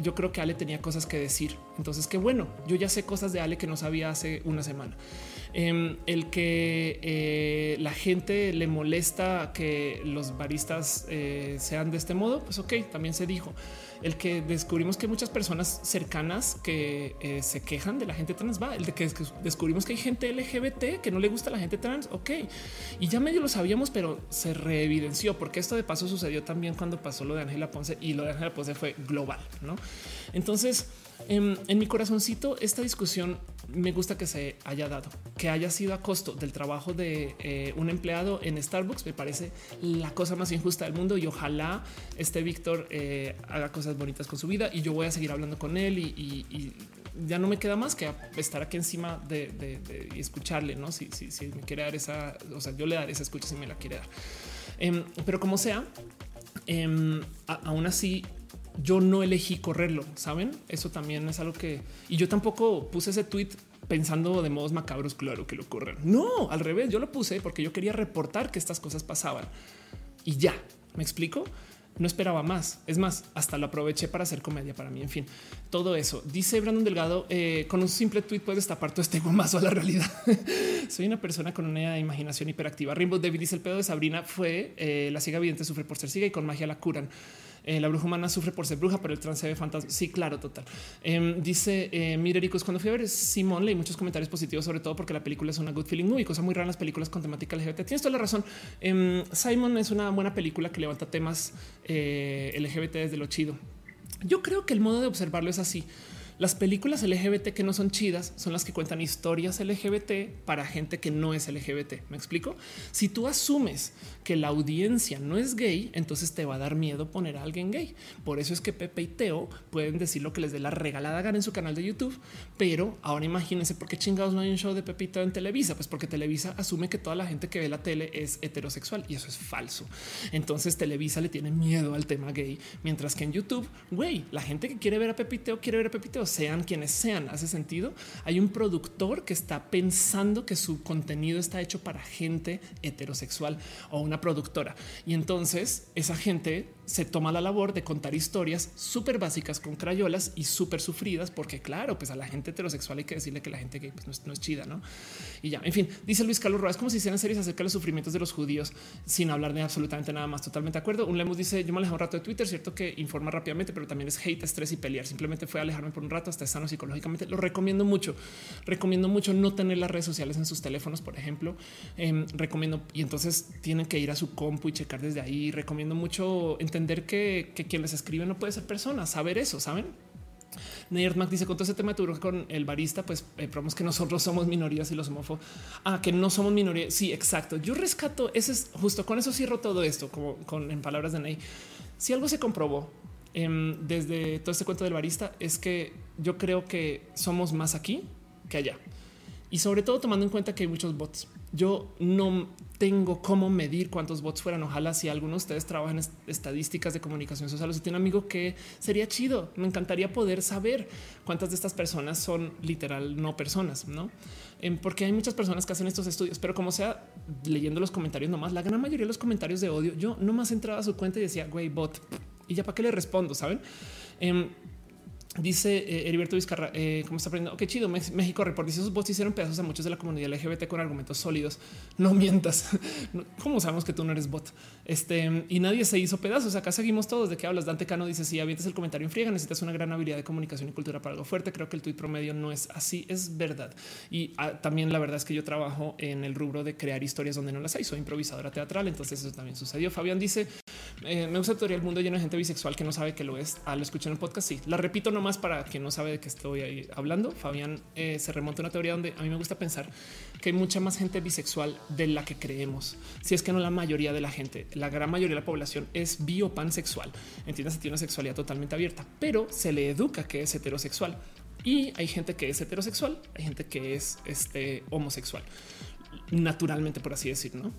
yo creo que Ale tenía cosas que decir. Entonces, qué bueno, yo ya sé cosas de Ale que no sabía hace una semana. Em, el que eh, la gente le molesta que los baristas eh, sean de este modo, pues ok, también se dijo el que descubrimos que muchas personas cercanas que eh, se quejan de la gente trans va, el de que descubrimos que hay gente LGBT que no le gusta la gente trans. Ok, y ya medio lo sabíamos, pero se reevidenció porque esto de paso sucedió también cuando pasó lo de Ángela Ponce y lo de Ángela Ponce fue global. No, entonces en, mi corazoncito, esta discusión me gusta que se haya dado, que haya sido a costo del trabajo de eh, un empleado en Starbucks. Me parece la cosa más injusta del mundo y ojalá este Víctor eh, haga cosas bonitas con su vida y yo voy a seguir hablando con él y, ya no me queda más que estar aquí encima de, escucharle, no? Si, me quiere dar esa, o sea, yo le daré esa escucha si me la quiere dar. Em, pero como sea, em, aún así yo no elegí correrlo, saben? Eso también es algo que y yo tampoco puse ese tweet pensando de modos macabros, claro que lo corren. No, al revés, yo lo puse porque yo quería reportar que estas cosas pasaban y ya me explico. No esperaba más. Es más, hasta lo aproveché para hacer comedia para mí. En fin, todo eso. Dice Brandon Delgado, eh, con un simple tweet puedes tapar todo este guamazo a la realidad. Soy una persona con una imaginación hiperactiva. Rainbow David dice el pedo de Sabrina fue eh, la ciega evidente sufre por ser ciega y con magia la curan. Eh, la bruja humana sufre por ser bruja, pero el trans se ve fantasma. Sí, claro, total. Em, dice eh, Mirericos, cuando fui a ver Simón leí muchos comentarios positivos, sobre todo porque la película es una good feeling movie, cosa muy rara en las películas con temática LGBT. Tienes toda la razón. Em, Simon es una buena película que levanta temas eh, LGBT desde lo chido. Yo creo que el modo de observarlo es así. Las películas LGBT que no son chidas son las que cuentan historias LGBT para gente que no es LGBT. ¿Me explico? Si tú asumes que la audiencia no es gay, entonces te va a dar miedo poner a alguien gay. Por eso es que Pepe y Teo pueden decir lo que les dé la regalada gana en su canal de YouTube. Pero ahora imagínense por qué chingados no hay un show de Pepe y Teo en Televisa. Pues porque Televisa asume que toda la gente que ve la tele es heterosexual y eso es falso. Entonces Televisa le tiene miedo al tema gay, mientras que en YouTube, güey, la gente que quiere ver a Pepe y Teo quiere ver a Pepe y Teo sean quienes sean. Hace sentido. Hay un productor que está pensando que su contenido está hecho para gente heterosexual o una productora. Y entonces esa gente se toma la labor de contar historias súper básicas con crayolas y súper sufridas, porque claro, pues a la gente heterosexual hay que decirle que la gente gay pues, no, es, chida, ¿no? Y ya, en fin, dice Luis Carlos Rojas, como si hicieran series acerca de los sufrimientos de los judíos sin hablar de absolutamente nada más. Totalmente de acuerdo. Un Lemus dice, yo me alejé un rato de Twitter, cierto que informa rápidamente, pero también es hate, estrés y pelear. Simplemente fue alejarme por un rato hasta sano psicológicamente. Lo recomiendo mucho. Recomiendo mucho no tener las redes sociales en sus teléfonos, por ejemplo. Em, recomiendo y entonces tienen que ir a su compu y checar desde ahí. Recomiendo mucho entender que, quien les escribe no puede ser persona, saber eso, saben? Nerdmac dice con todo ese tema tu con el barista, pues eh, probamos que nosotros somos minorías y los homófobos. Ah, que no somos minorías. Sí, exacto. Yo rescato ese es justo con eso cierro todo esto, como con en palabras de Ney. Si algo se comprobó em, desde todo este cuento del barista es que yo creo que somos más aquí que allá y sobre todo tomando en cuenta que hay muchos bots. Yo no tengo cómo medir cuántos bots fueran. Ojalá si alguno de ustedes trabajan en estadísticas de comunicación social o si tiene un amigo que sería chido. Me encantaría poder saber cuántas de estas personas son literal no personas, no? Em, porque hay muchas personas que hacen estos estudios, pero como sea, leyendo los comentarios nomás, la gran mayoría de los comentarios de odio, yo nomás entraba a su cuenta y decía, güey, bot, y ya para qué le respondo, saben? Em, Dice eh, Heriberto Vizcarra, eh, ¿cómo está aprendiendo? Qué chido. México Report dice esos bots hicieron pedazos a muchos de la comunidad LGBT con argumentos sólidos. No mientas. ¿Cómo sabemos que tú no eres bot? Este y nadie se hizo pedazos. Acá seguimos todos. ¿De qué hablas? Dante Cano dice: Si avientes el comentario en friega, necesitas una gran habilidad de comunicación y cultura para algo fuerte. Creo que el tuit promedio no es así. Es verdad. Y ah, también la verdad es que yo trabajo en el rubro de crear historias donde no las hay. Soy improvisadora teatral. Entonces eso también sucedió. Fabián dice: eh, Me gusta teoría el mundo lleno de gente bisexual que no sabe que lo es. Lo escuché en el podcast. Sí, la repito nomás para quien no sabe de qué estoy ahí hablando. Fabián eh, se remonta a una teoría donde a mí me gusta pensar que hay mucha más gente bisexual de la que creemos. Si es que no la mayoría de la gente, la gran mayoría de la población es biopansexual. Entiendes, tiene una sexualidad totalmente abierta, pero se le educa que es heterosexual. Y hay gente que es heterosexual, hay gente que es este, homosexual, naturalmente, por así decir, ¿no?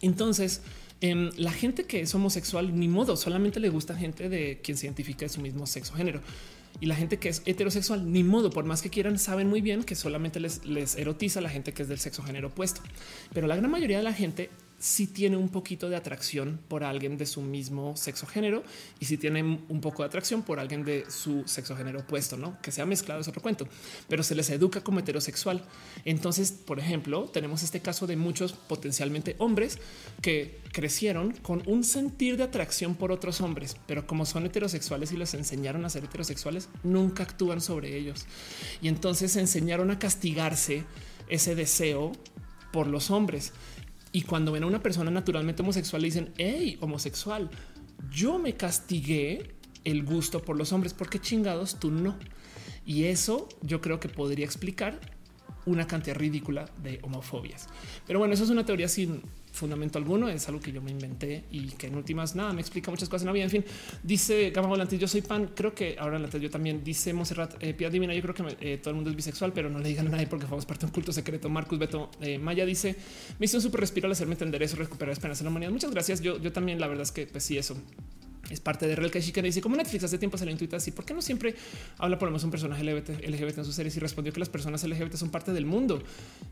Entonces, em, la gente que es homosexual, ni modo, solamente le gusta gente de quien se identifica de su mismo sexo género y la gente que es heterosexual, ni modo, por más que quieran, saben muy bien que solamente les, les erotiza la gente que es del sexo género opuesto. Pero la gran mayoría de la gente si tiene un poquito de atracción por alguien de su mismo sexo género y si tiene un poco de atracción por alguien de su sexo género opuesto, no que sea mezclado es otro cuento, pero se les educa como heterosexual. Entonces, por ejemplo, tenemos este caso de muchos potencialmente hombres que crecieron con un sentir de atracción por otros hombres, pero como son heterosexuales y les enseñaron a ser heterosexuales, nunca actúan sobre ellos. Y entonces enseñaron a castigarse ese deseo por los hombres y cuando ven a una persona naturalmente homosexual, le dicen, hey, homosexual, yo me castigué el gusto por los hombres, porque chingados tú no. Y eso yo creo que podría explicar una cantidad ridícula de homofobias. Pero bueno, eso es una teoría sin fundamento alguno, es algo que yo me inventé y que en últimas nada me explica muchas cosas en la vida. En fin, dice Gama Volante, yo soy pan, creo que ahora en yo también dice Monserrat, eh, Divina, yo creo que eh, todo el mundo es bisexual, pero no le digan a nadie porque formamos parte de un culto secreto. Marcus Beto eh, Maya dice, me hizo un súper respiro al hacerme entender eso, recuperar esperanza en la humanidad. Muchas gracias. Yo, yo también, la verdad es que pues sí, eso es parte de Real Chica. Dice como Netflix hace tiempo salió en Twitter así. ¿Por qué no siempre habla por lo menos un personaje LGBT, LGBT en sus series? Y respondió que las personas LGBT son parte del mundo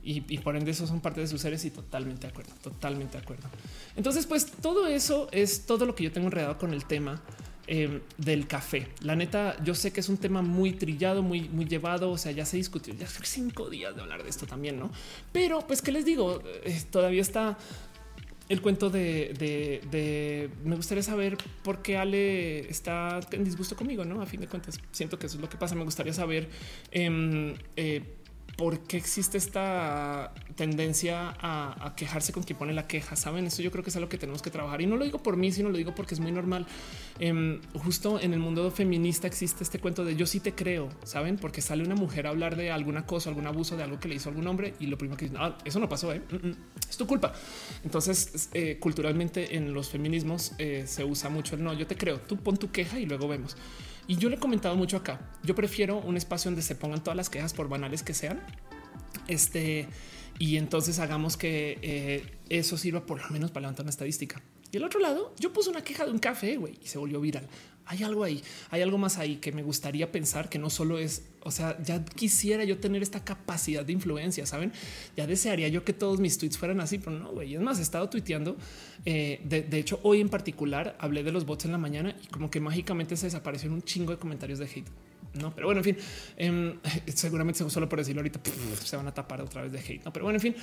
y, por ende eso son parte de sus series. Y totalmente de acuerdo, totalmente de acuerdo. Entonces, pues todo eso es todo lo que yo tengo enredado con el tema em, del café. La neta, yo sé que es un tema muy trillado, muy, muy llevado. O sea, ya se discutió ya cinco días de hablar de esto también, no? Pero pues, ¿qué les digo? Eh, todavía está el cuento de, me gustaría saber por qué Ale está en disgusto conmigo, no? A fin de cuentas, siento que eso es lo que pasa. Me gustaría saber em, eh, por qué existe esta tendencia a, quejarse con quien pone la queja. Saben, eso yo creo que es algo que tenemos que trabajar y no lo digo por mí, sino lo digo porque es muy normal. Em, justo en el mundo feminista existe este cuento de yo sí te creo, saben, porque sale una mujer a hablar de alguna cosa, algún abuso de algo que le hizo algún hombre y lo primero que dice, ah, eso no pasó, ¿eh? Mm, mm, es tu culpa. Entonces, eh, culturalmente en los feminismos eh, se usa mucho el no, yo te creo, tú pon tu queja y luego vemos. Y yo le he comentado mucho acá. Yo prefiero un espacio donde se pongan todas las quejas por banales que sean. Este y entonces hagamos que eh, eso sirva por lo menos para levantar una estadística. Y el otro lado, yo puse una queja de un café y se volvió viral. Hay algo ahí, hay algo más ahí que me gustaría pensar que no solo es, o sea, ya quisiera yo tener esta capacidad de influencia, saben? Ya desearía yo que todos mis tweets fueran así, pero no, güey. Es más, he estado tuiteando. Eh, de, hecho, hoy en particular hablé de los bots en la mañana y como que mágicamente se desaparecieron un chingo de comentarios de hate. No, pero bueno, en fin, eh, seguramente solo por decirlo ahorita se van a tapar otra vez de hate. No, pero bueno, en fin,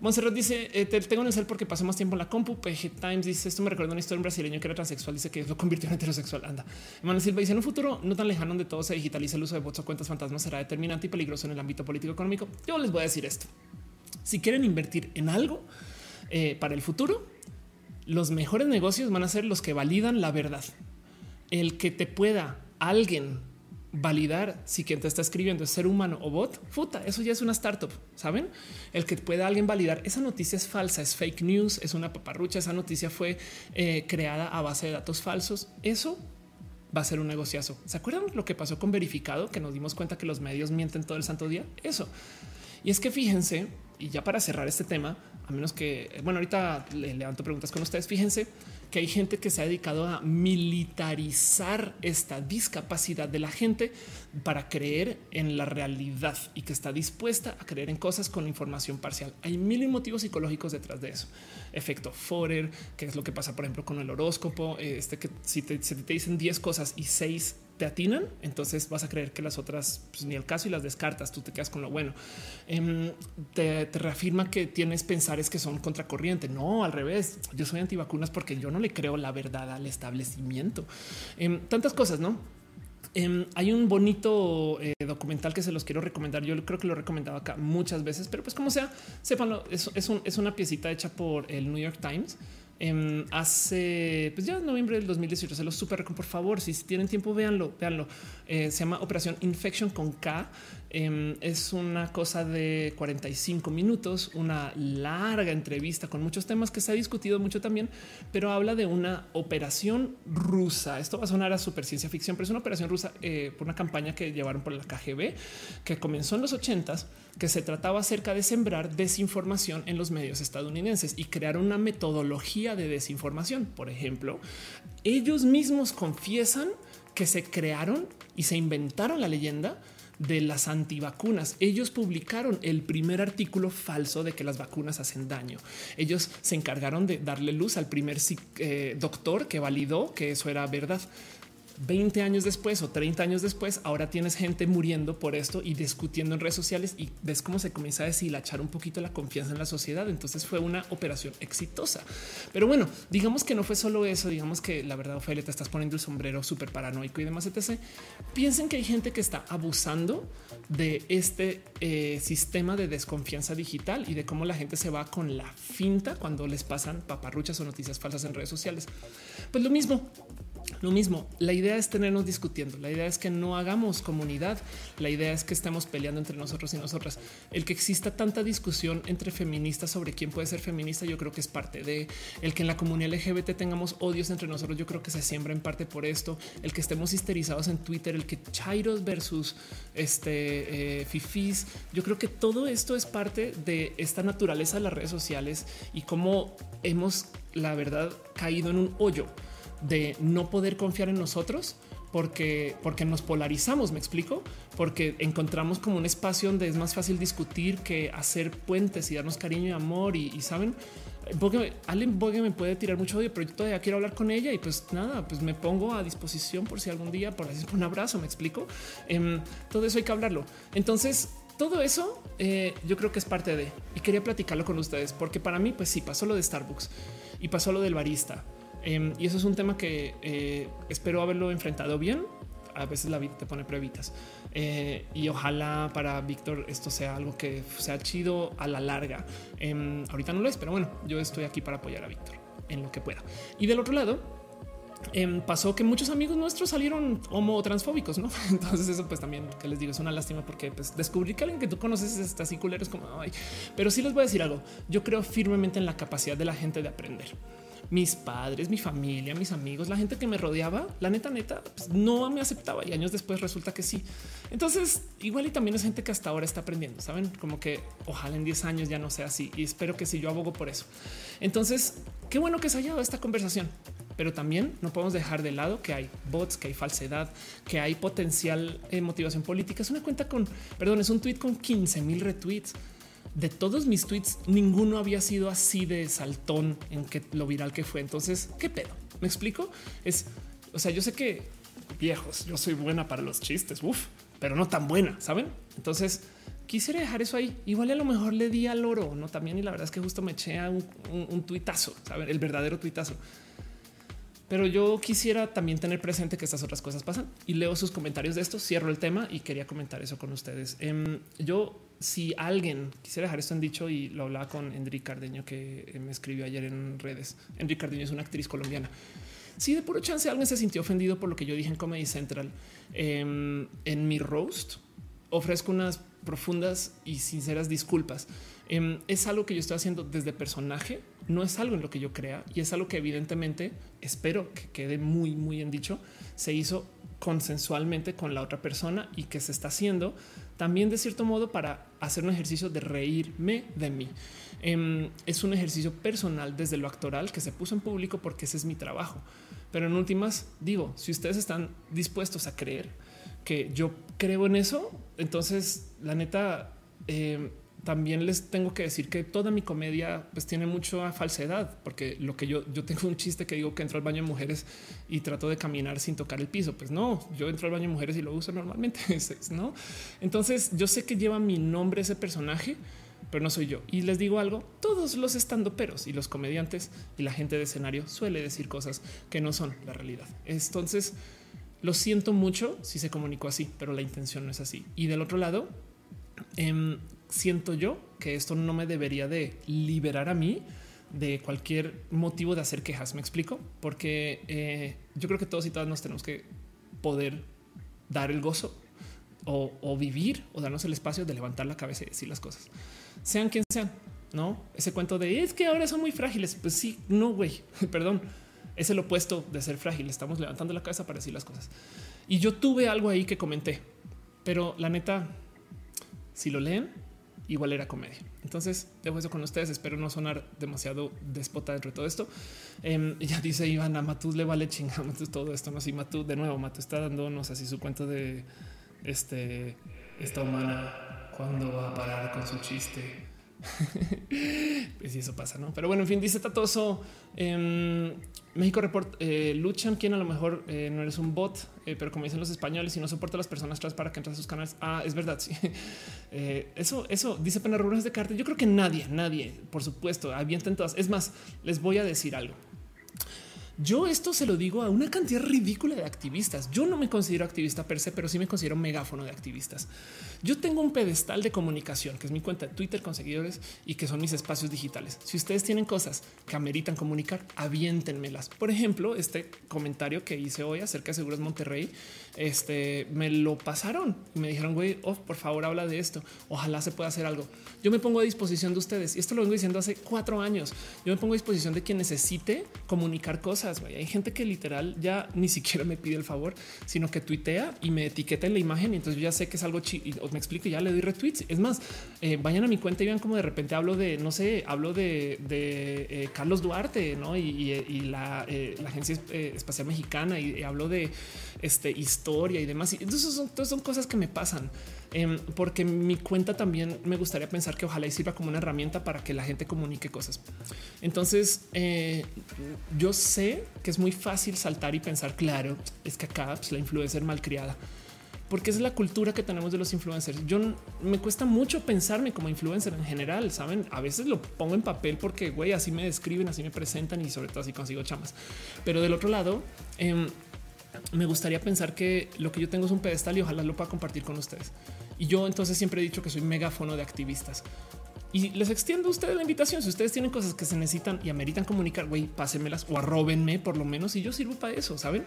Monserrat dice: eh, te tengo en el cel porque pasé más tiempo en la compu. PG Times dice: Esto me recuerda una historia de brasileño que era transexual. Dice que lo convirtió en heterosexual. Anda. Manuel Silva dice: En un futuro no tan lejano donde todo se digitaliza, el uso de bots o cuentas fantasmas será determinante y peligroso en el ámbito político económico. Yo les voy a decir esto: si quieren invertir en algo eh, para el futuro, los mejores negocios van a ser los que validan la verdad. El que te pueda alguien validar si quien te está escribiendo es ser humano o bot, puta, eso ya es una startup, ¿saben? El que pueda alguien validar esa noticia es falsa, es fake news, es una paparrucha, esa noticia fue eh, creada a base de datos falsos, eso va a ser un negociazo. ¿Se acuerdan lo que pasó con verificado? Que nos dimos cuenta que los medios mienten todo el santo día. Eso. Y es que fíjense, y ya para cerrar este tema, a menos que, bueno, ahorita le levanto preguntas con ustedes. Fíjense que hay gente que se ha dedicado a militarizar esta discapacidad de la gente para creer en la realidad y que está dispuesta a creer en cosas con información parcial. Hay mil motivos psicológicos detrás de eso. Efecto Forer, que es lo que pasa, por ejemplo, con el horóscopo. Este que si te, te dicen 10 cosas y 6 te atinan, entonces vas a creer que las otras pues, ni el caso y las descartas. Tú te quedas con lo bueno. Em, te, reafirma que tienes pensares que son contracorriente. No, al revés. Yo soy antivacunas porque yo no le creo la verdad al establecimiento. Em, tantas cosas, no? Em, hay un bonito eh, documental que se los quiero recomendar. Yo creo que lo he recomendado acá muchas veces, pero pues como sea, sépanlo, es, es una piecita hecha por el New York Times Em, hace pues ya en noviembre del 2018. Se los super por favor. Si tienen tiempo, véanlo, véanlo. Eh, se llama Operación Infection con K. Em, es una cosa de 45 minutos, una larga entrevista con muchos temas que se ha discutido mucho también, pero habla de una operación rusa. Esto va a sonar a super ciencia ficción, pero es una operación rusa eh, por una campaña que llevaron por la KGB que comenzó en los 80s, que se trataba acerca de sembrar desinformación en los medios estadounidenses y crear una metodología de desinformación. Por ejemplo, ellos mismos confiesan que se crearon y se inventaron la leyenda de las antivacunas. Ellos publicaron el primer artículo falso de que las vacunas hacen daño. Ellos se encargaron de darle luz al primer eh, doctor que validó que eso era verdad. 20 años después o 30 años después, ahora tienes gente muriendo por esto y discutiendo en redes sociales y ves cómo se comienza a deshilachar un poquito la confianza en la sociedad. Entonces fue una operación exitosa. Pero bueno, digamos que no fue solo eso, digamos que la verdad, Ophelia, te estás poniendo el sombrero súper paranoico y demás, etc. Piensen que hay gente que está abusando de este eh, sistema de desconfianza digital y de cómo la gente se va con la finta cuando les pasan paparruchas o noticias falsas en redes sociales. Pues lo mismo, lo mismo, la idea es tenernos discutiendo, la idea es que no hagamos comunidad, la idea es que estemos peleando entre nosotros y nosotras. El que exista tanta discusión entre feministas sobre quién puede ser feminista, yo creo que es parte de el que en la comunidad LGBT tengamos odios entre nosotros, yo creo que se siembra en parte por esto, el que estemos histerizados en Twitter, el que chairos versus este eh, fifis, yo creo que todo esto es parte de esta naturaleza de las redes sociales y cómo hemos, la verdad, caído en un hoyo de no poder confiar en nosotros porque, porque nos polarizamos, me explico, porque encontramos como un espacio donde es más fácil discutir que hacer puentes y darnos cariño y amor y, saben, porque Allen Bogue me puede tirar mucho odio, pero yo todavía quiero hablar con ella y pues nada, pues me pongo a disposición por si algún día, por decir un abrazo, me explico. Em, todo eso hay que hablarlo. Entonces, todo eso eh, yo creo que es parte de y quería platicarlo con ustedes porque para mí, pues sí, pasó lo de Starbucks y pasó lo del barista Em, y eso es un tema que eh, espero haberlo enfrentado bien. A veces la vida te pone pruebitas eh, y ojalá para Víctor esto sea algo que sea chido a la larga. Em, ahorita no lo es, pero bueno, yo estoy aquí para apoyar a Víctor en lo que pueda. Y del otro lado, em, pasó que muchos amigos nuestros salieron homo transfóbicos, no? Entonces, eso, pues también que les digo es una lástima porque pues, descubrí que alguien que tú conoces está así culero es como ay, pero sí les voy a decir algo. Yo creo firmemente en la capacidad de la gente de aprender mis padres, mi familia, mis amigos, la gente que me rodeaba, la neta, neta, pues, no me aceptaba y años después resulta que sí. Entonces, igual y también es gente que hasta ahora está aprendiendo, saben como que ojalá en 10 años ya no sea así y espero que sí, yo abogo por eso. Entonces, qué bueno que se haya dado esta conversación, pero también no podemos dejar de lado que hay bots, que hay falsedad, que hay potencial en motivación política. Es una cuenta con, perdón, es un tweet con 15 mil retweets de todos mis tweets, ninguno había sido así de saltón en que lo viral que fue. Entonces, ¿qué pedo? ¿Me explico? Es, o sea, yo sé que viejos, yo soy buena para los chistes, pero no tan buena, ¿saben? Entonces, quisiera dejar eso ahí. Igual a lo mejor le di al oro, ¿no? También, y la verdad es que justo me eché a un, tuitazo. El verdadero tuitazo. Pero yo quisiera también tener presente que estas otras cosas pasan y leo sus comentarios de esto, cierro el tema y quería comentar eso con ustedes. Em, yo si alguien quisiera dejar esto en dicho y lo hablaba con Enrique Cardeño que me escribió ayer en redes. Enrique Cardeño es una actriz colombiana. Si de puro chance alguien se sintió ofendido por lo que yo dije en Comedy Central em, en mi roast, ofrezco unas profundas y sinceras disculpas. Em, es algo que yo estoy haciendo desde personaje, no es algo en lo que yo crea y es algo que evidentemente espero que quede muy, muy en dicho. Se hizo consensualmente con la otra persona y que se está haciendo también de cierto modo para hacer un ejercicio de reírme de mí. Em, es un ejercicio personal desde lo actoral que se puso en público porque ese es mi trabajo. Pero en últimas digo, si ustedes están dispuestos a creer que yo creo en eso, entonces la neta, em, también les tengo que decir que toda mi comedia pues tiene mucha falsedad, porque lo que yo, yo tengo un chiste que digo que entro al baño de mujeres y trato de caminar sin tocar el piso. Pues no, yo entro al baño de mujeres y lo uso normalmente, no? Entonces yo sé que lleva mi nombre ese personaje, pero no soy yo. Y les digo algo, todos los estando peros y los comediantes y la gente de escenario suele decir cosas que no son la realidad. Entonces, lo siento mucho si se comunicó así, pero la intención no es así. Y del otro lado, em, siento yo que esto no me debería de liberar a mí de cualquier motivo de hacer quejas. Me explico, porque eh, yo creo que todos y todas nos tenemos que poder dar el gozo o, vivir o darnos el espacio de levantar la cabeza y decir las cosas, sean quien sean. No ese cuento de es que ahora son muy frágiles. Pues sí, no, güey, perdón. Es el opuesto de ser frágil. Estamos levantando la cabeza para decir las cosas. Y yo tuve algo ahí que comenté, pero la neta, si lo leen, igual era comedia. Entonces dejo eso con ustedes. Espero no sonar demasiado despota dentro de todo esto. Eh, ya dice Iván a Matú le vale chingamos todo esto. No si Matú de nuevo, Matú está dándonos así su cuento de este esta humana cuando va a parar con su chiste. pues eso pasa, ¿no? Pero bueno, en fin, dice Tatoso, eh, México Report, eh, luchan quien a lo mejor eh, no eres un bot, eh, pero como dicen los españoles, y no soporta a las personas atrás para que entren a sus canales. Ah, es verdad, sí. eso, eso, dice Pena de Carta. Yo creo que nadie, nadie, por supuesto, avienten todas. Es más, les voy a decir algo. Yo esto se lo digo a una cantidad ridícula de activistas. Yo no me considero activista per se, pero sí me considero megáfono de activistas. Yo tengo un pedestal de comunicación, que es mi cuenta de Twitter con seguidores y que son mis espacios digitales. Si ustedes tienen cosas que ameritan comunicar, aviéntenmelas. Por ejemplo, este comentario que hice hoy acerca de Seguros Monterrey, este me lo pasaron y me dijeron, güey, oh, por favor, habla de esto. Ojalá se pueda hacer algo. Yo me pongo a disposición de ustedes y esto lo vengo diciendo hace cuatro años. Yo me pongo a disposición de quien necesite comunicar cosas hay gente que literal ya ni siquiera me pide el favor, sino que tuitea y me etiqueta en la imagen. Y entonces yo ya sé que es algo chido. Me explico y ya le doy retweets. Es más, eh, vayan a mi cuenta y vean como de repente hablo de, no sé, hablo de, eh, Carlos Duarte ¿no? y, la, eh, Agencia Espacial Mexicana y, hablo de este, historia y demás. Entonces son, son cosas que me pasan. Em, porque mi cuenta también me gustaría pensar que ojalá y sirva como una herramienta para que la gente comunique cosas. Entonces, eh, yo sé que es muy fácil saltar y pensar, claro, es que acá pues, la influencer malcriada, porque es la cultura que tenemos de los influencers. Yo me cuesta mucho pensarme como influencer en general, saben? A veces lo pongo en papel porque güey, así me describen, así me presentan y sobre todo así consigo chamas. Pero del otro lado, em, me gustaría pensar que lo que yo tengo es un pedestal y ojalá lo pueda compartir con ustedes. Y yo entonces siempre he dicho que soy megáfono de activistas. Y les extiendo a ustedes la invitación. Si ustedes tienen cosas que se necesitan y ameritan comunicar, güey, pásenmelas o arrobenme por lo menos y yo sirvo para eso, saben?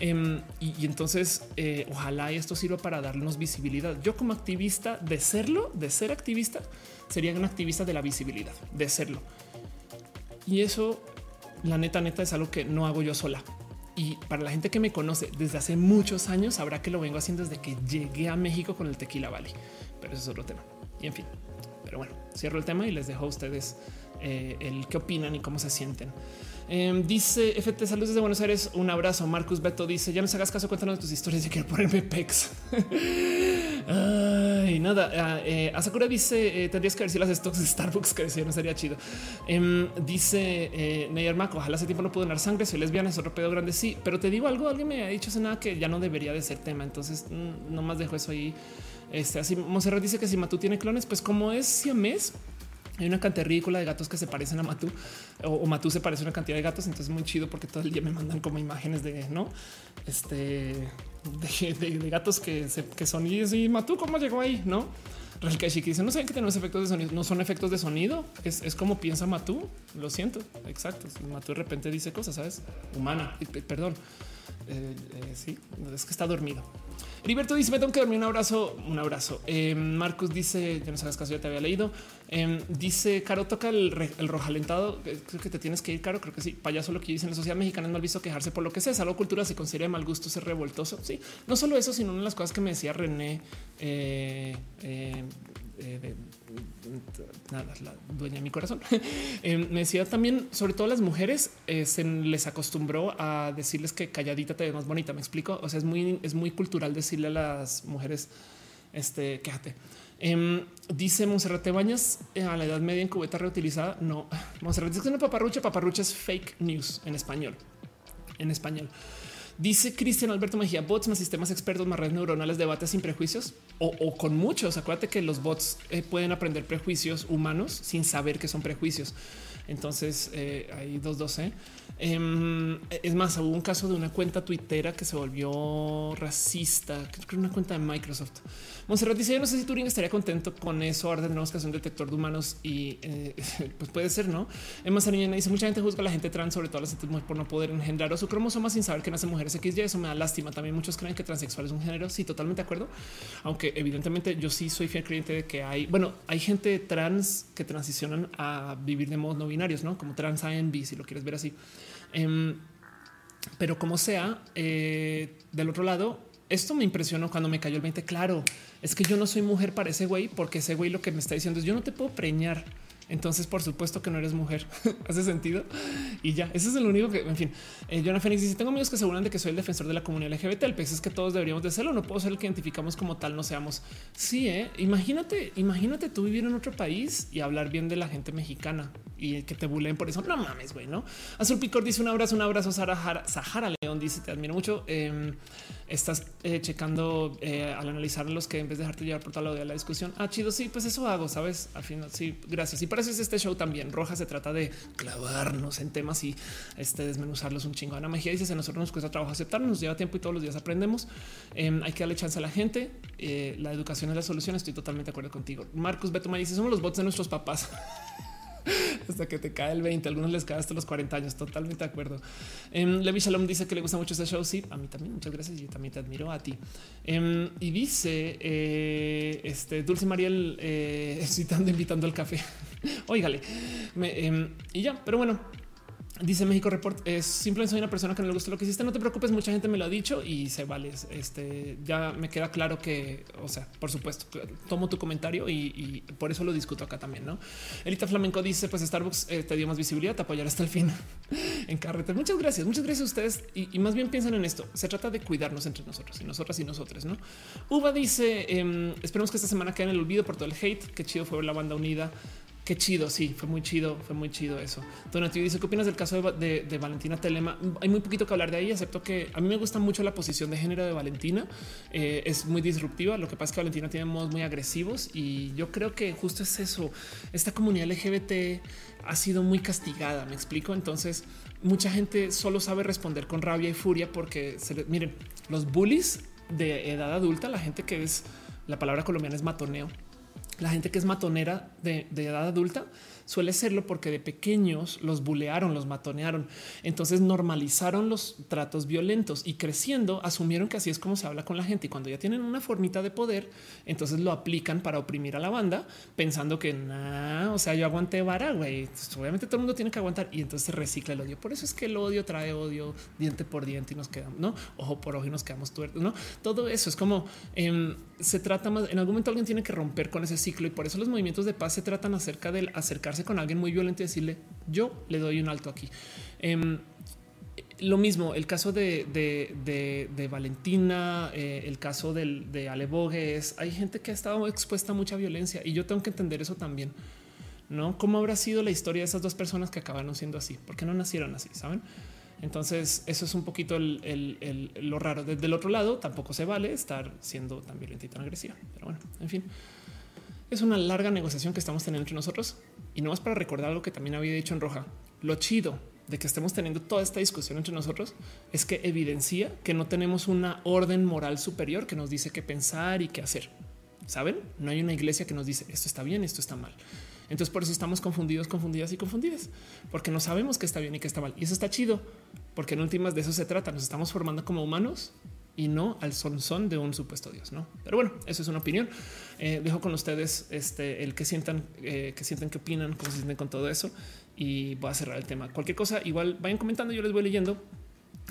Em, y, entonces eh, ojalá esto sirva para darnos visibilidad. Yo como activista de serlo, de ser activista, sería un activista de la visibilidad, de serlo. Y eso, la neta, neta, es algo que no hago yo sola. Y para la gente que me conoce desde hace muchos años, sabrá que lo vengo haciendo desde que llegué a México con el Tequila Valley. Pero eso es otro tema. Y en fin, pero bueno, cierro el tema y les dejo a ustedes eh, el qué opinan y cómo se sienten. Em, dice FT Saludos desde Buenos Aires. Un abrazo. Marcus Beto dice: Ya no se hagas caso, cuéntanos tus historias. Yo quiero ponerme pex. Ay, nada. Ah, eh, Asakura dice: eh, Tendrías que ver si las stocks de Starbucks no sería chido. Em, dice eh, Neyer Mac: Ojalá hace tiempo no pudo donar sangre. Soy lesbiana, es otro pedo grande. Sí, pero te digo algo. Alguien me ha dicho hace nada que ya no debería de ser tema. Entonces, mm, no más dejo eso ahí. Este así Monserrat dice que si Matú tiene clones, pues como es siamés, hay una cantidad ridícula de gatos que se parecen a Matú o, Matú se parece a una cantidad de gatos. Entonces es muy chido porque todo el día me mandan como imágenes de no este de, gatos que, que son y, y Matú, cómo llegó ahí, no? que dice: No saben que tenemos efectos de sonido, no son efectos de sonido. Es, como piensa Matú. Lo siento. Exacto. Matú de repente dice cosas, sabes, humana. Perdón. Eh, sí, es que está dormido. Heriberto dice: Me tengo que dormir. Un abrazo, un abrazo. Eh, Marcus dice: Ya no sabes caso, ya te había leído. Eh, dice: Caro, toca el, el rojalentado. Creo que te tienes que ir, Caro. Creo que sí. Payaso lo que dice en la sociedad mexicana es mal visto quejarse por lo que sea. Salvo cultura se considera de mal gusto ser revoltoso. Sí, no solo eso, sino una de las cosas que me decía René. Eh, de, nada, la dueña de mi corazón. me decía también, sobre todo las mujeres, se les acostumbró a decirles que calladita te ves más bonita. Me explico. O sea, es muy, es muy cultural decirle a las mujeres, este, quéjate. dice Monserrate Bañas a la edad media en cubeta reutilizada. No, Monserrate dice que una paparrucha. Paparrucha es fake news en español. En español. Dice Cristian Alberto Mejía, bots más sistemas expertos más redes neuronales, debates sin prejuicios o, con muchos. Acuérdate que los bots pueden aprender prejuicios humanos sin saber que son prejuicios. Entonces eh, hay dos, dos. ¿eh? Em, es más, hubo un caso de una cuenta tuitera que se volvió racista, creo que una cuenta de Microsoft. Monserrat dice: Yo no sé si Turing estaría contento con eso. Ahora tenemos que hacer un detector de humanos y eh, pues puede ser, no? Emma Sariñana dice: Mucha gente juzga a la gente trans, sobre todo a las mujeres, por no poder engendrar o su cromosoma sin saber que nace mujeres XY. Eso me da lástima. También muchos creen que transexual es un género. Sí, totalmente de acuerdo. Aunque evidentemente yo sí soy fiel creyente de que hay, bueno, hay gente trans que transicionan a vivir de modos no binarios, no como trans ANB, si lo quieres ver así. Em, pero como sea, eh, del otro lado, esto me impresionó cuando me cayó el 20. Claro, es que yo no soy mujer para ese güey, porque ese güey lo que me está diciendo es yo no te puedo preñar. Entonces, por supuesto que no eres mujer. Hace sentido. Y ya, ese es el único que, en fin, eh, Jonah Phoenix dice: Tengo amigos que aseguran de que soy el defensor de la comunidad LGBT. El pez es que todos deberíamos de serlo. No puedo ser el que identificamos como tal, no seamos. Sí, eh. imagínate, imagínate tú vivir en otro país y hablar bien de la gente mexicana y que te bulen por eso. No mames, güey, no? Azul Picor dice un abrazo, un abrazo. Sara Sahara León dice: Te admiro mucho. Em, estás eh, checando eh, al analizar los que en vez de dejarte llevar por todo lado de la discusión. Ah, chido. Sí, pues eso hago, sabes? Al final, sí, gracias. Y para eso es este show también. Roja se trata de clavarnos en temas y este desmenuzarlos un chingo. Ana Mejía dice: A nosotros nos cuesta trabajo aceptarnos, nos lleva tiempo y todos los días aprendemos. Em, hay que darle chance a la gente. Eh, la educación es la solución. Estoy totalmente de acuerdo contigo. Marcus Betoma dice: Somos los bots de nuestros papás. hasta que te cae el 20. Algunos les cae hasta los 40 años. Totalmente de acuerdo. Um, Levi Shalom dice que le gusta mucho este show. Sí, a mí también. Muchas gracias. Yo también te admiro a ti. Em, y dice eh, este Dulce Mariel eh, citando, invitando al café. Óigale. Em, y ya, pero bueno, Dice México Report es simplemente soy una persona que no le gusta lo que hiciste. No te preocupes, mucha gente me lo ha dicho y se vale. Este ya me queda claro que, o sea, por supuesto, tomo tu comentario y, por eso lo discuto acá también. No, Elita Flamenco dice: Pues Starbucks eh, te dio más visibilidad, te apoyar hasta el fin en carretera. Muchas gracias, muchas gracias a ustedes y, más bien piensan en esto. Se trata de cuidarnos entre nosotros y nosotras y nosotros. No, Uva dice: em, Esperemos que esta semana quede en el olvido por todo el hate. Qué chido fue la banda unida. Qué chido, sí, fue muy chido, fue muy chido eso. Donatio dice, ¿qué opinas del caso de, Valentina Telema? Hay muy poquito que hablar de ahí, acepto que a mí me gusta mucho la posición de género de Valentina, eh, es muy disruptiva, lo que pasa es que Valentina tiene modos muy agresivos y yo creo que justo es eso, esta comunidad LGBT ha sido muy castigada, me explico, entonces mucha gente solo sabe responder con rabia y furia porque, se miren, los bullies de edad adulta, la gente que es, la palabra colombiana es matoneo, la gente que es matonera de, edad adulta suele serlo porque de pequeños los bulearon, los matonearon. Entonces normalizaron los tratos violentos y creciendo asumieron que así es como se habla con la gente. Y cuando ya tienen una formita de poder, entonces lo aplican para oprimir a la banda, pensando que nada, o sea, yo aguanté vara, güey. Obviamente todo el mundo tiene que aguantar y entonces se recicla el odio. Por eso es que el odio trae odio diente por diente y nos quedamos, no ojo por ojo y nos quedamos tuertos. No todo eso es como em, se trata más. En algún momento alguien tiene que romper con ese ciclo y por eso los movimientos de paz se tratan acerca del acercarse con alguien muy violento y decirle yo le doy un alto aquí. Em, lo mismo, el caso de, Valentina, eh, el caso de Ale es hay gente que ha estado expuesta a mucha violencia y yo tengo que entender eso también. No cómo habrá sido la historia de esas dos personas que acabaron siendo así, porque no nacieron así, saben? Entonces, eso es un poquito lo raro. Desde el otro lado, tampoco se vale estar siendo tan violenta y tan agresiva. Pero bueno, en fin, es una larga negociación que estamos teniendo entre nosotros. Y no es para recordar algo que también había dicho en roja. Lo chido de que estemos teniendo toda esta discusión entre nosotros es que evidencia que no tenemos una orden moral superior que nos dice qué pensar y qué hacer. Saben, no hay una iglesia que nos dice esto está bien, esto está mal. Entonces por eso estamos confundidos, confundidas y confundidas, porque no sabemos qué está bien y qué está mal. Y eso está chido. porque en últimas de eso se trata. Nos estamos formando como humanos y no al son son de un supuesto Dios, no? Pero bueno, eso es una opinión. Eh, dejo con ustedes este el que sientan, eh, que sientan, que opinan, cómo se sienten con todo eso y voy a cerrar el tema. Cualquier cosa, igual vayan comentando, yo les voy leyendo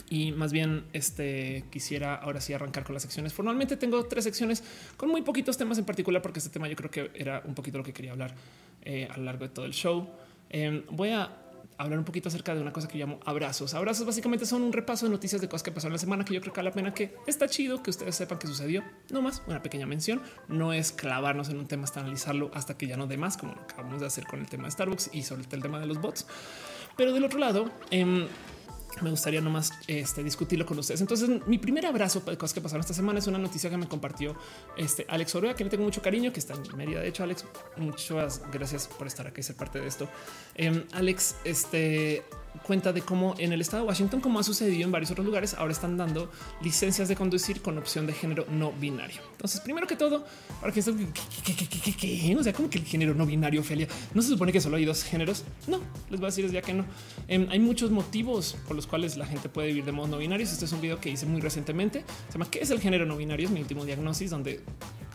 y más bien este quisiera ahora sí arrancar con las secciones. Formalmente tengo tres secciones con muy poquitos temas en particular, porque este tema yo creo que era un poquito lo que quería hablar eh, a lo largo de todo el show. Em, voy a hablar un poquito acerca de una cosa que llamo abrazos. Abrazos básicamente son un repaso de noticias de cosas que pasaron la semana que yo creo que vale la pena que está chido que ustedes sepan que sucedió. No más una pequeña mención. No es clavarnos en un tema hasta analizarlo hasta que ya no dé más, como lo acabamos de hacer con el tema de Starbucks y sobre el tema de los bots. Pero del otro lado, eh, me gustaría nomás este, discutirlo con ustedes. Entonces, mi primer abrazo de cosas que pasaron esta semana es una noticia que me compartió este Alex Orea, que le tengo mucho cariño, que está en Mérida. De hecho, Alex, muchas gracias por estar aquí y ser parte de esto. Em, Alex, este cuenta de cómo en el estado de Washington, como ha sucedido en varios otros lugares, ahora están dando licencias de conducir con opción de género no binario. Entonces, primero que todo, para que o sea, como que el género no binario, Ophelia, no se supone que solo hay dos géneros. No, les voy a decir ya que no. Em, hay muchos motivos por los cuales la gente puede vivir de modo no binario. Este es un video que hice muy recientemente. Se llama ¿Qué es el género no binario? Es mi último diagnosis donde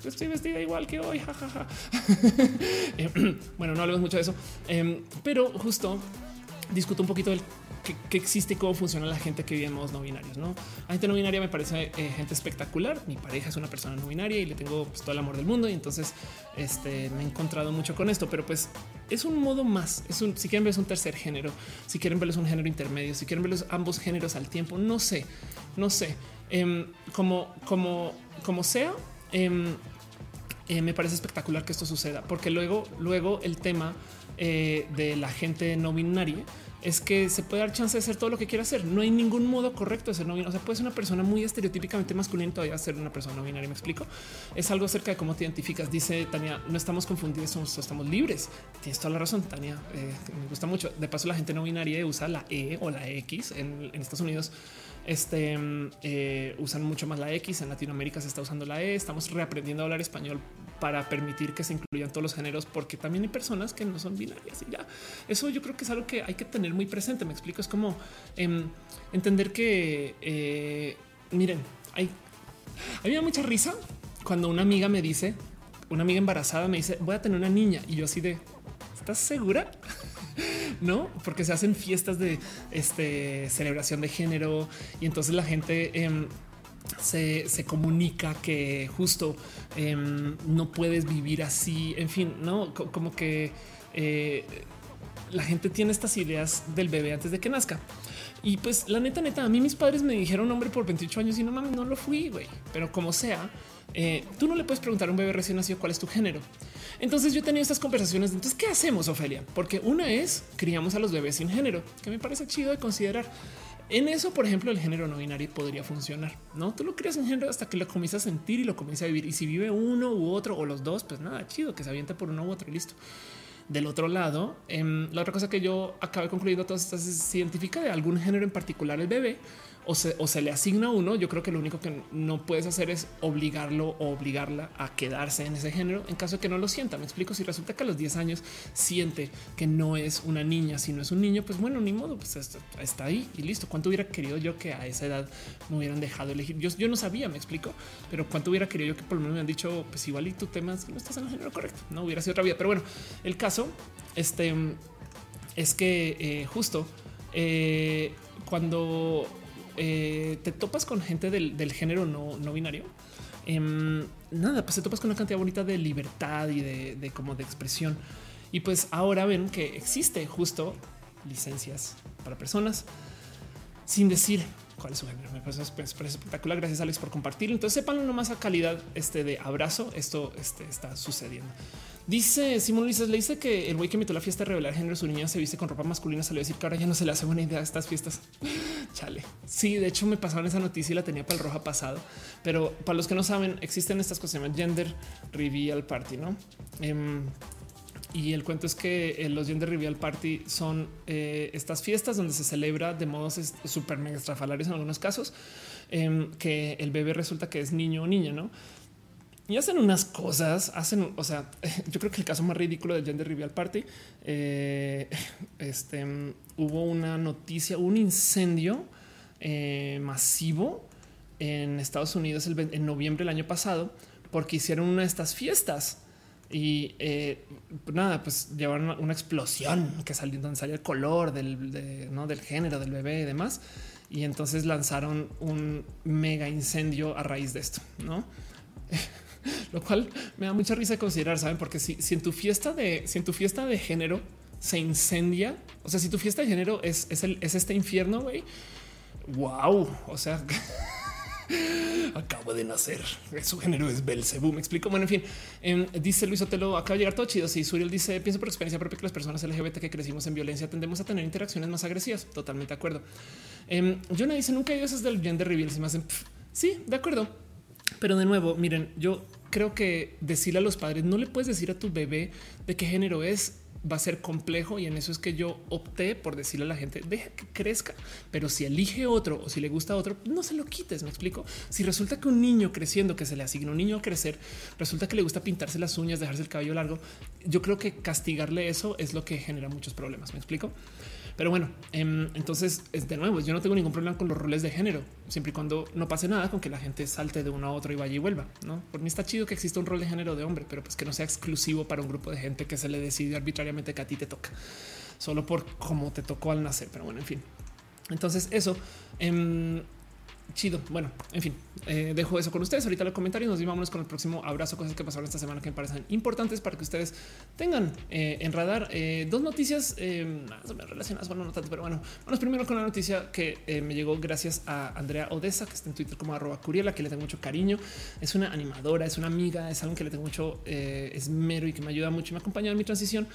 estoy vestida igual que hoy. Jajaja. Em, bueno, no hablemos mucho de eso, em, pero justo discuto un poquito del que, existe y cómo funciona la gente que vive en modos no binarios. No, la gente no binaria me parece eh, gente espectacular. Mi pareja es una persona no binaria y le tengo pues, todo el amor del mundo. Y entonces este, me he encontrado mucho con esto, pero pues es un modo más. Es un, si quieren ver, es un tercer género. Si quieren verlo, es un género intermedio. Si quieren verlos ambos géneros al tiempo, no sé, no sé em, como, como, como sea. Em, eh, me parece espectacular que esto suceda, porque luego, luego el tema eh, de la gente no binaria es que se puede dar chance de hacer todo lo que quiera hacer. No hay ningún modo correcto de ser no binario. O sea, puede ser una persona muy estereotípicamente masculina y todavía ser una persona no binaria. Me explico. Es algo acerca de cómo te identificas. Dice Tania, no estamos confundidos, somos, estamos libres. Tienes toda la razón, Tania. Eh, me gusta mucho. De paso, la gente no binaria usa la E o la X en Estados Unidos este eh, usan mucho más la X. En Latinoamérica se está usando la E. Estamos reaprendiendo a hablar español para permitir que se incluyan todos los géneros, porque también hay personas que no son binarias y ya. Eso yo creo que es algo que hay que tener muy presente. Me explico. Es como em, entender que eh, miren, hay, a mí me da mucha risa cuando una amiga me dice, una amiga embarazada me dice, voy a tener una niña y yo así de, ¿estás segura? No, porque se hacen fiestas de este, celebración de género y entonces la gente em, se, comunica que justo em, no puedes vivir así. En fin, no como que eh, la gente tiene estas ideas del bebé antes de que nazca. Y pues la neta, neta, a mí mis padres me dijeron hombre por 28 años y no mames, no lo fui, güey. Pero como sea, eh, tú no le puedes preguntar a un bebé recién nacido cuál es tu género. Entonces yo he tenido estas conversaciones. Entonces, ¿qué hacemos, Ofelia? Porque una es criamos a los bebés sin género, que me parece chido de considerar. En eso, por ejemplo, el género no binario podría funcionar. No tú lo creas en género hasta que lo comienzas a sentir y lo comienzas a vivir. Y si vive uno u otro o los dos, pues nada, chido que se aviente por uno u otro y listo. Del otro lado, em, la otra cosa que yo acabé concluyendo todas estas es científica de algún género en particular el bebé o se, le asigna uno, yo creo que lo único que no puedes hacer es obligarlo o obligarla a quedarse en ese género en caso de que no lo sienta. Me explico, si resulta que a los 10 años siente que no es una niña, si no es un niño, pues bueno, ni modo, pues está ahí y listo. ¿Cuánto hubiera querido yo que a esa edad me hubieran dejado elegir? Yo, yo no sabía, me explico, pero cuánto hubiera querido yo que por lo menos me han dicho, pues igual y tu tema que no estás en el género correcto, no hubiera sido otra vida. Pero bueno, el caso este, es que eh, justo eh, cuando eh, te topas con gente del, género no, binario, em, nada, pues te topas con una cantidad bonita de libertad y de, como de expresión. Y pues ahora ven que existe justo licencias para personas sin decir cuál es su género. Me parece, espectacular. Gracias Alex por compartirlo. Entonces sepan nomás a calidad este de abrazo. Esto este, está sucediendo. Dice Simón Luis, le dice que el güey que metió la fiesta de revelar género su niña se viste con ropa masculina. Salió a decir que ahora ya no se le hace buena idea a estas fiestas. Chale. Sí, de hecho me pasaron esa noticia y la tenía para el roja pasado. Pero para los que no saben, existen estas cosas que se llaman gender reveal party, no? Em, y el cuento es que eh, los Gender Reveal Party son eh, estas fiestas donde se celebra de modos súper mega estrafalarios en algunos casos, em, que el bebé resulta que es niño o niña, ¿no? y hacen unas cosas, hacen, o sea, yo creo que el caso más ridículo del Gender Reveal Party, eh, este, hubo una noticia, un incendio eh, masivo en Estados Unidos en noviembre del año pasado, porque hicieron una de estas fiestas y eh, nada, pues llevaron una explosión que salió donde salía el color del, ¿no? del género del bebé y demás. Y entonces lanzaron un mega incendio a raíz de esto, no? Lo cual me da mucha risa de considerar, saben, porque si, si, en tu fiesta de si en tu fiesta de género se incendia, o sea, si tu fiesta de género es, es, el, es este infierno, güey, wow, o sea, Acabo de nacer. Su género es Belcebú. Me explico. Bueno, en fin, em, dice Luis Otelo, acaba de llegar todo chido. Si Suriel dice, pienso por experiencia propia que las personas LGBT que crecimos en violencia tendemos a tener interacciones más agresivas. Totalmente de acuerdo. Eh, Jonah dice, nunca he esas del gender reveal. Se me hacen, sí, de acuerdo. Pero de nuevo, miren, yo creo que decirle a los padres, no le puedes decir a tu bebé de qué género es va a ser complejo y en eso es que yo opté por decirle a la gente deja que crezca, pero si elige otro o si le gusta otro, no se lo quites. Me explico. Si resulta que un niño creciendo que se le asigna un niño a crecer, resulta que le gusta pintarse las uñas, dejarse el cabello largo. Yo creo que castigarle eso es lo que genera muchos problemas. Me explico. Pero bueno, em, entonces es de nuevo, yo no tengo ningún problema con los roles de género, siempre y cuando no pase nada con que la gente salte de uno a otro y vaya y vuelva. No por mí está chido que exista un rol de género de hombre, pero pues que no sea exclusivo para un grupo de gente que se le decide arbitrariamente que a ti te toca solo por cómo te tocó al nacer. Pero bueno, en fin. Entonces, eso. Em, chido. Bueno, en fin, eh, dejo eso con ustedes. Ahorita los comentarios nos vamos con el próximo abrazo, cosas que pasaron esta semana que me parecen importantes para que ustedes tengan eh, en radar eh, dos noticias relacionadas. Bueno, no tanto, pero bueno, vamos primero con la noticia que me llegó gracias a Andrea Odessa, que está en Twitter como arroba Curiela, que le tengo mucho cariño. Es una animadora, es una amiga, es alguien que le tengo mucho esmero y que me ayuda mucho y me acompaña en mi transición.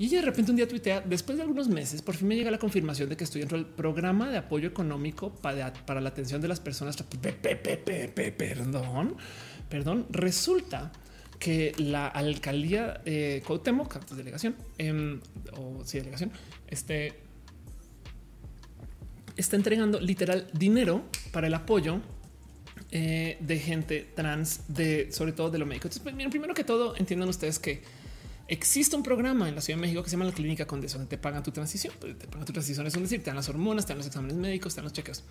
Y de repente un día tuitea, después de algunos meses, por fin me llega la confirmación de que estoy dentro del programa de apoyo económico para, para la atención de las personas. Perdón, perdón. Resulta que la alcaldía eh, Cuauhtémoc, delegación em, o sí, delegación, este está entregando literal dinero para el apoyo eh, de gente trans, de sobre todo de lo médico. Entonces, pues, primero que todo, entiendan ustedes que Existe un programa en la Ciudad de México que se llama la Clínica Condesa, donde te pagan tu transición. Pues, te pagan tu transición, es decir, te dan las hormonas, te dan los exámenes médicos, te dan los chequeos.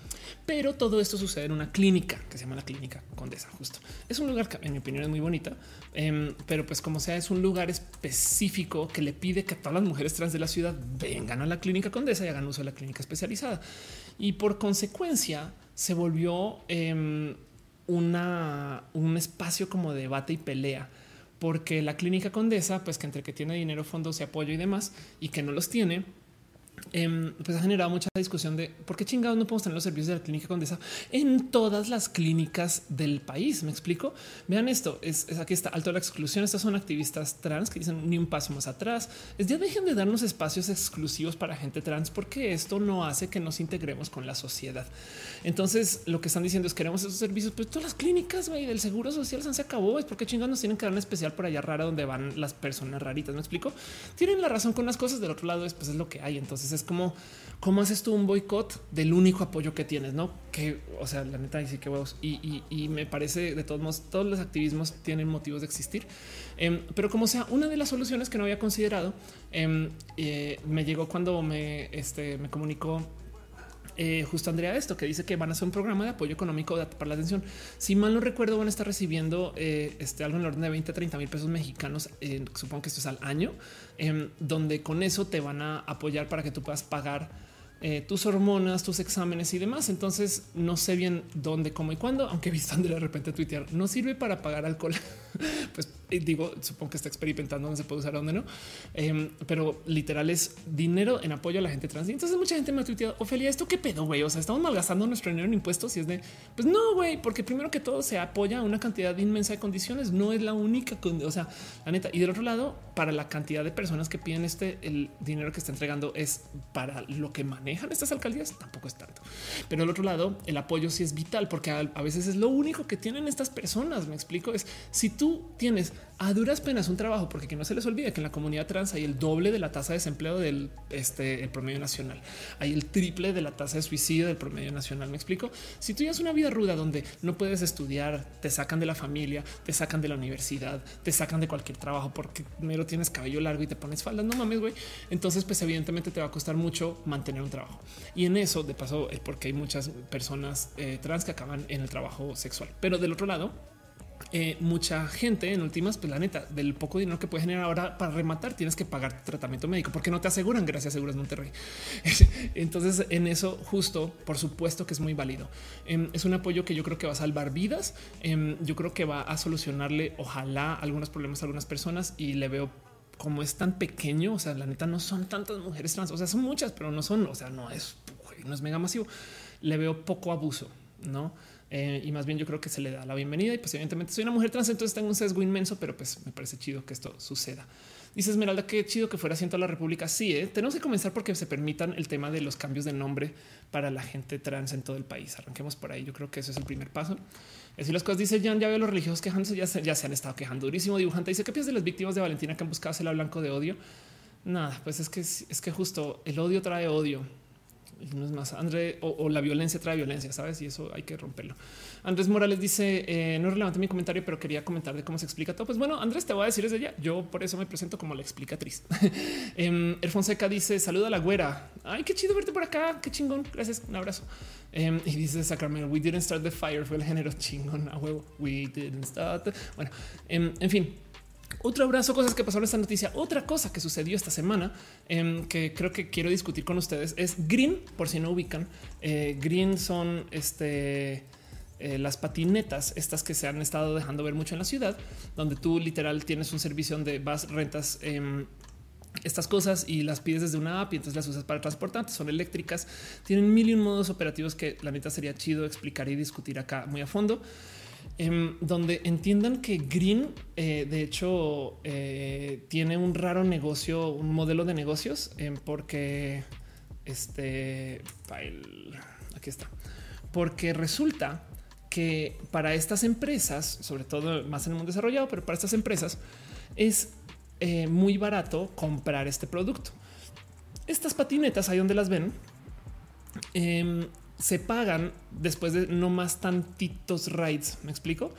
Pero todo esto sucede en una clínica que se llama la Clínica Condesa. Justo es un lugar que, en mi opinión, es muy bonita, em, pero pues como sea, es un lugar específico que le pide que todas las mujeres trans de la ciudad vengan a la Clínica Condesa y hagan uso de la clínica especializada. Y por consecuencia, se volvió em, una, un espacio como de debate y pelea porque la clínica Condesa, pues que entre que tiene dinero, fondos y apoyo y demás, y que no los tiene, Em, pues ha generado mucha discusión de por qué chingados no podemos tener los servicios de la clínica Condesa en todas las clínicas del país. Me explico. Vean esto. Es, aquí está alto la exclusión. Estas son activistas trans que dicen ni un paso más atrás. Es ya dejen de darnos espacios exclusivos para gente trans porque esto no hace que nos integremos con la sociedad. Entonces lo que están diciendo es queremos esos servicios, pero todas las clínicas del seguro social se acabó. Es porque chingados nos tienen que dar un especial por allá rara donde van las personas raritas. Me explico. Tienen la razón con las cosas. Del otro lado, es, pues, es lo que hay. Entonces es como cómo haces tú un boicot del único apoyo que tienes, no? Que, o sea, la neta, sí que huevos. Y, me parece de todos modos, todos los activismos tienen motivos de existir. Em, pero como sea, una de las soluciones que no había considerado em, eh, me llegó cuando me, este, me comunicó eh, justo Andrea esto que dice que van a hacer un programa de apoyo económico para la atención. Si mal no recuerdo, van a estar recibiendo eh, este, algo en el orden de 20 a 30 mil pesos mexicanos. supongo que esto es al año, em, donde con eso te van a apoyar para que tú puedas pagar eh, tus hormonas, tus exámenes y demás. Entonces no sé bien dónde, cómo y cuándo, aunque visto de repente tuitear no sirve para pagar alcohol. pues digo, supongo que está experimentando dónde se puede usar, dónde no, em, pero literal es dinero en apoyo a la gente trans. Y entonces mucha gente me ha tuiteado, Ofelia, esto qué pedo, güey. O sea, estamos malgastando nuestro dinero en impuestos y es de pues no, güey, porque primero que todo se apoya a una cantidad inmensa de condiciones. No es la única, o sea, la neta. Y del otro lado, para la cantidad de personas que piden este, el dinero que está entregando es para lo que manejan estas alcaldías. Tampoco es tanto, pero del otro lado, el apoyo sí es vital porque a, a veces es lo único que tienen estas personas. Me explico. Es si tú tienes a duras penas un trabajo, porque que no se les olvide que en la comunidad trans hay el doble de la tasa de desempleo del este, el promedio nacional. Hay el triple de la tasa de suicidio del promedio nacional. Me explico. Si tú llevas una vida ruda donde no puedes estudiar, te sacan de la familia, te sacan de la universidad, te sacan de cualquier trabajo porque primero tienes cabello largo y te pones faldas. No mames, güey. Entonces, pues evidentemente te va a costar mucho mantener un trabajo. Y en eso, de paso, es porque hay muchas personas eh, trans que acaban en el trabajo sexual. Pero del otro lado, eh, mucha gente en últimas, pues la neta, del poco dinero que puede generar ahora para rematar, tienes que pagar tratamiento médico porque no te aseguran. Gracias, Seguros Monterrey. Entonces, en eso, justo por supuesto que es muy válido. Em, es un apoyo que yo creo que va a salvar vidas. Em, yo creo que va a solucionarle, ojalá, algunos problemas a algunas personas y le veo como es tan pequeño. O sea, la neta no son tantas mujeres trans, o sea, son muchas, pero no son, o sea, no es, no es mega masivo. Le veo poco abuso, no? Eh, y más bien yo creo que se le da la bienvenida y pues evidentemente soy una mujer trans, entonces tengo un sesgo inmenso, pero pues me parece chido que esto suceda. Dice Esmeralda, qué chido que fuera asiento a la República. Sí, ¿eh? tenemos que comenzar porque se permitan el tema de los cambios de nombre para la gente trans en todo el país. Arranquemos por ahí. Yo creo que eso es el primer paso. Así las cosas dice Jan, ya veo los religiosos quejándose, ya se, ya se han estado quejando durísimo. Dibujante dice, ¿qué piensas de las víctimas de Valentina que han buscado el blanco de odio? Nada, pues es que es que justo el odio trae odio no es más André o, la violencia trae violencia, sabes? Y eso hay que romperlo. Andrés Morales dice: eh, No es relevante mi comentario, pero quería comentar de cómo se explica todo. Pues bueno, Andrés, te voy a decir desde ya. Yo por eso me presento como la explicatriz. eh, El Fonseca dice: Saluda a la güera. Ay, qué chido verte por acá. Qué chingón. Gracias. Un abrazo. Em, y dice Sacramento: We didn't start the fire. Fue el género chingón a huevo. We didn't start. Bueno, em, en fin. Otro abrazo, cosas que pasaron esta noticia. Otra cosa que sucedió esta semana em, que creo que quiero discutir con ustedes es Green, por si no ubican. Eh, green son este, eh, las patinetas, estas que se han estado dejando ver mucho en la ciudad, donde tú literal tienes un servicio donde vas, rentas em, estas cosas y las pides desde una app y entonces las usas para transportar. Son eléctricas, tienen mil y un modos operativos que la neta sería chido explicar y discutir acá muy a fondo. Em, donde entiendan que Green, eh, de hecho, eh, tiene un raro negocio, un modelo de negocios, em, porque este aquí está, porque resulta que para estas empresas, sobre todo más en el mundo desarrollado, pero para estas empresas es eh, muy barato comprar este producto. Estas patinetas, ahí donde las ven, em, se pagan después de no más tantitos rides. Me explico.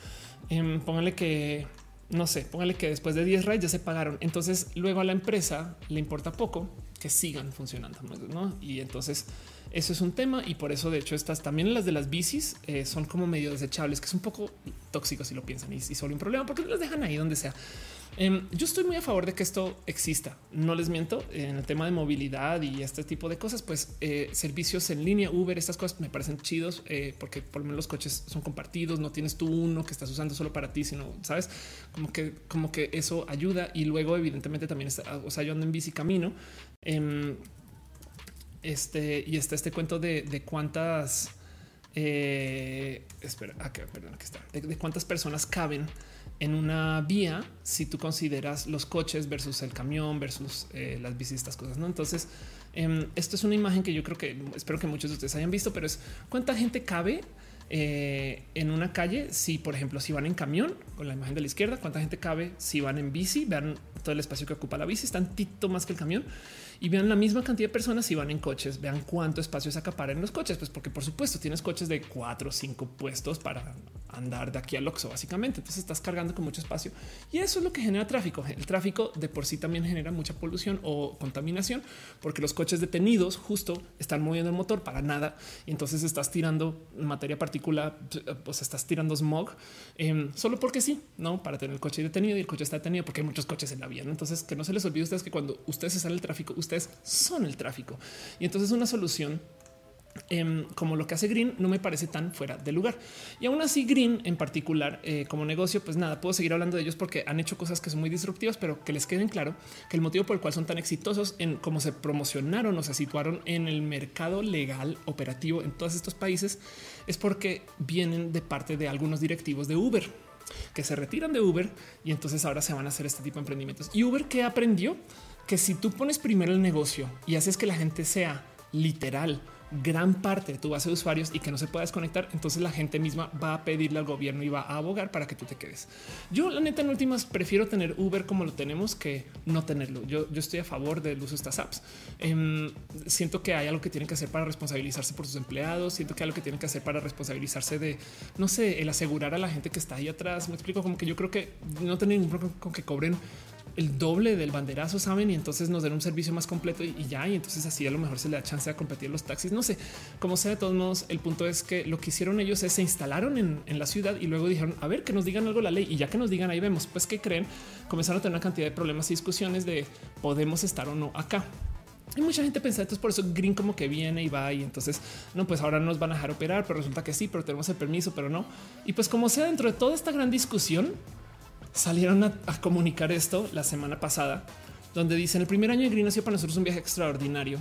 Eh, póngale que no sé, póngale que después de 10 rides ya se pagaron. Entonces luego a la empresa le importa poco que sigan funcionando. ¿no? Y entonces eso es un tema y por eso de hecho estas también las de las bicis eh, son como medio desechables, que es un poco tóxico si lo piensan y, solo un problema porque las dejan ahí donde sea. Em, yo estoy muy a favor de que esto exista. No les miento en el tema de movilidad y este tipo de cosas, pues eh, servicios en línea, Uber, estas cosas me parecen chidos eh, porque por lo menos los coches son compartidos. No tienes tú uno que estás usando solo para ti, sino sabes como que, como que eso ayuda. Y luego, evidentemente, también está, o sea, yo ando en bici camino. Este y está este cuento de, cuántas eh, espera, ah, perdón, aquí está de cuántas personas caben en una vía si tú consideras los coches versus el camión versus eh, las bicis, estas cosas. No, entonces em, esto es una imagen que yo creo que espero que muchos de ustedes hayan visto, pero es cuánta gente cabe eh, en una calle. Si, por ejemplo, si van en camión con la imagen de la izquierda, cuánta gente cabe si van en bici, vean todo el espacio que ocupa la bici, es tantito más que el camión y vean la misma cantidad de personas si van en coches, vean cuánto espacio se acapara en los coches, pues porque por supuesto tienes coches de cuatro o cinco puestos para andar de aquí al Oxxo básicamente, entonces estás cargando con mucho espacio y eso es lo que genera tráfico. El tráfico de por sí también genera mucha polución o contaminación porque los coches detenidos justo están moviendo el motor para nada y entonces estás tirando materia particular, pues estás tirando smog em, solo porque sí, no para tener el coche detenido y el coche está detenido porque hay muchos coches en la vía. Entonces que no se les olvide a ustedes que cuando ustedes están en el tráfico, son el tráfico. Y entonces una solución em, como lo que hace Green no me parece tan fuera de lugar. Y aún así Green en particular eh, como negocio, pues nada, puedo seguir hablando de ellos porque han hecho cosas que son muy disruptivas, pero que les queden claro que el motivo por el cual son tan exitosos en cómo se promocionaron o se situaron en el mercado legal operativo en todos estos países es porque vienen de parte de algunos directivos de Uber que se retiran de Uber y entonces ahora se van a hacer este tipo de emprendimientos. Y Uber que aprendió que si tú pones primero el negocio y haces que la gente sea literal gran parte de tu base de usuarios y que no se pueda desconectar, entonces la gente misma va a pedirle al gobierno y va a abogar para que tú te quedes. Yo, la neta, en últimas prefiero tener Uber como lo tenemos que no tenerlo. Yo, yo estoy a favor del uso de estas apps. Em, siento que hay algo que tienen que hacer para responsabilizarse por sus empleados. Siento que hay algo que tienen que hacer para responsabilizarse de, no sé, el asegurar a la gente que está ahí atrás. Me explico como que yo creo que no tengo ningún problema con que cobren el doble del banderazo, saben, y entonces nos den un servicio más completo y, ya. Y entonces así a lo mejor se le da chance de competir los taxis. No sé cómo sea. De todos modos, el punto es que lo que hicieron ellos es se instalaron en, la ciudad y luego dijeron a ver que nos digan algo la ley. Y ya que nos digan ahí vemos, pues que creen, comenzaron a tener una cantidad de problemas y discusiones de podemos estar o no acá. Hay mucha gente pensando, entonces por eso Green como que viene y va y entonces no, pues ahora nos van a dejar operar, pero resulta que sí, pero tenemos el permiso, pero no. Y pues como sea dentro de toda esta gran discusión, salieron a, comunicar esto la semana pasada, donde dicen el primer año de Green ha sido para nosotros un viaje extraordinario.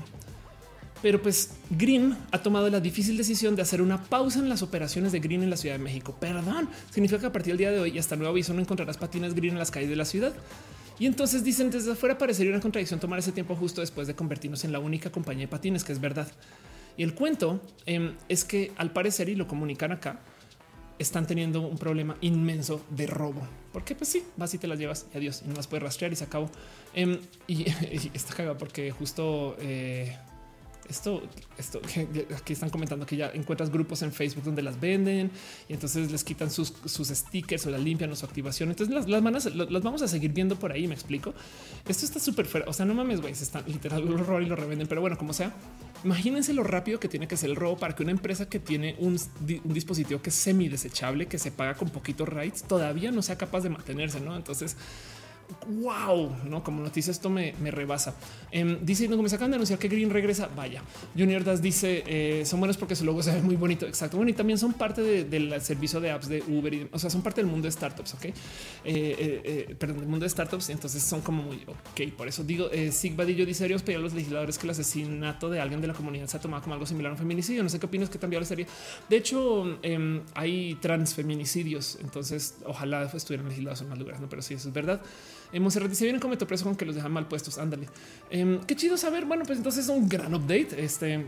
Pero pues Green ha tomado la difícil decisión de hacer una pausa en las operaciones de Green en la Ciudad de México. Perdón, significa que a partir del día de hoy y hasta nuevo aviso no encontrarás patinas Green en las calles de la ciudad. Y entonces dicen desde afuera parecería una contradicción tomar ese tiempo justo después de convertirnos en la única compañía de patines, que es verdad. Y el cuento em, es que al parecer, y lo comunican acá, están teniendo un problema inmenso de robo. Porque pues sí, vas y te las llevas y adiós y no las puedes rastrear y se acabó. Em, y, está cagado porque justo eh, esto, esto aquí están comentando que ya encuentras grupos en Facebook donde las venden y entonces les quitan sus, stickers o las limpian o su activación. Entonces las, las, las vamos a seguir viendo por ahí. Me explico. Esto está súper fuera. O sea, no mames, güey, se están literal lo roban y lo revenden. Pero bueno, como sea, imagínense lo rápido que tiene que ser el robo para que una empresa que tiene un, un dispositivo que es semi desechable, que se paga con poquitos rights, todavía no sea capaz de mantenerse. No, entonces wow, no como noticia, esto me, rebasa. Eh, dice no me sacan de anunciar que Green regresa. Vaya, Junior Das dice eh, son buenos porque su logo se ve muy bonito. Exacto. Bueno, y también son parte del servicio de apps de Uber. Y, o sea, son parte del mundo de startups. Ok, eh, eh, perdón, del mundo de startups. Entonces son como muy ok. Por eso digo, Sig Badillo dice: Deberíamos pedir a los legisladores que el asesinato de alguien de la comunidad se ha tomado como algo similar a un feminicidio. No sé qué opinas que también sería. De hecho, em, hay transfeminicidios. Entonces, ojalá estuvieran legislados en más lugares, no? pero sí, eso es verdad. Hemos se dice vienen como preso con que los dejan mal puestos. Ándale. Em, qué chido saber. Bueno, pues entonces es un gran update. Este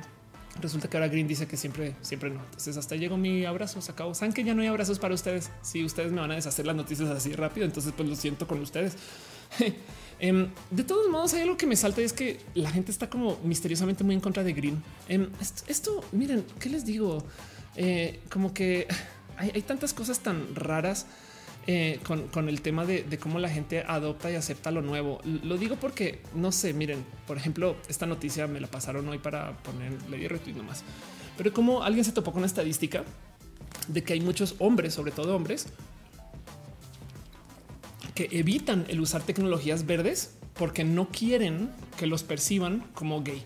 resulta que ahora Green dice que siempre, siempre no. Entonces hasta llegó mi abrazo. Se acabó. Saben que ya no hay abrazos para ustedes. Si ustedes me van a deshacer las noticias así rápido, entonces pues lo siento con ustedes. Em, de todos modos, hay algo que me salta y es que la gente está como misteriosamente muy en contra de Green. Em, esto, miren, ¿qué les digo? Eh, como que hay tantas cosas tan raras eh, con, el tema de, cómo la gente adopta y acepta lo nuevo. Lo digo porque no sé, miren, por ejemplo, esta noticia me la pasaron hoy para ponerle di retweet nomás, pero como alguien se topó con una estadística de que hay muchos hombres, sobre todo hombres, que evitan el usar tecnologías verdes porque no quieren que los perciban como gay.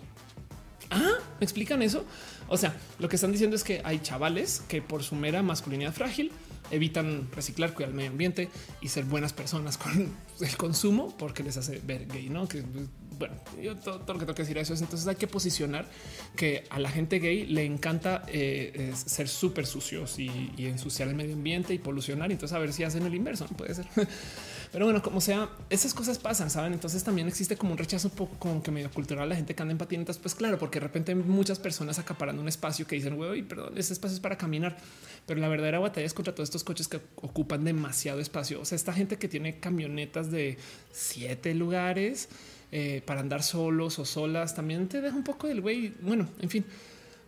Ah, ¿me explican eso? O sea, lo que están diciendo es que hay chavales que por su mera masculinidad frágil evitan reciclar, cuidar el medio ambiente y ser buenas personas con el consumo porque les hace ver gay, no? Que bueno, yo todo, lo que tengo que decir a eso es entonces hay que posicionar que a la gente gay le encanta eh, ser súper sucios y, y, ensuciar el medio ambiente y polucionar. Entonces a ver si hacen el inverso, no puede ser. Pero bueno, como sea, esas cosas pasan, saben? Entonces también existe como un rechazo un poco como que medio cultural la gente que anda en patinetas. Pues claro, porque de repente muchas personas acaparando un espacio que dicen, güey, perdón, ese espacio es para caminar. Pero la verdadera batalla es contra todos estos coches que ocupan demasiado espacio. O sea, esta gente que tiene camionetas de siete lugares eh, para andar solos o solas también te deja un poco del güey. Bueno, en fin.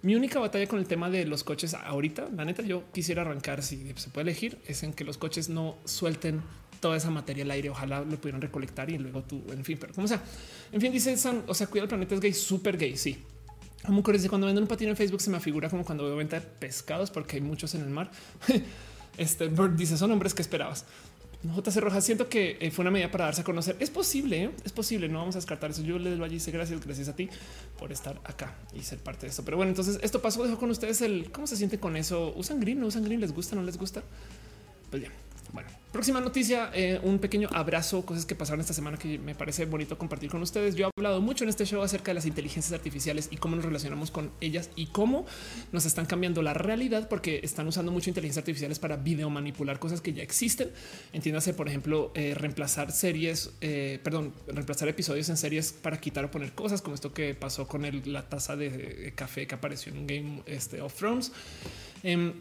Mi única batalla con el tema de los coches ahorita, la neta, yo quisiera arrancar si se puede elegir, es en que los coches no suelten toda esa materia al aire. Ojalá lo pudieran recolectar y luego tú, en fin, pero como sea, en fin, dice San, o sea, cuida el planeta es gay, súper gay. Sí. Como dice cuando venden un patín en Facebook se me figura como cuando veo venta pescados porque hay muchos en el mar. este Bird dice son hombres que esperabas. JC Rojas, siento que eh, fue una medida para darse a conocer. Es posible, ¿eh? es posible. No vamos a descartar eso. Yo le doy allí. Gracias, gracias a ti por estar acá y ser parte de eso. Pero bueno, entonces esto pasó. Dejo con ustedes el cómo se siente con eso. Usan green, no usan green, les gusta, no les gusta. Pues bien, bueno, Próxima noticia, eh, un pequeño abrazo, cosas que pasaron esta semana que me parece bonito compartir con ustedes. Yo he hablado mucho en este show acerca de las inteligencias artificiales y cómo nos relacionamos con ellas y cómo nos están cambiando la realidad porque están usando mucho inteligencias artificiales para video manipular cosas que ya existen. Entiéndase, por ejemplo, eh, reemplazar series, eh, perdón, reemplazar episodios en series para quitar o poner cosas como esto que pasó con la taza de café que apareció en Game este, of Thrones. Em,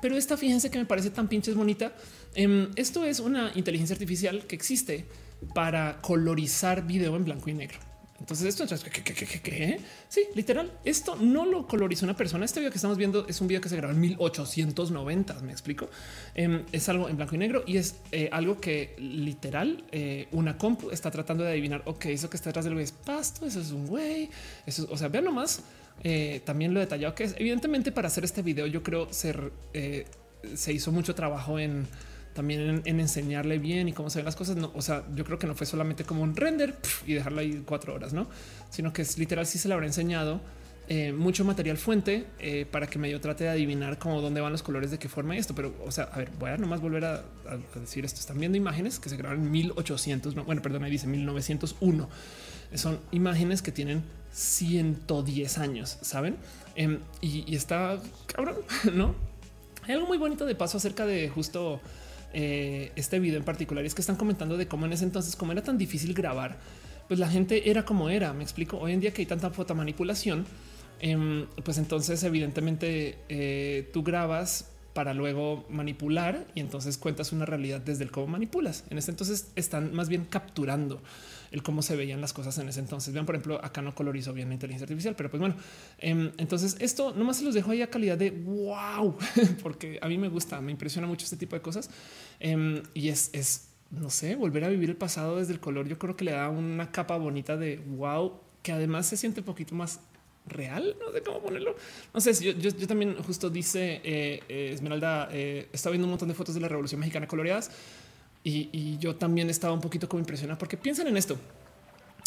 pero esta, fíjense que me parece tan pinches bonita. Em, esto es una inteligencia artificial que existe para colorizar video en blanco y negro. Entonces esto es ¿qué, Sí, literal. Esto no lo colorizó una persona. Este video que estamos viendo es un video que se grabó en 1890. Me explico. Em, es algo en blanco y negro y es eh, algo que literal eh, una compu está tratando de adivinar. Ok, eso que está detrás del güey es pasto. Eso es un güey. Eso, o sea, vean nomás eh, también lo detallado que es. Evidentemente, para hacer este video, yo creo ser se hizo mucho trabajo en también en, enseñarle bien y cómo se ven las cosas. No, o sea, yo creo que no fue solamente como un render y dejarlo ahí cuatro horas, no, sino que es literal. Si se le habrá enseñado eh, mucho material fuente para que medio trate de adivinar cómo dónde van los colores, de qué forma y esto. Pero, o sea, a ver, voy a nomás volver a, decir esto. Están viendo imágenes que se grabaron en 1800. bueno, perdón, ahí dice 1901. Son imágenes que tienen 110 años, saben? Em, y, está cabrón, no? Hay algo muy bonito de paso acerca de justo eh, este video en particular. Es que están comentando de cómo en ese entonces, como era tan difícil grabar, pues la gente era como era. Me explico. Hoy en día que hay tanta fotomanipulación, eh, pues entonces, evidentemente, eh, tú grabas para luego manipular y entonces cuentas una realidad desde el cómo manipulas. En ese entonces están más bien capturando el cómo se veían las cosas en ese entonces. Vean, por ejemplo, acá no colorizó bien la inteligencia artificial, pero pues bueno, em, entonces esto nomás se los dejo ahí a calidad de wow, porque a mí me gusta, me impresiona mucho este tipo de cosas em, y es, es, no sé, volver a vivir el pasado desde el color. Yo creo que le da una capa bonita de wow, que además se siente un poquito más real, no sé cómo ponerlo. No sé, yo, yo, también justo dice eh, eh, Esmeralda, eh, está viendo un montón de fotos de la Revolución Mexicana coloreadas y, yo también estaba un poquito como impresionado porque piensan en esto.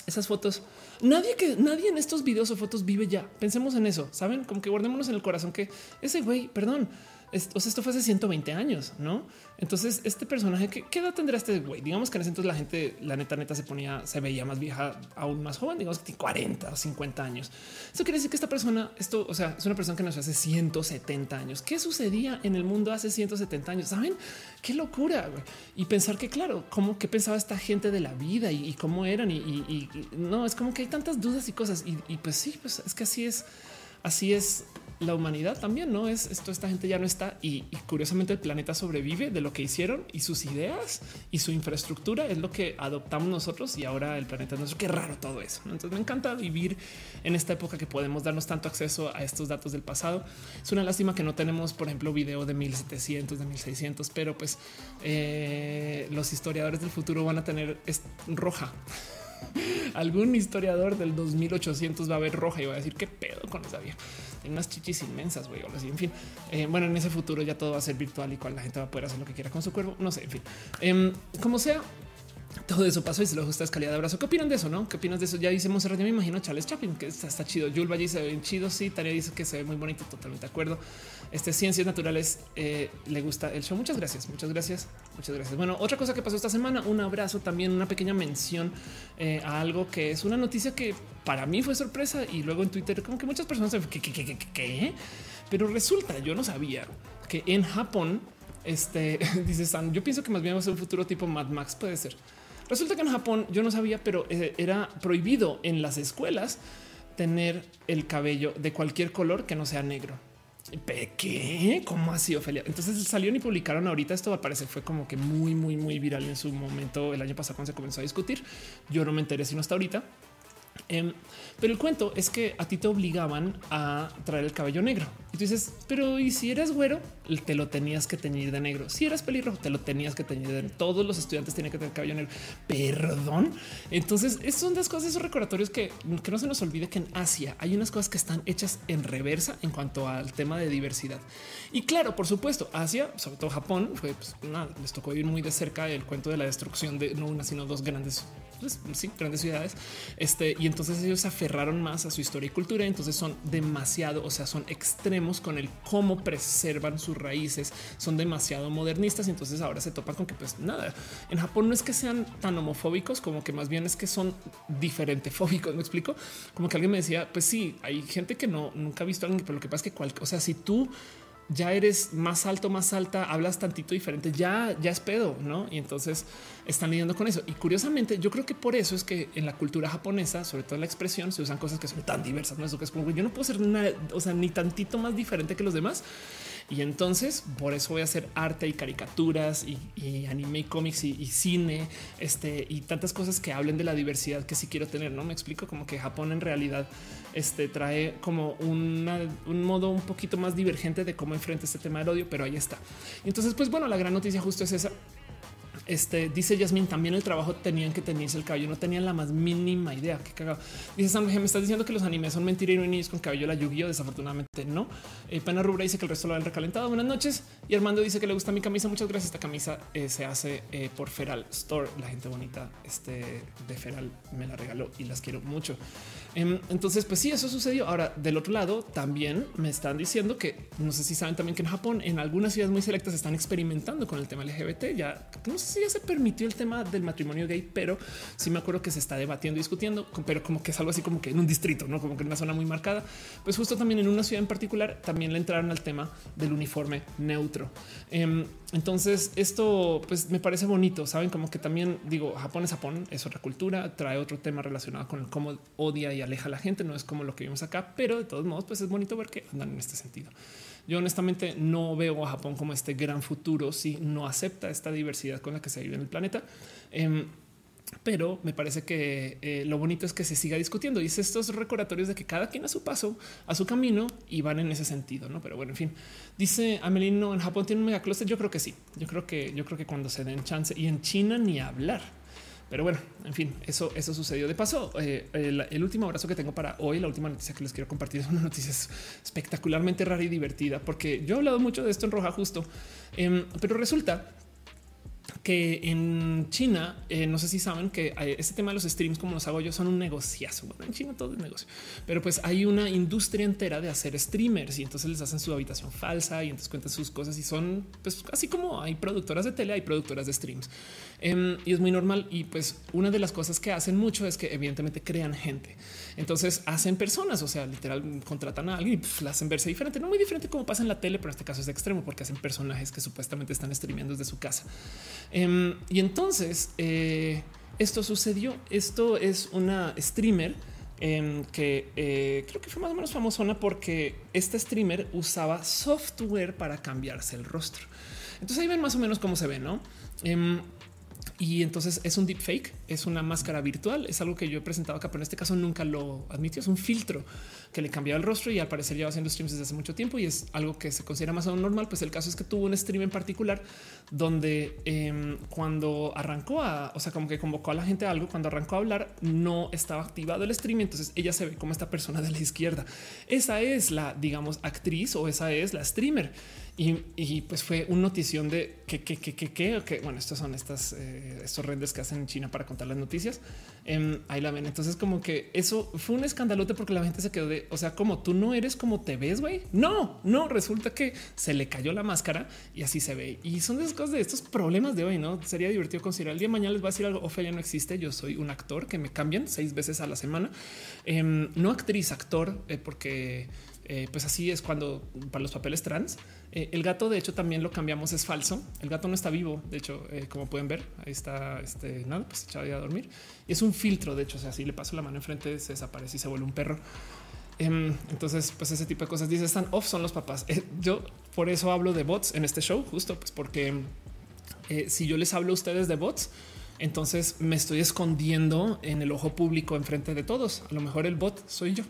Esas fotos, nadie que nadie en estos videos o fotos vive ya. Pensemos en eso. Saben, como que guardémonos en el corazón que ese güey, perdón, esto, esto fue hace 120 años, no? Entonces, este personaje, ¿qué, edad tendrá este güey? Digamos que en ese entonces la gente, la neta, neta se ponía, se veía más vieja, aún más joven, digamos que tiene 40 o 50 años. Eso quiere decir que esta persona, esto, o sea, es una persona que nació hace 170 años. ¿Qué sucedía en el mundo hace 170 años? Saben qué locura y pensar que, claro, cómo que pensaba esta gente de la vida y, cómo eran. Y, no es como que hay tantas dudas y cosas. Y, y pues sí, pues es que así es, así es la humanidad también no es esto. Esta gente ya no está y, curiosamente el planeta sobrevive de lo que hicieron y sus ideas y su infraestructura es lo que adoptamos nosotros y ahora el planeta es nuestro. Qué raro todo eso. Entonces me encanta vivir en esta época que podemos darnos tanto acceso a estos datos del pasado. Es una lástima que no tenemos, por ejemplo, video de 1700, de 1600, pero pues eh, los historiadores del futuro van a tener roja. Algún historiador del 2800 va a ver roja y va a decir qué pedo con esa vieja tiene unas chichis inmensas, güey, o así. En fin, eh, bueno, en ese futuro ya todo va a ser virtual y cual la gente va a poder hacer lo que quiera con su cuerpo. No sé, en fin, em, como sea, todo eso pasó y se lo gusta escalada de abrazo. ¿Qué opinan de eso? No? ¿Qué opinas de eso? Ya dice Monserrat, ya me imagino Charles Chaplin, que está, chido. Yul Valle se ve chido. Sí, Tania dice que se ve muy bonito. Totalmente de acuerdo. Este Ciencias Naturales eh, le gusta el show. Muchas gracias, muchas gracias, muchas gracias. Bueno, otra cosa que pasó esta semana, un abrazo también, una pequeña mención eh, a algo que es una noticia que para mí fue sorpresa y luego en Twitter como que muchas personas ¿qué, qué, qué, qué, Pero resulta, yo no sabía que en Japón, este dice San, yo pienso que más bien va a ser un futuro tipo Mad Max, puede ser. Resulta que en Japón yo no sabía, pero eh, era prohibido en las escuelas tener el cabello de cualquier color que no sea negro. ¿Qué? ¿Cómo así, Ofelia? Entonces salieron y publicaron ahorita. Esto al parecer fue como que muy, muy, muy viral en su momento el año pasado cuando se comenzó a discutir. Yo no me enteré sino hasta ahorita. Em, pero el cuento es que a ti te obligaban a traer el cabello negro. Y tú dices, pero y si eres güero, te lo tenías que teñir de negro. Si eras pelirrojo, te lo tenías que teñir de negro. Todos los estudiantes tienen que tener cabello negro. Perdón. Entonces, esas son las cosas, esos recordatorios que, que no se nos olvide que en Asia hay unas cosas que están hechas en reversa en cuanto al tema de diversidad. Y claro, por supuesto, Asia, sobre todo Japón, fue pues, les tocó vivir muy de cerca el cuento de la destrucción de no una, sino dos grandes, pues, sí, grandes ciudades. Este, y entonces ellos se aferraron más a su historia y cultura. Entonces son demasiado, o sea, son extremos con el cómo preservan sus raíces, son demasiado modernistas. Y entonces ahora se topan con que, pues nada, en Japón no es que sean tan homofóbicos, como que más bien es que son diferente fóbicos. Me explico como que alguien me decía, pues sí, hay gente que no nunca ha visto a alguien, pero lo que pasa es que, cual, o sea, si tú ya eres más alto, más alta, hablas tantito diferente, ya, ya es pedo, ¿no? Y entonces están lidiando con eso. Y curiosamente, yo creo que por eso es que en la cultura japonesa, sobre todo en la expresión, se usan cosas que son tan diversas, ¿no? Eso que es como, yo no puedo ser nada, o sea, ni tantito más diferente que los demás. Y entonces por eso voy a hacer arte y caricaturas y, anime y cómics y, cine este, y tantas cosas que hablen de la diversidad que sí quiero tener. No me explico como que Japón en realidad este, trae como un modo un poquito más divergente de cómo enfrenta este tema del odio, pero ahí está. Entonces, pues bueno, la gran noticia justo es esa este dice Yasmin también el trabajo tenían que tenerse el cabello, no tenían la más mínima idea. Qué cagado. Dice Sam, me estás diciendo que los animes son mentira y no hay niños con cabello la lluvia. Desafortunadamente no. Eh, Pena Rubra dice que el resto lo han recalentado. Buenas noches. Y Armando dice que le gusta mi camisa. Muchas gracias. Esta camisa eh, se hace eh, por Feral Store. La gente bonita este, de Feral me la regaló y las quiero mucho. Em, entonces, pues sí, eso sucedió. Ahora, del otro lado, también me están diciendo que no sé si saben también que en Japón, en algunas ciudades muy selectas, están experimentando con el tema LGBT. Ya no sé si ya se permitió el tema del matrimonio gay, pero sí me acuerdo que se está debatiendo discutiendo, pero como que es algo así como que en un distrito, no como que en una zona muy marcada. Pues justo también en una ciudad en particular, también le entraron al tema del uniforme neutro. Em, entonces, esto pues me parece bonito. Saben como que también digo, Japón es Japón, es otra cultura, trae otro tema relacionado con cómo odia y aleja a la gente. No es como lo que vimos acá, pero de todos modos, pues es bonito ver que andan en este sentido. Yo honestamente no veo a Japón como este gran futuro si no acepta esta diversidad con la que se vive en el planeta. Em, pero me parece que eh, lo bonito es que se siga discutiendo y es estos recordatorios de que cada quien a su paso, a su camino y van en ese sentido. No, pero bueno, en fin, dice Amelino en Japón tiene un mega closet. Yo creo que sí. Yo creo que yo creo que cuando se den chance y en China ni hablar. Pero bueno, en fin, eso, eso sucedió. De paso, eh, el, último abrazo que tengo para hoy, la última noticia que les quiero compartir es una noticia espectacularmente rara y divertida, porque yo he hablado mucho de esto en Roja Justo, em, pero resulta que en China, eh, no sé si saben que este tema de los streams, como los hago yo, son un negociazo. En China todo es negocio, pero pues hay una industria entera de hacer streamers y entonces les hacen su habitación falsa y entonces cuentan sus cosas y son pues así como hay productoras de tele, hay productoras de streams em, y es muy normal. Y pues una de las cosas que hacen mucho es que evidentemente crean gente. Entonces hacen personas, o sea, literal contratan a alguien y la hacen verse diferente, no muy diferente como pasa en la tele, pero en este caso es extremo porque hacen personajes que supuestamente están streameando desde su casa. Em, y entonces eh, esto sucedió. Esto es una streamer em, que eh, creo que fue más o menos famosona porque este streamer usaba software para cambiarse el rostro. Entonces ahí ven más o menos cómo se ve, no? Y entonces es un deepfake, es una máscara virtual, es algo que yo he presentado acá, pero en este caso nunca lo admitió. Es un filtro que le cambiaba el rostro y al parecer lleva haciendo streams desde hace mucho tiempo y es algo que se considera más o menos normal. Pues el caso es que tuvo un stream en particular donde em, cuando arrancó a, o sea, como que convocó a la gente a algo, cuando arrancó a hablar, no estaba activado el stream. Entonces ella se ve como esta persona de la izquierda. Esa es la, digamos, actriz o esa es la streamer. Y, pues fue una notición de que, que, que, que, que, bueno, estos son estas, eh, estos renders que hacen en China para contar las noticias. Em, ahí la ven. Entonces, como que eso fue un escandalote porque la gente se quedó de, o sea, como tú no eres como te ves, güey. No, no, resulta que se le cayó la máscara y así se ve. Y son de esas cosas de estos problemas de hoy, no sería divertido considerar el día de mañana les va a decir algo. Ofelia no existe. Yo soy un actor que me cambian seis veces a la semana. Em, no actriz, actor, eh, porque eh, pues así es cuando para los papeles trans. Eh, el gato, de hecho, también lo cambiamos, es falso. El gato no está vivo. De hecho, eh, como pueden ver, ahí está este nada, pues echado a dormir. Y es un filtro. De hecho, o si le paso la mano enfrente, se desaparece y se vuelve un perro. Em, entonces, pues ese tipo de cosas dice están off, son los papás. yo por eso hablo de bots en este show, justo pues porque si yo les hablo a ustedes de bots, entonces me estoy escondiendo en el ojo público enfrente de todos. A lo mejor el bot soy yo.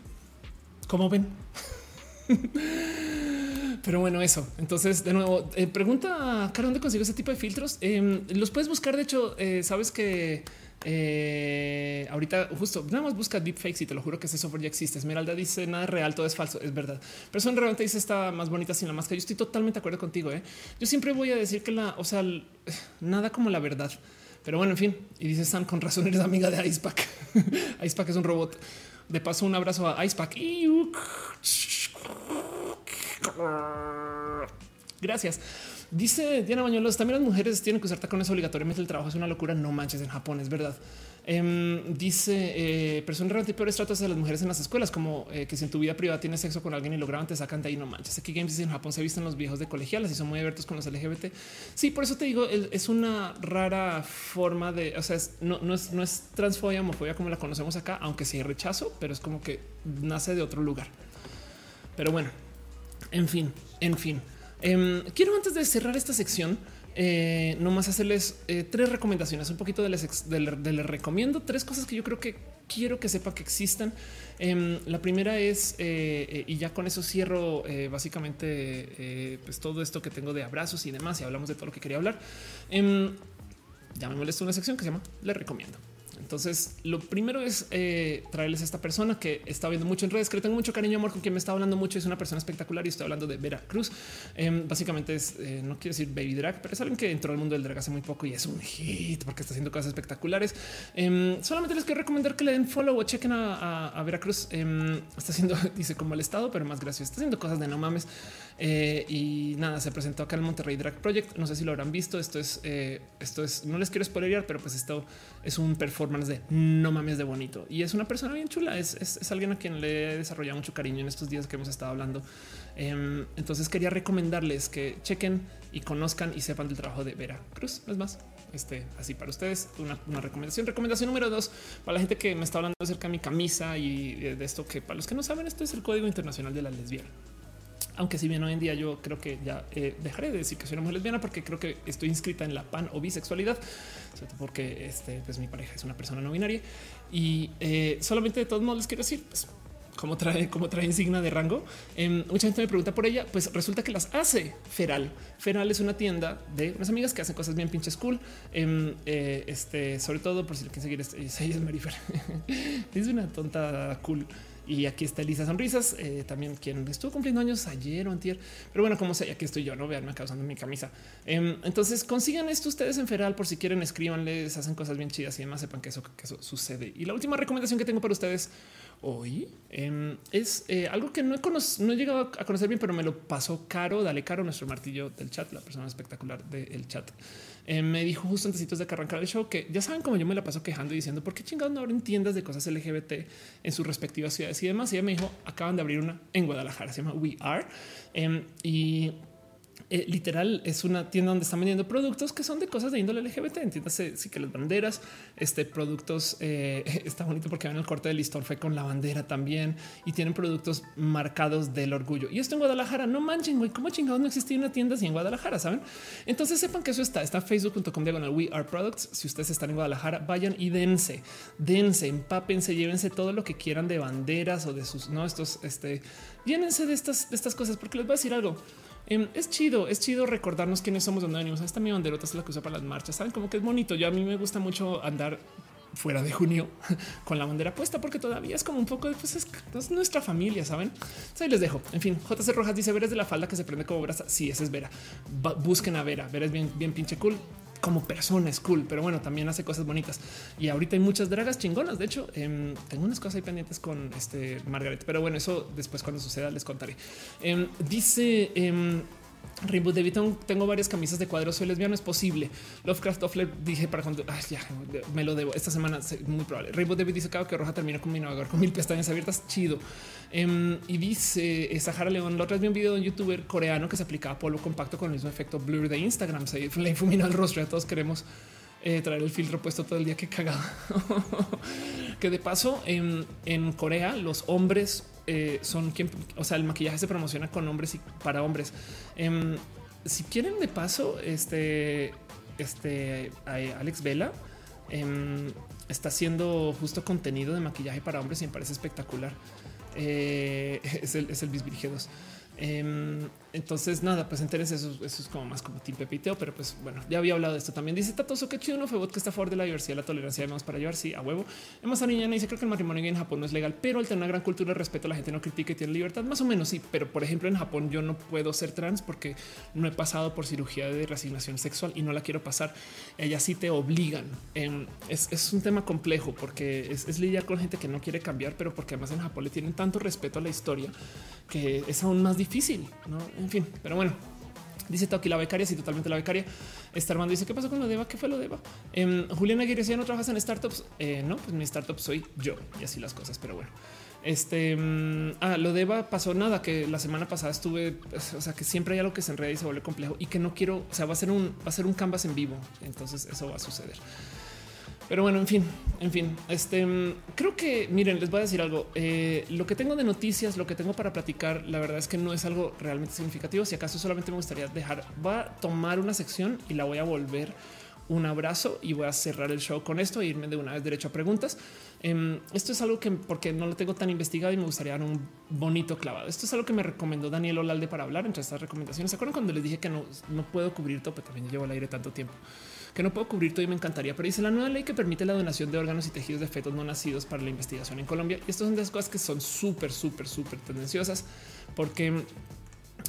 ¿Cómo ven? Pero bueno, eso. Entonces, de nuevo, eh, pregunta, Cara, ¿dónde consigo ese tipo de filtros? Em, los puedes buscar. De hecho, eh, sabes que eh, ahorita justo nada más busca deepfakes y te lo juro que ese software ya existe. Esmeralda dice nada real, todo es falso. Es verdad. Eso realmente dice está más bonita sin la máscara. Yo estoy totalmente de acuerdo contigo. Yo siempre voy a decir que la, o sea, nada como la verdad Pero bueno, en fin. Y dice Sam, con razón eres amiga de Icepack. Icepack es un robot. De paso, un abrazo a Icepack. Gracias. Dice Diana Bañuelos, también las mujeres tienen que usar tacones obligatoriamente. El trabajo es una locura. No manches en Japón, es verdad. Em, dice eh, persona realmente peores tratos de las mujeres en las escuelas, como eh, que si en tu vida privada tienes sexo con alguien y lo graban, te sacan de ahí. No manches. Aquí Games en Japón se visten los viejos de colegiales y son muy abiertos con los LGBT. Sí, por eso te digo, es una rara forma de, o sea, no, es, no es transfobia, homofobia como la conocemos acá, aunque sí hay rechazo, pero es como que nace de otro lugar. Pero bueno, en fin, en fin. Em, quiero antes de cerrar esta sección, eh, nomás hacerles eh, tres recomendaciones, un poquito de les, recomiendo tres cosas que yo creo que quiero que sepa que existan. Em, la primera es, eh, y ya con eso cierro básicamente pues todo esto que tengo de abrazos y demás, y hablamos de todo lo que quería hablar. Em, ya me molesta una sección que se llama Le recomiendo. Entonces, lo primero es eh, traerles a esta persona que está viendo mucho en redes, que tengo mucho cariño, amor, con quien me está hablando mucho. Es una persona espectacular y estoy hablando de Vera Cruz. Em, básicamente es, eh, no quiero decir baby drag, pero es alguien que entró al mundo del drag hace muy poco y es un hit porque está haciendo cosas espectaculares. Em, solamente les quiero recomendar que le den follow o chequen a, a, Vera Cruz. Em, está haciendo, dice como el estado, pero más gracioso. Está haciendo cosas de no mames. Eh, y nada, se presentó acá el Monterrey Drag Project. No sé si lo habrán visto. Esto es, esto es, no les quiero spoilear, pero pues esto es un performance de no mames de bonito y es una persona bien chula. Es, alguien a quien le he desarrollado mucho cariño en estos días que hemos estado hablando. Em, entonces quería recomendarles que chequen y conozcan y sepan del trabajo de Vera Cruz. No es más, este así para ustedes una, recomendación. Recomendación número dos para la gente que me está hablando acerca de mi camisa y de esto que para los que no saben, esto es el Código Internacional de la Lesbiana aunque si bien hoy en día yo creo que ya eh, dejaré de decir que soy una mujer lesbiana porque creo que estoy inscrita en la pan o bisexualidad, porque este, pues mi pareja es una persona no binaria y eh, solamente de todos modos les quiero decir, pues, como trae, como trae insignia de rango. Em, mucha gente me pregunta por ella, pues resulta que las hace Feral. Feral es una tienda de unas amigas que hacen cosas bien pinches cool. Em, eh, este, sobre todo por si lo quieren seguir, Marifer. es una tonta cool. Y aquí está Elisa Sonrisas, eh, también quien estuvo cumpliendo años ayer o antier. Pero bueno, como sé, aquí estoy yo, no veanme acá usando mi camisa. Em, entonces consigan esto ustedes en Feral por si quieren, escríbanles, hacen cosas bien chidas y además sepan que eso, que sucede. Y la última recomendación que tengo para ustedes hoy em, es eh, algo que no he, no he llegado a conocer bien, pero me lo pasó caro. Dale caro nuestro martillo del chat, la persona espectacular del chat. Eh, me dijo justo antes de que arrancar el show que ya saben cómo yo me la paso quejando y diciendo por qué chingados no abren tiendas de cosas LGBT en sus respectivas ciudades y demás. Y ella me dijo acaban de abrir una en Guadalajara, se llama We Are em, y eh, literal es una tienda donde están vendiendo productos que son de cosas de índole LGBT. Entiéndase, sí que las banderas, este productos eh, está bonito porque ven el corte del listón fue con la bandera también y tienen productos marcados del orgullo. Y esto en Guadalajara, no manchen, güey, cómo chingados no existía una tienda así en Guadalajara, saben? Entonces sepan que eso está, está facebook.com diagonal we are products. Si ustedes están en Guadalajara, vayan y dense, dense, empápense, llévense todo lo que quieran de banderas o de sus, no, estos, este, llénense de estas, de estas cosas porque les voy a decir algo. Em, es chido, es chido recordarnos quiénes somos, dónde venimos. Esta mi banderota es la que usa para las marchas. Saben como que es bonito. Yo a mí me gusta mucho andar fuera de junio con la bandera puesta porque todavía es como un poco de pues es, nuestra familia, saben? ahí les dejo. En fin, JC Rojas dice Vera es de la falda que se prende como brasa. Sí, es Vera. busquen a Vera. Vera es bien, bien pinche cool como persona es cool, pero bueno, también hace cosas bonitas. Y ahorita hay muchas dragas chingonas. De hecho, em, tengo unas cosas ahí pendientes con este Margaret, pero bueno, eso después cuando suceda les contaré. Em, dice em, Rainbow David, tengo varias camisas de cuadros, soy lesbiano, es posible. Lovecraft Offler dije para cuando ya me lo debo esta semana, muy probable. Rainbow David dice que roja termina con mi navegador con mil pestañas abiertas, chido. Em, y dice eh, Sahara León, la otra vez vi un video de un youtuber coreano que se aplicaba polvo compacto con el mismo efecto blur de Instagram, se le infumina el rostro, ya todos queremos eh, traer el filtro puesto todo el día, que cagado. que de paso en, en Corea los hombres eh, son quien, o sea, el maquillaje se promociona con hombres y para hombres. Em, si quieren de paso, este, este Alex Vela em, está haciendo justo contenido de maquillaje para hombres y me parece espectacular. Eh, es el, es el Em, entonces, nada, pues entérense, eso, eso es como más como Team Pepiteo, pero pues bueno, ya había hablado de esto también. Dice Tatoso que chido, no fue que está a favor de la diversidad, la tolerancia, además para llevar, sí, a huevo. Emma niña dice creo que el matrimonio en Japón no es legal, pero al tener una gran cultura de respeto, la gente no critica y tiene libertad, más o menos sí. Pero por ejemplo, en Japón yo no puedo ser trans porque no he pasado por cirugía de resignación sexual y no la quiero pasar. Ellas sí te obligan. Em, es, es, un tema complejo porque es, es lidiar con gente que no quiere cambiar, pero porque además en Japón le tienen tanto respeto a la historia que es aún más difícil. ¿no? En fin, pero bueno, Dice Toki la becaria, sí, totalmente la becaria. Está Armando dice: ¿Qué pasó con lo de Eva? ¿Qué fue lo de Eva? Eh, Juliana Aguirre, si ya no trabajas en startups, eh, no, pues mi startup soy yo y así las cosas. Pero bueno, este mm, ah, lo de Eva pasó nada que la semana pasada estuve, pues, o sea, que siempre hay algo que se enreda y se vuelve complejo y que no quiero. O sea, va a ser un, va a ser un canvas en vivo. Entonces, eso va a suceder. Pero bueno, en fin, en fin, este creo que miren, les voy a decir algo. Eh, lo que tengo de noticias, lo que tengo para platicar, la verdad es que no es algo realmente significativo. Si acaso solamente me gustaría dejar, va a tomar una sección y la voy a volver un abrazo y voy a cerrar el show con esto e irme de una vez derecho a preguntas. Em, esto es algo que porque no lo tengo tan investigado y me gustaría dar un bonito clavado. Esto es algo que me recomendó Daniel Olalde para hablar entre estas recomendaciones. ¿Se acuerdan cuando les dije que no, no puedo cubrir todo, pero también llevo al aire tanto tiempo? Que no puedo cubrir todo y me encantaría, pero dice la nueva ley que permite la donación de órganos y tejidos de fetos no nacidos para la investigación en Colombia. Y estas son de las cosas que son súper, súper, súper tendenciosas, porque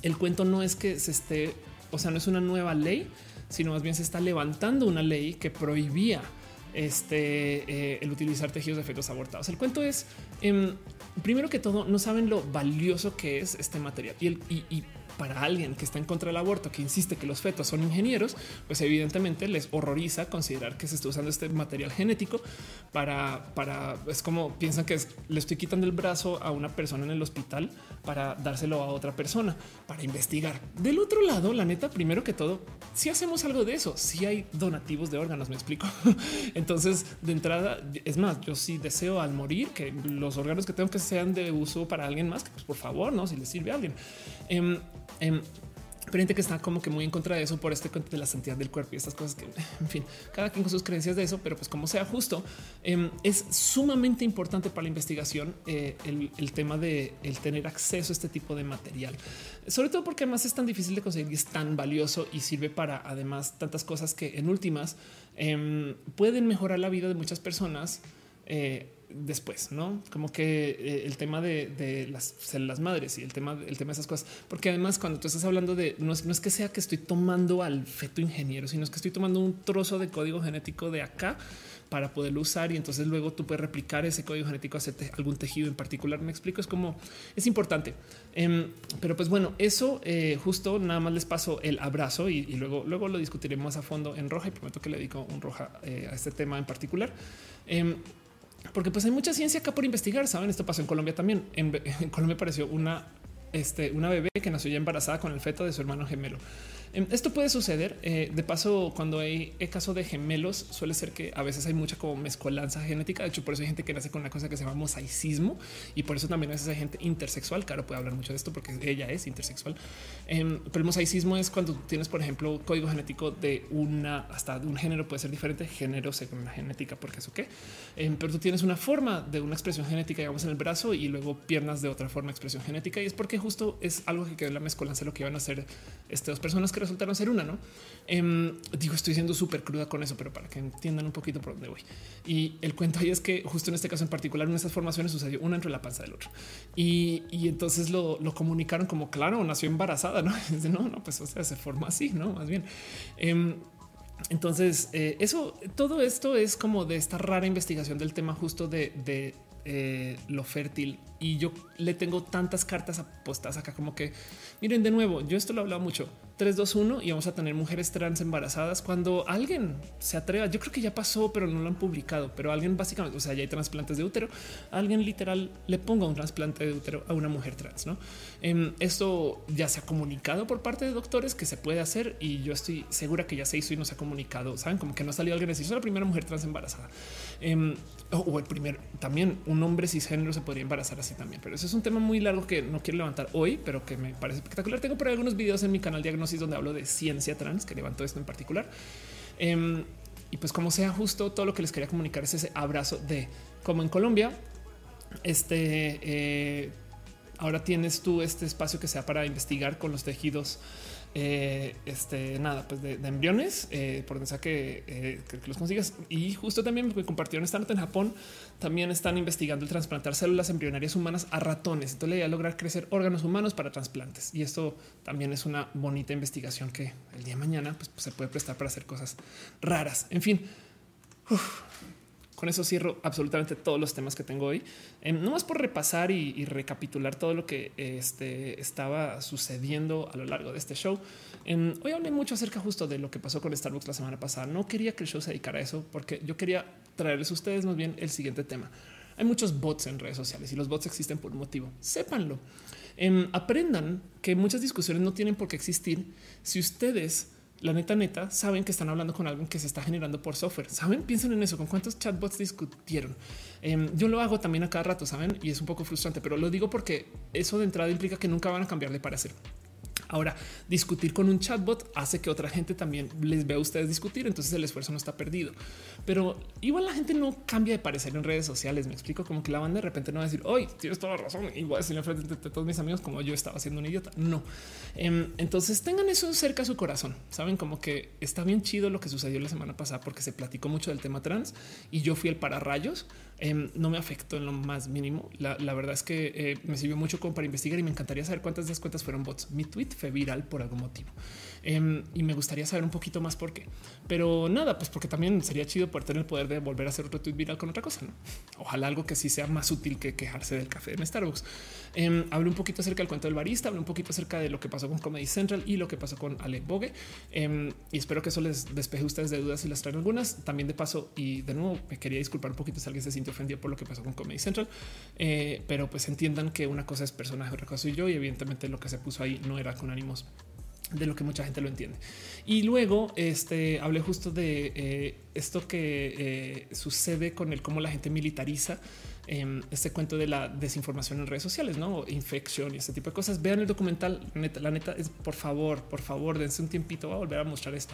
el cuento no es que se esté, o sea, no es una nueva ley, sino más bien se está levantando una ley que prohibía este eh, el utilizar tejidos de fetos abortados. El cuento es em, primero que todo, no saben lo valioso que es este material y, el, y para alguien que está en contra del aborto, que insiste que los fetos son ingenieros, pues evidentemente les horroriza considerar que se está usando este material genético para, para es como piensan que le estoy quitando el brazo a una persona en el hospital para dárselo a otra persona para investigar. Del otro lado, la neta, primero que todo, si hacemos algo de eso, si hay donativos de órganos, me explico. Entonces, de entrada, es más, yo sí deseo al morir que los órganos que tengo que sean de uso para alguien más, pues por favor, no, si le sirve a alguien. Em, em, pero gente que está como que muy en contra de eso por este de la santidad del cuerpo y estas cosas que, en fin, cada quien con sus creencias de eso, pero pues como sea justo, em, es sumamente importante para la investigación eh, el, tema de el tener acceso a este tipo de material, sobre todo porque además es tan difícil de conseguir y es tan valioso y sirve para además tantas cosas que en últimas em, pueden mejorar la vida de muchas personas. Después, no como que eh, el tema de, las células madres y el tema, el tema de esas cosas, porque además cuando tú estás hablando de no es, que sea que estoy tomando al feto ingeniero, sino es que estoy tomando un trozo de código genético de acá para poderlo usar y entonces luego tú puedes replicar ese código genético hacia algún tejido en particular. Me explico, es como es importante. Em, pero pues bueno, eso eh, justo nada más les paso el abrazo y, luego, luego lo discutiremos a fondo en roja y prometo que le dedico un roja eh, a este tema en particular. Porque pues hay mucha ciencia acá por investigar. Saben, esto pasó en Colombia también. En, Colombia apareció una, este, una bebé que nació ya embarazada con el feto de su hermano gemelo. Em, esto puede suceder. Eh, de paso, cuando hay el caso de gemelos, suele ser que a veces hay mucha como mezcolanza genética. De hecho, por eso hay gente que nace con una cosa que se llama mosaicismo y por eso también a veces hay gente intersexual. Claro, puede hablar mucho de esto porque ella es intersexual. Em, pero el mosaicismo es cuando tienes, por ejemplo, código genético de una hasta de un género puede ser diferente, género según la genética, porque eso qué. Em, pero tú tienes una forma de una expresión genética, digamos, en el brazo y luego piernas de otra forma expresión genética. Y es porque justo es algo que queda en la mezcolanza lo que iban a hacer estas dos personas que resultaron ser una, ¿no? Em, digo, estoy siendo súper cruda con eso, pero para que entiendan un poquito por dónde voy. Y el cuento ahí es que justo en este caso en particular, en estas formaciones sucedió una entre la panza del otro. Y, entonces lo, comunicaron como, claro, nació embarazada, ¿no? no, no, pues o sea, se forma así, ¿no? Más bien. Em, entonces, eh, eso, todo esto es como de esta rara investigación del tema justo de, de eh, lo fértil. Y yo le tengo tantas cartas apostadas acá como que, miren, de nuevo, yo esto lo he hablado mucho. 3, 2, 1 y vamos a tener mujeres trans embarazadas cuando alguien se atreva. Yo creo que ya pasó, pero no lo han publicado. Pero alguien básicamente, o sea, ya hay trasplantes de útero. Alguien literal le ponga un trasplante de útero a una mujer trans. No, em, esto ya se ha comunicado por parte de doctores que se puede hacer y yo estoy segura que ya se hizo y no se ha comunicado. Saben como que no ha salido alguien a decir soy la primera mujer trans embarazada em, o el primer también un hombre cisgénero se podría embarazar así también. Pero eso es un tema muy largo que no quiero levantar hoy, pero que me parece espectacular. Tengo por ahí algunos videos en mi canal diagnóstico donde hablo de ciencia trans, que levanto esto en particular. Em, y pues como sea justo, todo lo que les quería comunicar es ese abrazo de como en Colombia, este... Eh, ahora tienes tú este espacio que sea para investigar con los tejidos eh, este nada, pues de, embriones, eh, por donde sea eh, que, los consigas. Y justo también me compartieron esta nota en Japón. También están investigando el trasplantar células embrionarias humanas a ratones. Entonces, le a lograr crecer órganos humanos para trasplantes. Y esto también es una bonita investigación que el día de mañana pues, se puede prestar para hacer cosas raras. En fin, con eso cierro absolutamente todos los temas que tengo hoy. Eh, no más por repasar y, recapitular todo lo que este, estaba sucediendo a lo largo de este show. Em, hoy hablé mucho acerca justo de lo que pasó con Starbucks la semana pasada. No quería que el show se dedicara a eso porque yo quería traerles a ustedes más bien el siguiente tema. Hay muchos bots en redes sociales y los bots existen por un motivo. Sépanlo. Em, aprendan que muchas discusiones no tienen por qué existir si ustedes la neta, neta, saben que están hablando con alguien que se está generando por software. Saben, piensen en eso, con cuántos chatbots discutieron. Em, yo lo hago también a cada rato, saben, y es un poco frustrante, pero lo digo porque eso de entrada implica que nunca van a cambiar de parecer. Ahora, discutir con un chatbot hace que otra gente también les vea a ustedes discutir, entonces el esfuerzo no está perdido. Pero igual la gente no cambia de parecer en redes sociales. Me explico como que la banda de repente no va a decir hoy tienes toda la razón a decirle frente de todos mis amigos como yo estaba siendo un idiota. No. Em, entonces tengan eso cerca a su corazón. Saben como que está bien chido lo que sucedió la semana pasada porque se platicó mucho del tema trans y yo fui el para rayos Em, no me afectó en lo más mínimo. La, verdad es que eh, me sirvió mucho como para investigar y me encantaría saber cuántas de esas cuentas fueron bots. Mi tweet fue viral por algún motivo. Em, y me gustaría saber un poquito más por qué. Pero nada, pues porque también sería chido poder tener el poder de volver a hacer otro tweet viral con otra cosa. Ojalá algo que sí sea más útil que quejarse del café en Starbucks. Eh, hablé un poquito acerca del cuento del barista, hablé un poquito acerca de lo que pasó con Comedy Central y lo que pasó con Ale Bogue. Em, y espero que eso les despeje a ustedes de dudas y las traen algunas. También de paso, y de nuevo, me quería disculpar un poquito si alguien se sintió ofendido por lo que pasó con Comedy Central. Eh, pero pues entiendan que una cosa es personaje, otra cosa soy yo, y evidentemente lo que se puso ahí no era con ánimos de lo que mucha gente lo entiende. Y luego este, hablé justo de eh, esto que eh, sucede con el cómo la gente militariza em, este cuento de la desinformación en redes sociales, no infección y este tipo de cosas. Vean el documental. la neta es por favor, por favor, dense un tiempito. Voy a volver a mostrar esto.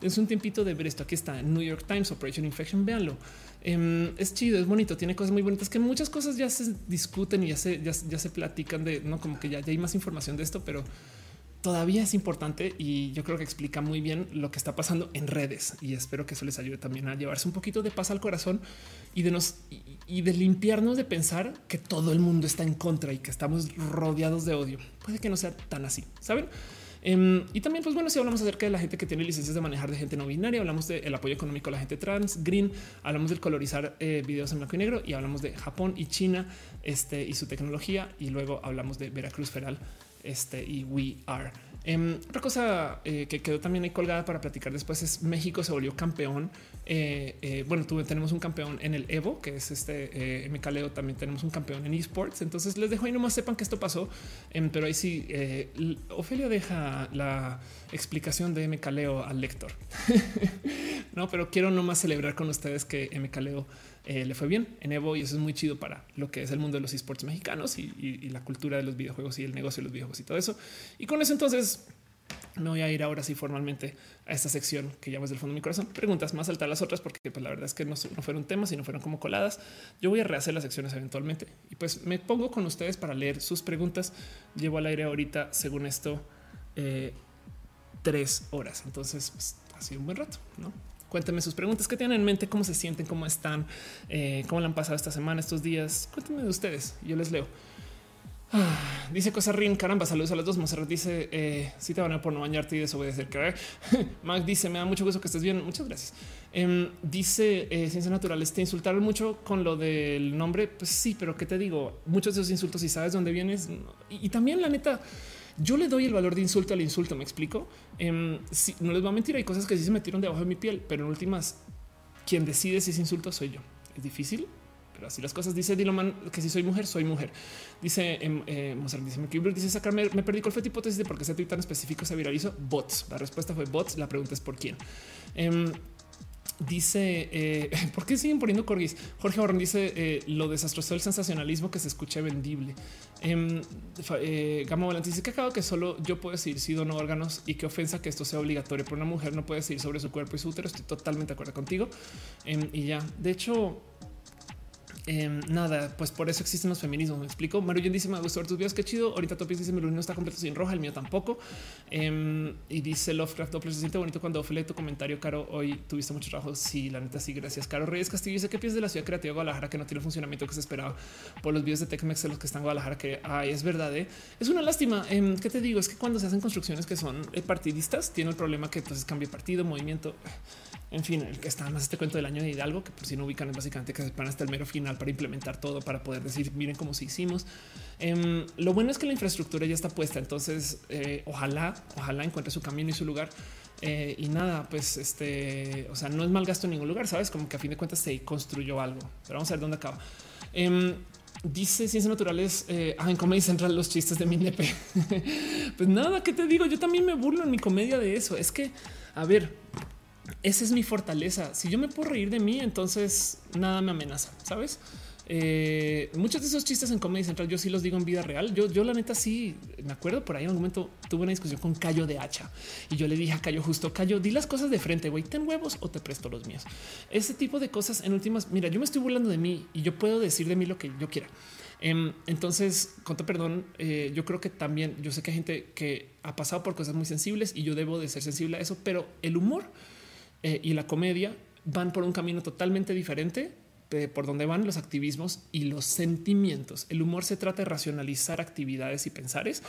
Dense un tiempito de ver esto. Aquí está New York Times Operation Infection. Véanlo. Em, es chido, es bonito, tiene cosas muy bonitas que muchas cosas ya se discuten y ya se, ya, se platican de no como que ya, ya hay más información de esto, pero todavía es importante y yo creo que explica muy bien lo que está pasando en redes y espero que eso les ayude también a llevarse un poquito de paz al corazón y de nos y de limpiarnos de pensar que todo el mundo está en contra y que estamos rodeados de odio. Puede que no sea tan así, saben? Em, y también, pues bueno, si hablamos acerca de la gente que tiene licencias de manejar de gente no binaria, hablamos del apoyo económico a la gente trans, green, hablamos del colorizar eh, videos en blanco y negro y hablamos de Japón y China este, y su tecnología. Y luego hablamos de Veracruz Feral este, y We Are. Em, otra cosa eh, que quedó también ahí colgada para platicar después es México se volvió campeón. Eh, eh, bueno, tenemos un campeón en el Evo, que es este MKLeo. También tenemos un campeón en esports. Entonces les dejo ahí nomás sepan que esto pasó. Em, pero ahí sí, Ofelia deja la explicación de MKLeo al lector. no, pero quiero nomás celebrar con ustedes que MKLeo eh, le fue bien en Evo y eso es muy chido para lo que es el mundo de los esports mexicanos y, la cultura de los videojuegos y el negocio de los videojuegos y todo eso. Y con eso entonces me voy a ir ahora sí formalmente a esta sección que llamas del fondo de mi corazón. Preguntas más altas las otras porque pues, la verdad es que no, fueron temas, sino fueron como coladas. Yo voy a rehacer las secciones eventualmente y pues me pongo con ustedes para leer sus preguntas. Llevo al aire ahorita, según esto, eh, tres horas. Entonces pues, ha sido un buen rato, ¿no? Cuéntenme sus preguntas, qué tienen en mente, cómo se sienten, cómo están, eh, cómo le han pasado esta semana, estos días. Cuéntenme de ustedes, yo les leo. Ah, dice Cosa Rin, caramba, saludos a los dos. Monserrat dice eh, si te van a por no bañarte y desobedecer. Que Mac dice me da mucho gusto que estés bien. Muchas gracias. Em, dice eh, Ciencias Naturales, te insultaron mucho con lo del nombre. Pues sí, pero qué te digo, muchos de esos insultos, si sabes dónde vienes y también la neta, yo le doy el valor de insulto al insulto. Me explico. Em, no les voy a mentir. Hay cosas que sí se metieron debajo de mi piel, pero en últimas, quien decide si es insulto soy yo. Es difícil, pero así las cosas. Dice Diloman que si soy mujer, soy mujer. Dice em, eh, Mozart, dice dice sacarme, me perdí cuál fue hipótesis de por qué ese tweet tan específico se viralizó. Bots. La respuesta fue bots. La pregunta es por quién. Em, Dice, eh, ¿por qué siguen poniendo corgis? Jorge Barrón dice eh, lo desastroso del sensacionalismo que se escucha vendible. Eh, eh, Gama Volante dice que acabo que solo yo puedo decir si dono órganos y qué ofensa que esto sea obligatorio, pero una mujer no puede decir sobre su cuerpo y su útero. Estoy totalmente de acuerdo contigo. Em, y ya, de hecho, Em, nada, pues por eso existen los feminismos. Me explico. Maruyen dice: Me gustó ver tus videos. Qué chido. Ahorita Topis dice: Mi no está completo sin roja, el mío tampoco. Em, y dice Lovecraft Doppler: Se siente bonito cuando fue tu comentario, Caro. Hoy tuviste mucho trabajo. Sí, la neta, sí. Gracias, Caro Reyes Castillo. Dice: ¿Qué piensas de la ciudad creativa de Guadalajara que no tiene el funcionamiento que se esperaba por los videos de Tecmex de los que están en Guadalajara? Que ay, es verdad. ¿eh? Es una lástima. Em, ¿Qué te digo? Es que cuando se hacen construcciones que son eh, partidistas, tiene el problema que entonces cambia partido, movimiento. En fin, el que está más este cuento del año de Hidalgo, que por si no ubican es básicamente que se van hasta el mero final para implementar todo, para poder decir, miren cómo se hicimos. Em, lo bueno es que la infraestructura ya está puesta, entonces eh, ojalá, ojalá encuentre su camino y su lugar. Eh, y nada, pues este, o sea, no es mal gasto en ningún lugar, sabes, como que a fin de cuentas se construyó algo, pero vamos a ver dónde acaba. Em, dice Ciencias Naturales, ah, en Comedy Central los chistes de mi nepe. pues nada, ¿qué te digo? Yo también me burlo en mi comedia de eso. Es que, a ver, esa es mi fortaleza. Si yo me puedo reír de mí, entonces nada me amenaza, sabes? Eh, muchos de esos chistes en Comedy Central yo sí los digo en vida real. Yo, yo la neta sí me acuerdo por ahí en un momento tuve una discusión con Cayo de Hacha y yo le dije a Cayo justo Cayo, di las cosas de frente, güey, ten huevos o te presto los míos. Ese tipo de cosas en últimas. Mira, yo me estoy burlando de mí y yo puedo decir de mí lo que yo quiera. Em, entonces, con perdón, eh, yo creo que también yo sé que hay gente que ha pasado por cosas muy sensibles y yo debo de ser sensible a eso, pero el humor eh, y la comedia van por un camino totalmente diferente por donde van los activismos y los sentimientos. El humor se trata de racionalizar actividades y pensares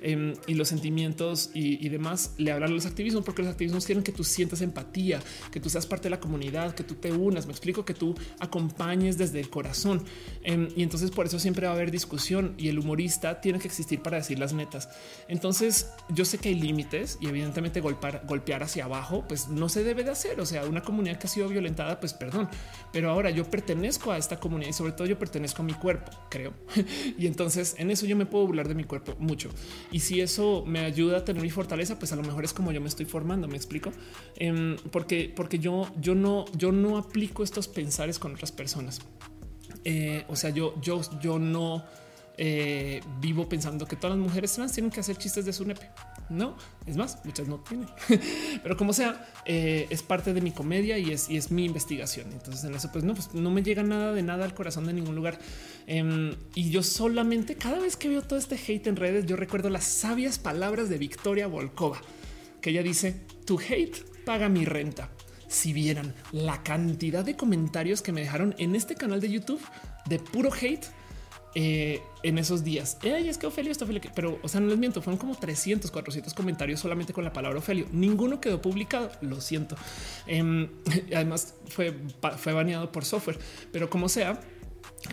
em, y los sentimientos y, demás le hablan a los activismos porque los activismos quieren que tú sientas empatía, que tú seas parte de la comunidad, que tú te unas. Me explico que tú acompañes desde el corazón em, y entonces por eso siempre va a haber discusión y el humorista tiene que existir para decir las netas. Entonces yo sé que hay límites y evidentemente golpear, hacia abajo, pues no se debe de hacer. O sea, una comunidad que ha sido violentada, pues perdón, pero ahora yo a esta comunidad y sobre todo yo pertenezco a mi cuerpo, creo. y entonces en eso yo me puedo burlar de mi cuerpo mucho. Y si eso me ayuda a tener mi fortaleza, pues a lo mejor es como yo me estoy formando, me explico. Em, porque, porque yo, yo no, yo no aplico estos pensares con otras personas. Eh, o sea, yo, yo, yo no eh, vivo pensando que todas las mujeres trans tienen que hacer chistes de su nepe. No, es más, muchas no tienen, pero como sea, eh, es parte de mi comedia y es, mi investigación. Entonces, en eso, pues no, pues no me llega nada de nada al corazón de ningún lugar. Em, y yo solamente cada vez que veo todo este hate en redes, yo recuerdo las sabias palabras de Victoria Volkova, que ella dice: Tu hate paga mi renta. Si vieran la cantidad de comentarios que me dejaron en este canal de YouTube de puro hate, eh, en esos días. Ey, es que Ofelio está Ofelio, pero o sea, no les miento, fueron como 300, 400 comentarios solamente con la palabra Ofelio. Ninguno quedó publicado. Lo siento. Em, además, fue, fue baneado por software, pero como sea,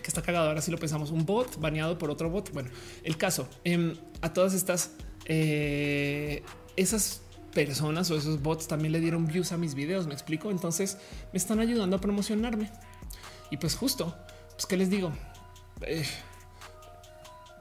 que está cagado. Ahora sí lo pensamos, un bot baneado por otro bot. Bueno, el caso em, a todas estas, eh, esas personas o esos bots también le dieron views a mis videos. Me explico. Entonces me están ayudando a promocionarme y pues justo, pues qué les digo. Eh,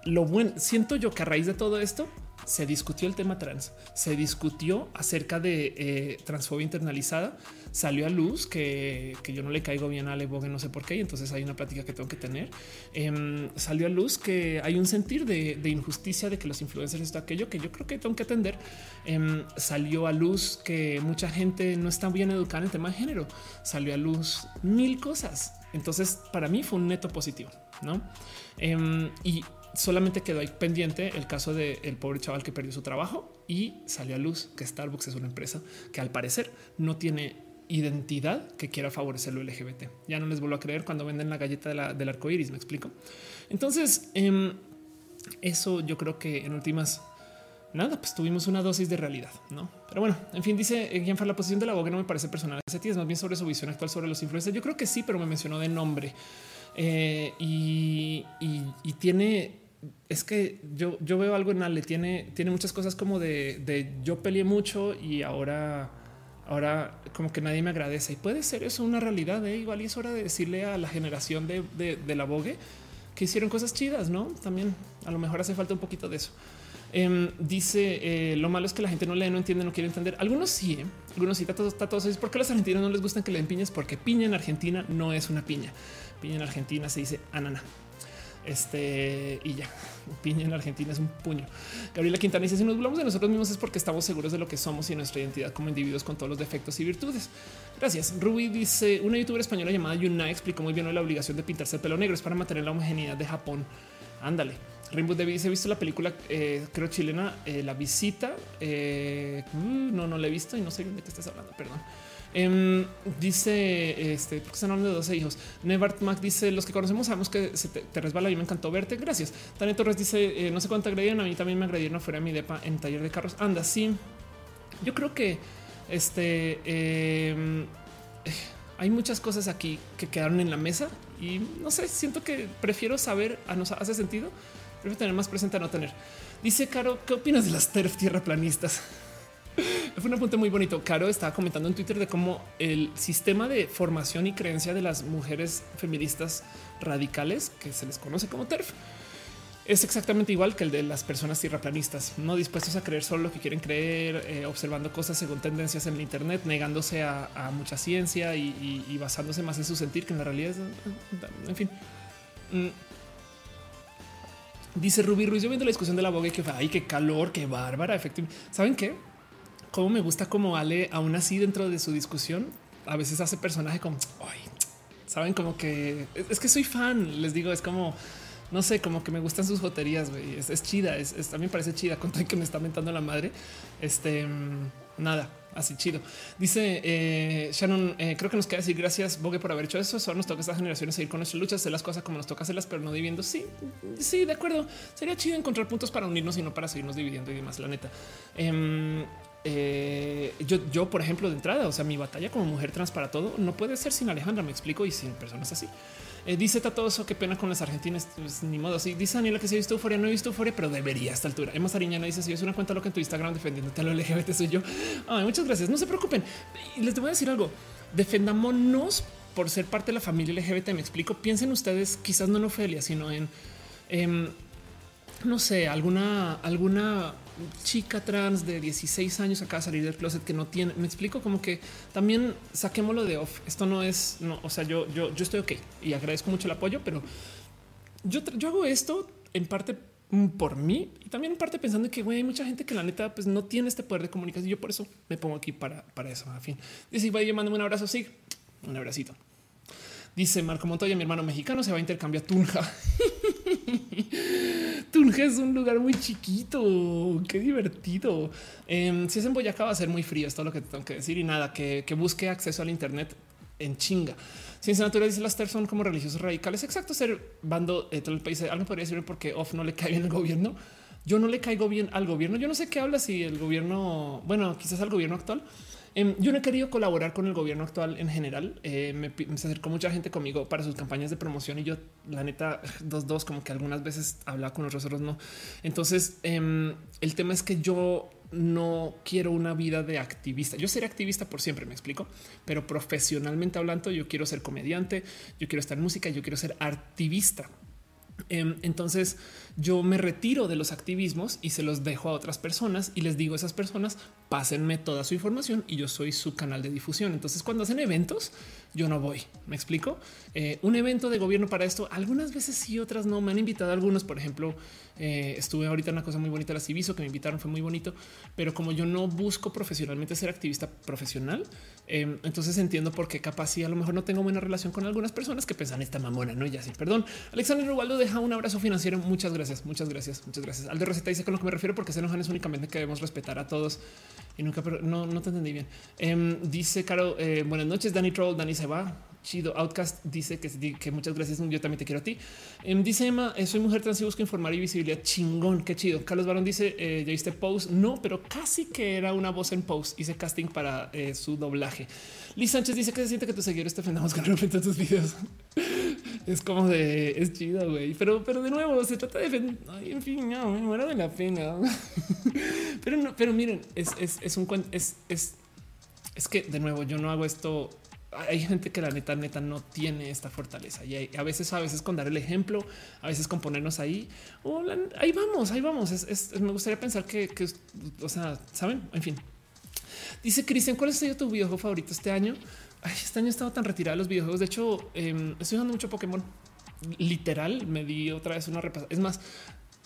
lo bueno, siento yo que a raíz de todo esto se discutió el tema trans, se discutió acerca de eh, transfobia internalizada, salió a luz que, yo no le caigo bien a Ale no sé por qué, y entonces hay una plática que tengo que tener. Em, salió a luz que hay un sentir de, injusticia de que los influencers esto aquello que yo creo que tengo que atender. Em, salió a luz que mucha gente no está bien educada en el tema de género, salió a luz mil cosas. Entonces, para mí fue un neto positivo, no? Em, y solamente quedó ahí pendiente el caso del pobre chaval que perdió su trabajo y salió a luz que Starbucks es una empresa que al parecer no tiene identidad que quiera favorecer lo LGBT. Ya no les vuelvo a creer cuando venden la galleta del arco iris. Me explico. Entonces, em, eso yo creo que en últimas nada, pues tuvimos una dosis de realidad, no? Pero bueno, en fin, dice eh, fue la posición de la abogada no me parece personal. Ese es más bien sobre su visión actual sobre los influencers. Yo creo que sí, pero me mencionó de nombre eh, y, tiene es que yo, yo veo algo en Ale, tiene, tiene muchas cosas como de, yo peleé mucho y ahora, ahora como que nadie me agradece. Y puede ser eso una realidad. ¿eh? Igual es hora de decirle a la generación de, de, la Vogue que hicieron cosas chidas, no? También a lo mejor hace falta un poquito de eso. Em, dice eh, lo malo es que la gente no lee, no entiende, no quiere entender. Algunos sí, ¿eh? algunos sí, está todos, está todos. ¿Por qué a los argentinos no les gustan que le den piñas? Porque piña en Argentina no es una piña. Piña en Argentina se dice anana. Este y ya, piña en Argentina es un puño. Gabriela Quintana dice: Si nos hablamos de nosotros mismos es porque estamos seguros de lo que somos y nuestra identidad como individuos con todos los defectos y virtudes. Gracias. Ruby dice: Una youtuber española llamada Yuna explicó muy bien la obligación de pintarse el pelo negro es para mantener la homogeneidad de Japón. Ándale. Rainbow Davis, he visto la película, eh, creo chilena, eh, La Visita. Eh, uh, no, no la he visto y no sé de qué estás hablando, perdón. Em, dice este, porque están hablando de 12 hijos. Nevart Mac dice: Los que conocemos sabemos que se te, resbala y me encantó verte. Gracias. Tania Torres dice: No sé cuánto agredieron. A mí también me agredieron afuera de mi depa en taller de carros. Anda, sí. Yo creo que este em, hay muchas cosas aquí que quedaron en la mesa y no sé, siento que prefiero saber a nos hace sentido. Prefiero tener más presente a no tener. Dice Caro, ¿qué opinas de las TERF tierraplanistas? Fue un apunte muy bonito. Caro estaba comentando en Twitter de cómo el sistema de formación y creencia de las mujeres feministas radicales, que se les conoce como TERF, es exactamente igual que el de las personas tierraplanistas, no dispuestos a creer solo lo que quieren creer, eh, observando cosas según tendencias en el Internet, negándose a, mucha ciencia y, basándose más en su sentir que en la realidad. En fin. Mm. Dice Ruby Ruiz, yo viendo la discusión de la boga que ay, qué calor, qué bárbara, efectivamente. ¿Saben qué? Cómo me gusta como Ale, aún así dentro de su discusión, a veces hace personaje como, ay, saben como que es que soy fan, les digo, es como no sé, como que me gustan sus joterías, güey. Es, chida, es, también parece chida con todo que me está mentando la madre. Este, nada, así chido. Dice eh, Shannon, eh, creo que nos queda decir gracias, Bogue, por haber hecho eso. Solo nos toca a estas generaciones seguir con nuestras luchas, hacer las cosas como nos toca hacerlas, pero no dividiendo. Sí, sí, de acuerdo. Sería chido encontrar puntos para unirnos y no para seguirnos dividiendo y demás, la neta. Em, eh, yo, yo, por ejemplo, de entrada, o sea, mi batalla como mujer trans para todo no puede ser sin Alejandra, me explico, y sin personas así. Eh, dice todo eso, qué pena con las argentinas, pues, ni modo. así dice Daniela que si he visto euforia, no he visto euforia, pero debería a esta altura. Emma Sariñana dice: Si es una cuenta loca en tu Instagram defendiéndote a lo LGBT, soy yo. Muchas gracias. No se preocupen. Les voy a decir algo: defendámonos por ser parte de la familia LGBT. Me explico. Piensen ustedes, quizás no en Ofelia, sino en, em, no sé, alguna, alguna chica trans de 16 años acaba de salir del closet que no tiene. Me explico como que también saquémoslo de off. Esto no es, no, o sea, yo, yo, yo estoy ok y agradezco mucho el apoyo, pero yo, yo hago esto en parte por mí y también en parte pensando que hay mucha gente que la neta pues no tiene este poder de comunicación. Yo por eso me pongo aquí para, para eso. A fin, dice, vaya, mándame un abrazo. Sí, un abracito. Dice Marco Montoya, mi hermano mexicano se va a intercambiar Tunja. Tunja es un lugar muy chiquito. Qué divertido. Em, si es en Boyacá va a ser muy frío. Es todo lo que tengo que decir y nada que, busque acceso al Internet en chinga. Ciencia natural dice las TER son como religiosos radicales. Exacto, ser bando de todo el país. Algo podría decir porque off no le cae bien al gobierno. Yo no le caigo bien al gobierno. Yo no sé qué habla si el gobierno, bueno, quizás al gobierno actual Em, yo no he querido colaborar con el gobierno actual en general. Eh, me, se acercó mucha gente conmigo para sus campañas de promoción y yo, la neta, dos, dos, como que algunas veces hablaba con los otros no. Entonces, em, el tema es que yo no quiero una vida de activista. Yo seré activista por siempre, me explico, pero profesionalmente hablando, yo quiero ser comediante, yo quiero estar en música, yo quiero ser activista. Em, entonces yo me retiro de los activismos y se los dejo a otras personas y les digo a esas personas pásenme toda su información y yo soy su canal de difusión. Entonces cuando hacen eventos yo no voy. Me explico. Eh, un evento de gobierno para esto algunas veces sí, otras no. Me han invitado algunos. Por ejemplo, eh, estuve ahorita en una cosa muy bonita, la Civiso, que me invitaron, fue muy bonito. Pero como yo no busco profesionalmente ser activista profesional, em, entonces entiendo por qué capaz si a lo mejor no tengo buena relación con algunas personas que pensan esta mamona, no? Y así, perdón. Alexander Rubaldo deja un abrazo financiero. Muchas gracias, muchas gracias, muchas gracias. Al de receta dice con lo que me refiero porque se enojan es únicamente que debemos respetar a todos y nunca, pero no, no te entendí bien. Em, dice Caro, eh, buenas noches, Danny Troll, Dani se va. Chido. Outcast dice que, muchas gracias. Yo también te quiero a ti. Em, dice Emma, eh, soy mujer trans y busco informar y visibilidad. Chingón, qué chido. Carlos Barón dice, eh, ya viste post. No, pero casi que era una voz en post. Hice casting para eh, su doblaje. Liz Sánchez dice que se siente que tus seguidores te ofendamos con respecto a tus videos. es como de es chido, güey. Pero, pero de nuevo, se trata de en fin, no, me muero de la pena. pero no, pero miren, es, es, es un es, es, es que de nuevo, yo no hago esto hay gente que la neta, neta no tiene esta fortaleza y a veces, a veces con dar el ejemplo, a veces con ponernos ahí o ahí vamos, ahí vamos. me gustaría pensar que, o sea, saben, en fin. Dice Cristian, ¿cuál ha sido tu videojuego favorito este año? este año he estado tan retirado de los videojuegos. De hecho, em, estoy jugando mucho Pokémon. literal me di otra vez una repasada. Es más,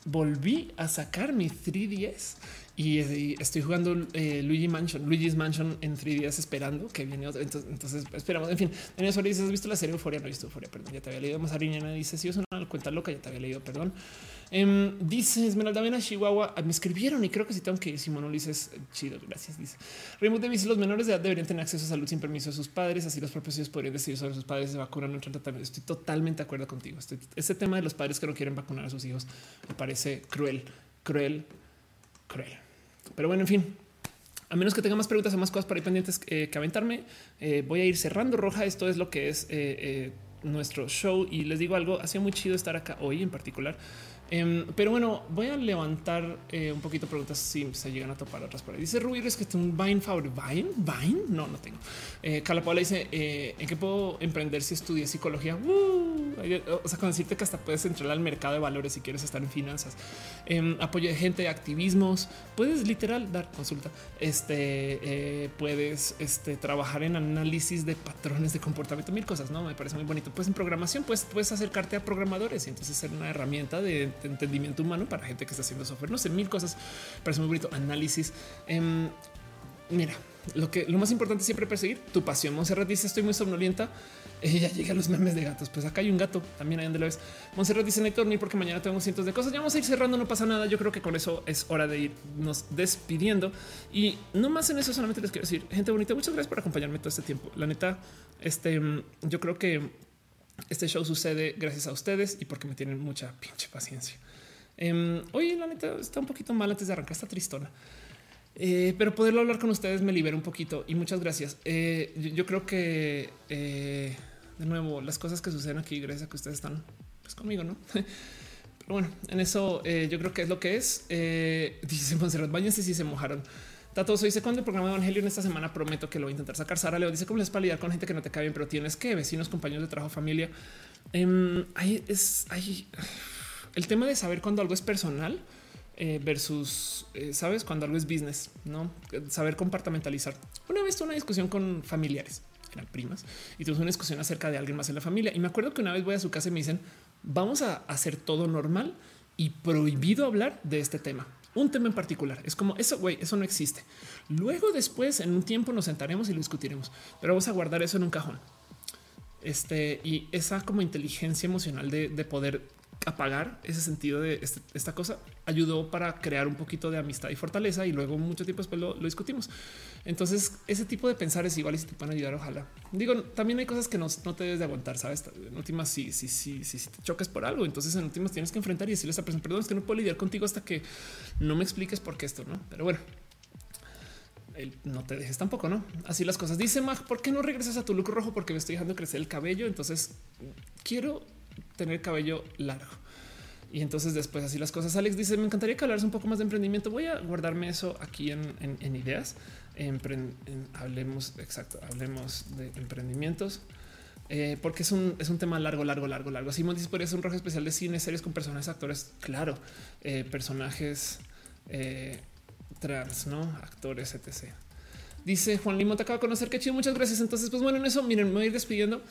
volví a sacar mi 3DS y, estoy jugando eh, Luigi Mansion, Luigi's Mansion en 3DS esperando que viene otro. Entonces, esperamos. En fin, Daniel Suárez ¿has visto la serie Euforia? No he visto Euforia, perdón. Ya te había leído. Mazariñana dice: Si es una cuenta loca, ya te había leído, perdón. Eh, dice Esmeralda Vena Chihuahua. Me escribieron y creo que si tengo que ir. Simón Ulises, chido. Gracias. Dice Raymond Davis. Los menores de edad deberían tener acceso a salud sin permiso de sus padres. Así los propios hijos podrían decidir sobre sus padres de vacunar no tratamiento. Estoy totalmente de acuerdo contigo. este tema de los padres que no quieren vacunar a sus hijos me parece cruel, cruel, cruel. Pero bueno, en fin, a menos que tenga más preguntas o más cosas para ir pendientes eh, que aventarme, eh, voy a ir cerrando roja. Esto es lo que es eh, nuestro show. Y les digo algo, ha muy chido estar acá hoy en particular. Em, pero bueno, voy a levantar eh, un poquito preguntas si se llegan a topar otras por ahí. Dice Rubí es que es un Vine favorito. ¿Vine? ¿Vine? No, no tengo. Eh, Paula dice eh, en qué puedo emprender si estudié psicología. Uh, o sea, con decirte que hasta puedes entrar al mercado de valores si quieres estar en finanzas, em, apoyo de gente, activismos. Puedes literal dar consulta. Este eh, puedes este, trabajar en análisis de patrones de comportamiento, mil cosas. No me parece muy bonito. Pues en programación, pues puedes acercarte a programadores y entonces ser una herramienta de entendimiento humano para gente que está haciendo software. No sé, mil cosas. Parece muy bonito. Análisis. Em, mira, lo que lo más importante es siempre perseguir tu pasión. Monserrat dice: Estoy muy somnolienta. Ella llega a los memes de gatos. Pues acá hay un gato también ahí donde lo ves. Monserrat dice: No hay porque mañana tengo cientos de cosas. Ya vamos a ir cerrando. No pasa nada. Yo creo que con eso es hora de irnos despidiendo. Y no más en eso, solamente les quiero decir, gente bonita, muchas gracias por acompañarme todo este tiempo. La neta, este yo creo que este show sucede gracias a ustedes y porque me tienen mucha pinche paciencia. Eh, hoy la neta está un poquito mal antes de arrancar esta tristona. Eh, pero poderlo hablar con ustedes me libera un poquito y muchas gracias. Eh, yo, creo que eh, de nuevo las cosas que suceden aquí, gracias a que ustedes están pues, conmigo, no? Pero bueno, en eso yo creo que es lo que es. dice Monserrat, bañense si se mojaron. Tatoso dice cuando el programa de Evangelio en esta semana prometo que lo voy a intentar sacar. Sara Leo dice cómo les para lidiar con gente que no te cae bien, pero tienes que vecinos, compañeros de trabajo, familia. Eh, ahí es ahí el tema de saber cuando algo es personal eh, versus eh, sabes cuando algo es business, no saber compartamentalizar. Una vez tuve una discusión con familiares, primas, y tuve una discusión acerca de alguien más en la familia. Y me acuerdo que una vez voy a su casa y me dicen vamos a hacer todo normal y prohibido hablar de este tema un tema en particular. Es como eso, güey, eso no existe. Luego después, en un tiempo, nos sentaremos y lo discutiremos, pero vamos a guardar eso en un cajón. Este y esa como inteligencia emocional de poder apagar ese sentido de este, esta cosa ayudó para crear un poquito de amistad y fortaleza y luego mucho tiempo después lo, discutimos. Entonces ese tipo de pensar es igual y si te pueden ayudar, ojalá. Digo, también hay cosas que no, te debes de aguantar, sabes? En últimas, si, si, si, si, te chocas por algo, entonces en últimas tienes que enfrentar y decirle a esta persona, perdón, es que no puedo lidiar contigo hasta que no me expliques por qué esto, ¿no? Pero bueno, no te dejes tampoco, ¿no? Así las cosas. Dice Mag, ¿por qué no regresas a tu look rojo? Porque me estoy dejando crecer el cabello. Entonces quiero tener cabello largo. Y entonces después así las cosas. Alex dice, me encantaría que hablaras un poco más de emprendimiento. Voy a guardarme eso aquí en, ideas. hablemos, exacto, hablemos de emprendimientos. Eh, porque es un, es un tema largo, largo, largo, largo. Simón dice, podría ser un rojo especial de cine, series con personajes, actores, claro, eh, personajes eh, trans, ¿no? Actores, etc. Dice Juan Limo, te acabo de conocer, qué chido, muchas gracias. Entonces, pues bueno, en eso, miren, me voy a ir despidiendo.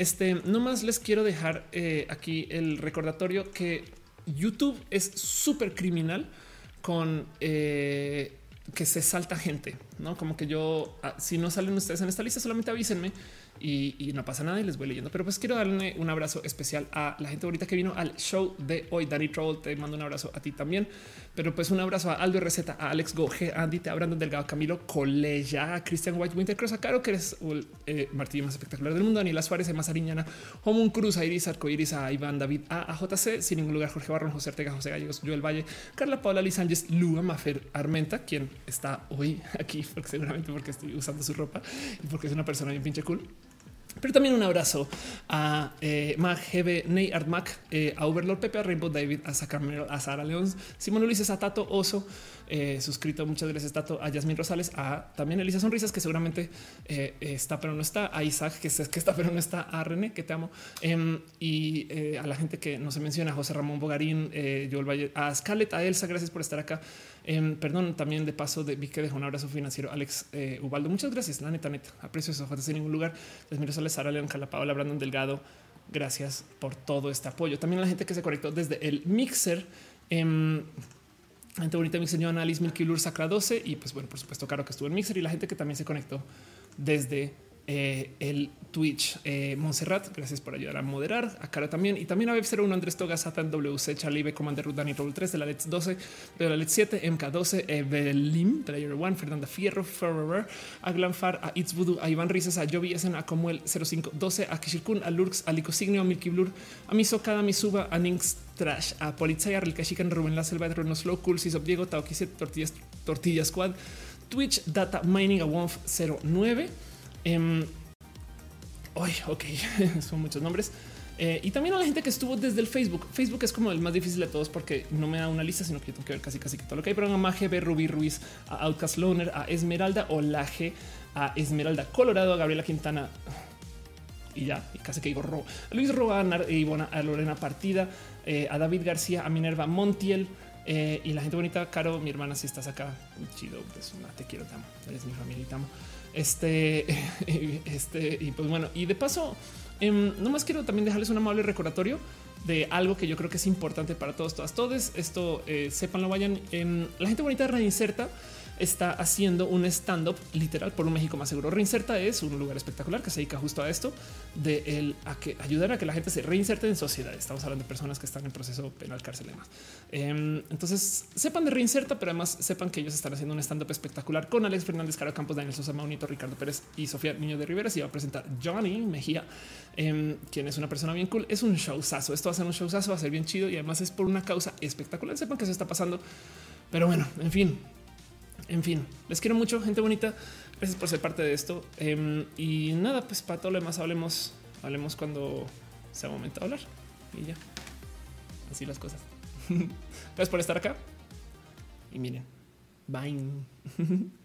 Este, nomás les quiero dejar eh, aquí el recordatorio que YouTube es súper criminal con eh, que se salta gente, no como que yo, ah, si no salen ustedes en esta lista, solamente avísenme y, no pasa nada y les voy leyendo. Pero pues quiero darle un abrazo especial a la gente ahorita que vino al show de hoy. Danny Troll, te mando un abrazo a ti también. Pero pues un abrazo a Aldo Receta, a Alex Goge, a Andy, a Brandon Delgado, Camilo Coleya, a Christian White, Wintercross, a Caro, que eres el eh, martillo más espectacular del mundo, a Daniela Suárez, a Mazariñana, Homun Cruz, a Iris Arcoiris, a Iván David, a, JC, sin ningún lugar, Jorge Barron, José Ortega, José Gallegos, Joel Valle, Carla Paula Liz Sánchez, Lua Mafer Armenta, quien está hoy aquí, seguramente porque estoy usando su ropa y porque es una persona bien pinche cool. Pero también un abrazo a eh, Mag, GB, Ney Artmac, eh, a Overlord Pepe, a Rainbow David, a Sacramento, a Sara León, Simón Ulises, a Tato Oso, eh, suscrito. Muchas gracias, Tato, a Yasmin Rosales, a también Elisa Sonrisas, que seguramente eh, está, pero no está, a Isaac, que, que está, pero no está, a René, que te amo, em, y a la gente que no se menciona, a José Ramón Bogarín, Joel Valle, a Scarlett, a Elsa, gracias por estar acá. Em, perdón, también de paso de vi que dejó un abrazo financiero. Alex eh, Ubaldo, muchas gracias. La neta, neta, aprecio eso. en ningún lugar. Les miro Sara León Paola Brandon Delgado, Gracias por todo este apoyo. También la gente que se conectó desde el mixer. Eh, gente bonita, mi señor Alice Milkilur Sacra 12 y pues bueno, por supuesto, Caro que estuvo en Mixer y la gente que también se conectó desde eh, el Twitch. Eh, Montserrat, gracias por ayudar a moderar. A Cara también. Y también a Web01, Andrés Toga, Satan, WC, Charlie, B, Commander Ruth, Dani, Roll 3, de la Let's 12, de la Let's 7, MK12, Evelyn, Player One, Fernanda Fierro, Ferrer, a Glanfar, a It's a Iván Rizas, a Jovi Essen, a Comuel 0512, a Kishirkun, a Lurks, a Licosignio, a Milky Blur, a Misokada, Misuba, a Ninx Trash, a Polizaya, a Rilkashikan, Rubén La Selva, Rono Slow, Cool, Sisop Diego, Taoki Tortillas, Tortilla Squad, Twitch, Data Mining, a Wonf 09. Eh, Ay, ok, son muchos nombres. Eh, y también a la gente que estuvo desde el Facebook. Facebook es como el más difícil de todos porque no me da una lista, sino que tengo que ver casi casi que todo lo que hay. Pero a Maje, B, Ruby Ruiz, a Outcast Loner, a Esmeralda Olaje, a Esmeralda Colorado, a Gabriela Quintana y ya, y casi que digo Ro, Luis Roa, a, a Lorena Partida, eh, a David García, a Minerva Montiel. Eh, y la gente bonita, Caro, mi hermana, si estás acá, chido, pues, te quiero, te amo, eres mi familia y te amo. Este, este, y pues bueno, y de paso, eh, nomás quiero también dejarles un amable recordatorio de algo que yo creo que es importante para todos, todas, todos. Esto eh, sepan, lo vayan. en la gente bonita Reinserta está haciendo un stand up literal por un México más seguro. Reinserta es un lugar espectacular que se dedica justo a esto de el a que ayudar a que la gente se reinserte en sociedad. Estamos hablando de personas que están en proceso penal, cárcel y demás. Em, entonces sepan de Reinserta, pero además sepan que ellos están haciendo un stand up espectacular con Alex Fernández, Caro Campos, Daniel Sosa, Maunito, Ricardo Pérez y Sofía Niño de Rivera. Se va a presentar Johnny Mejía, em, quien es una persona bien cool. Es un showzazo. Esto va a ser un showzazo, va a ser bien chido y además es por una causa espectacular. Sepan que se está pasando. Pero bueno, en fin, en fin, les quiero mucho, gente bonita. Gracias por ser parte de esto. Em, y nada, pues para todo lo demás hablemos, hablemos cuando sea momento de hablar. Y ya, así las cosas. Gracias por estar acá. Y miren, bye.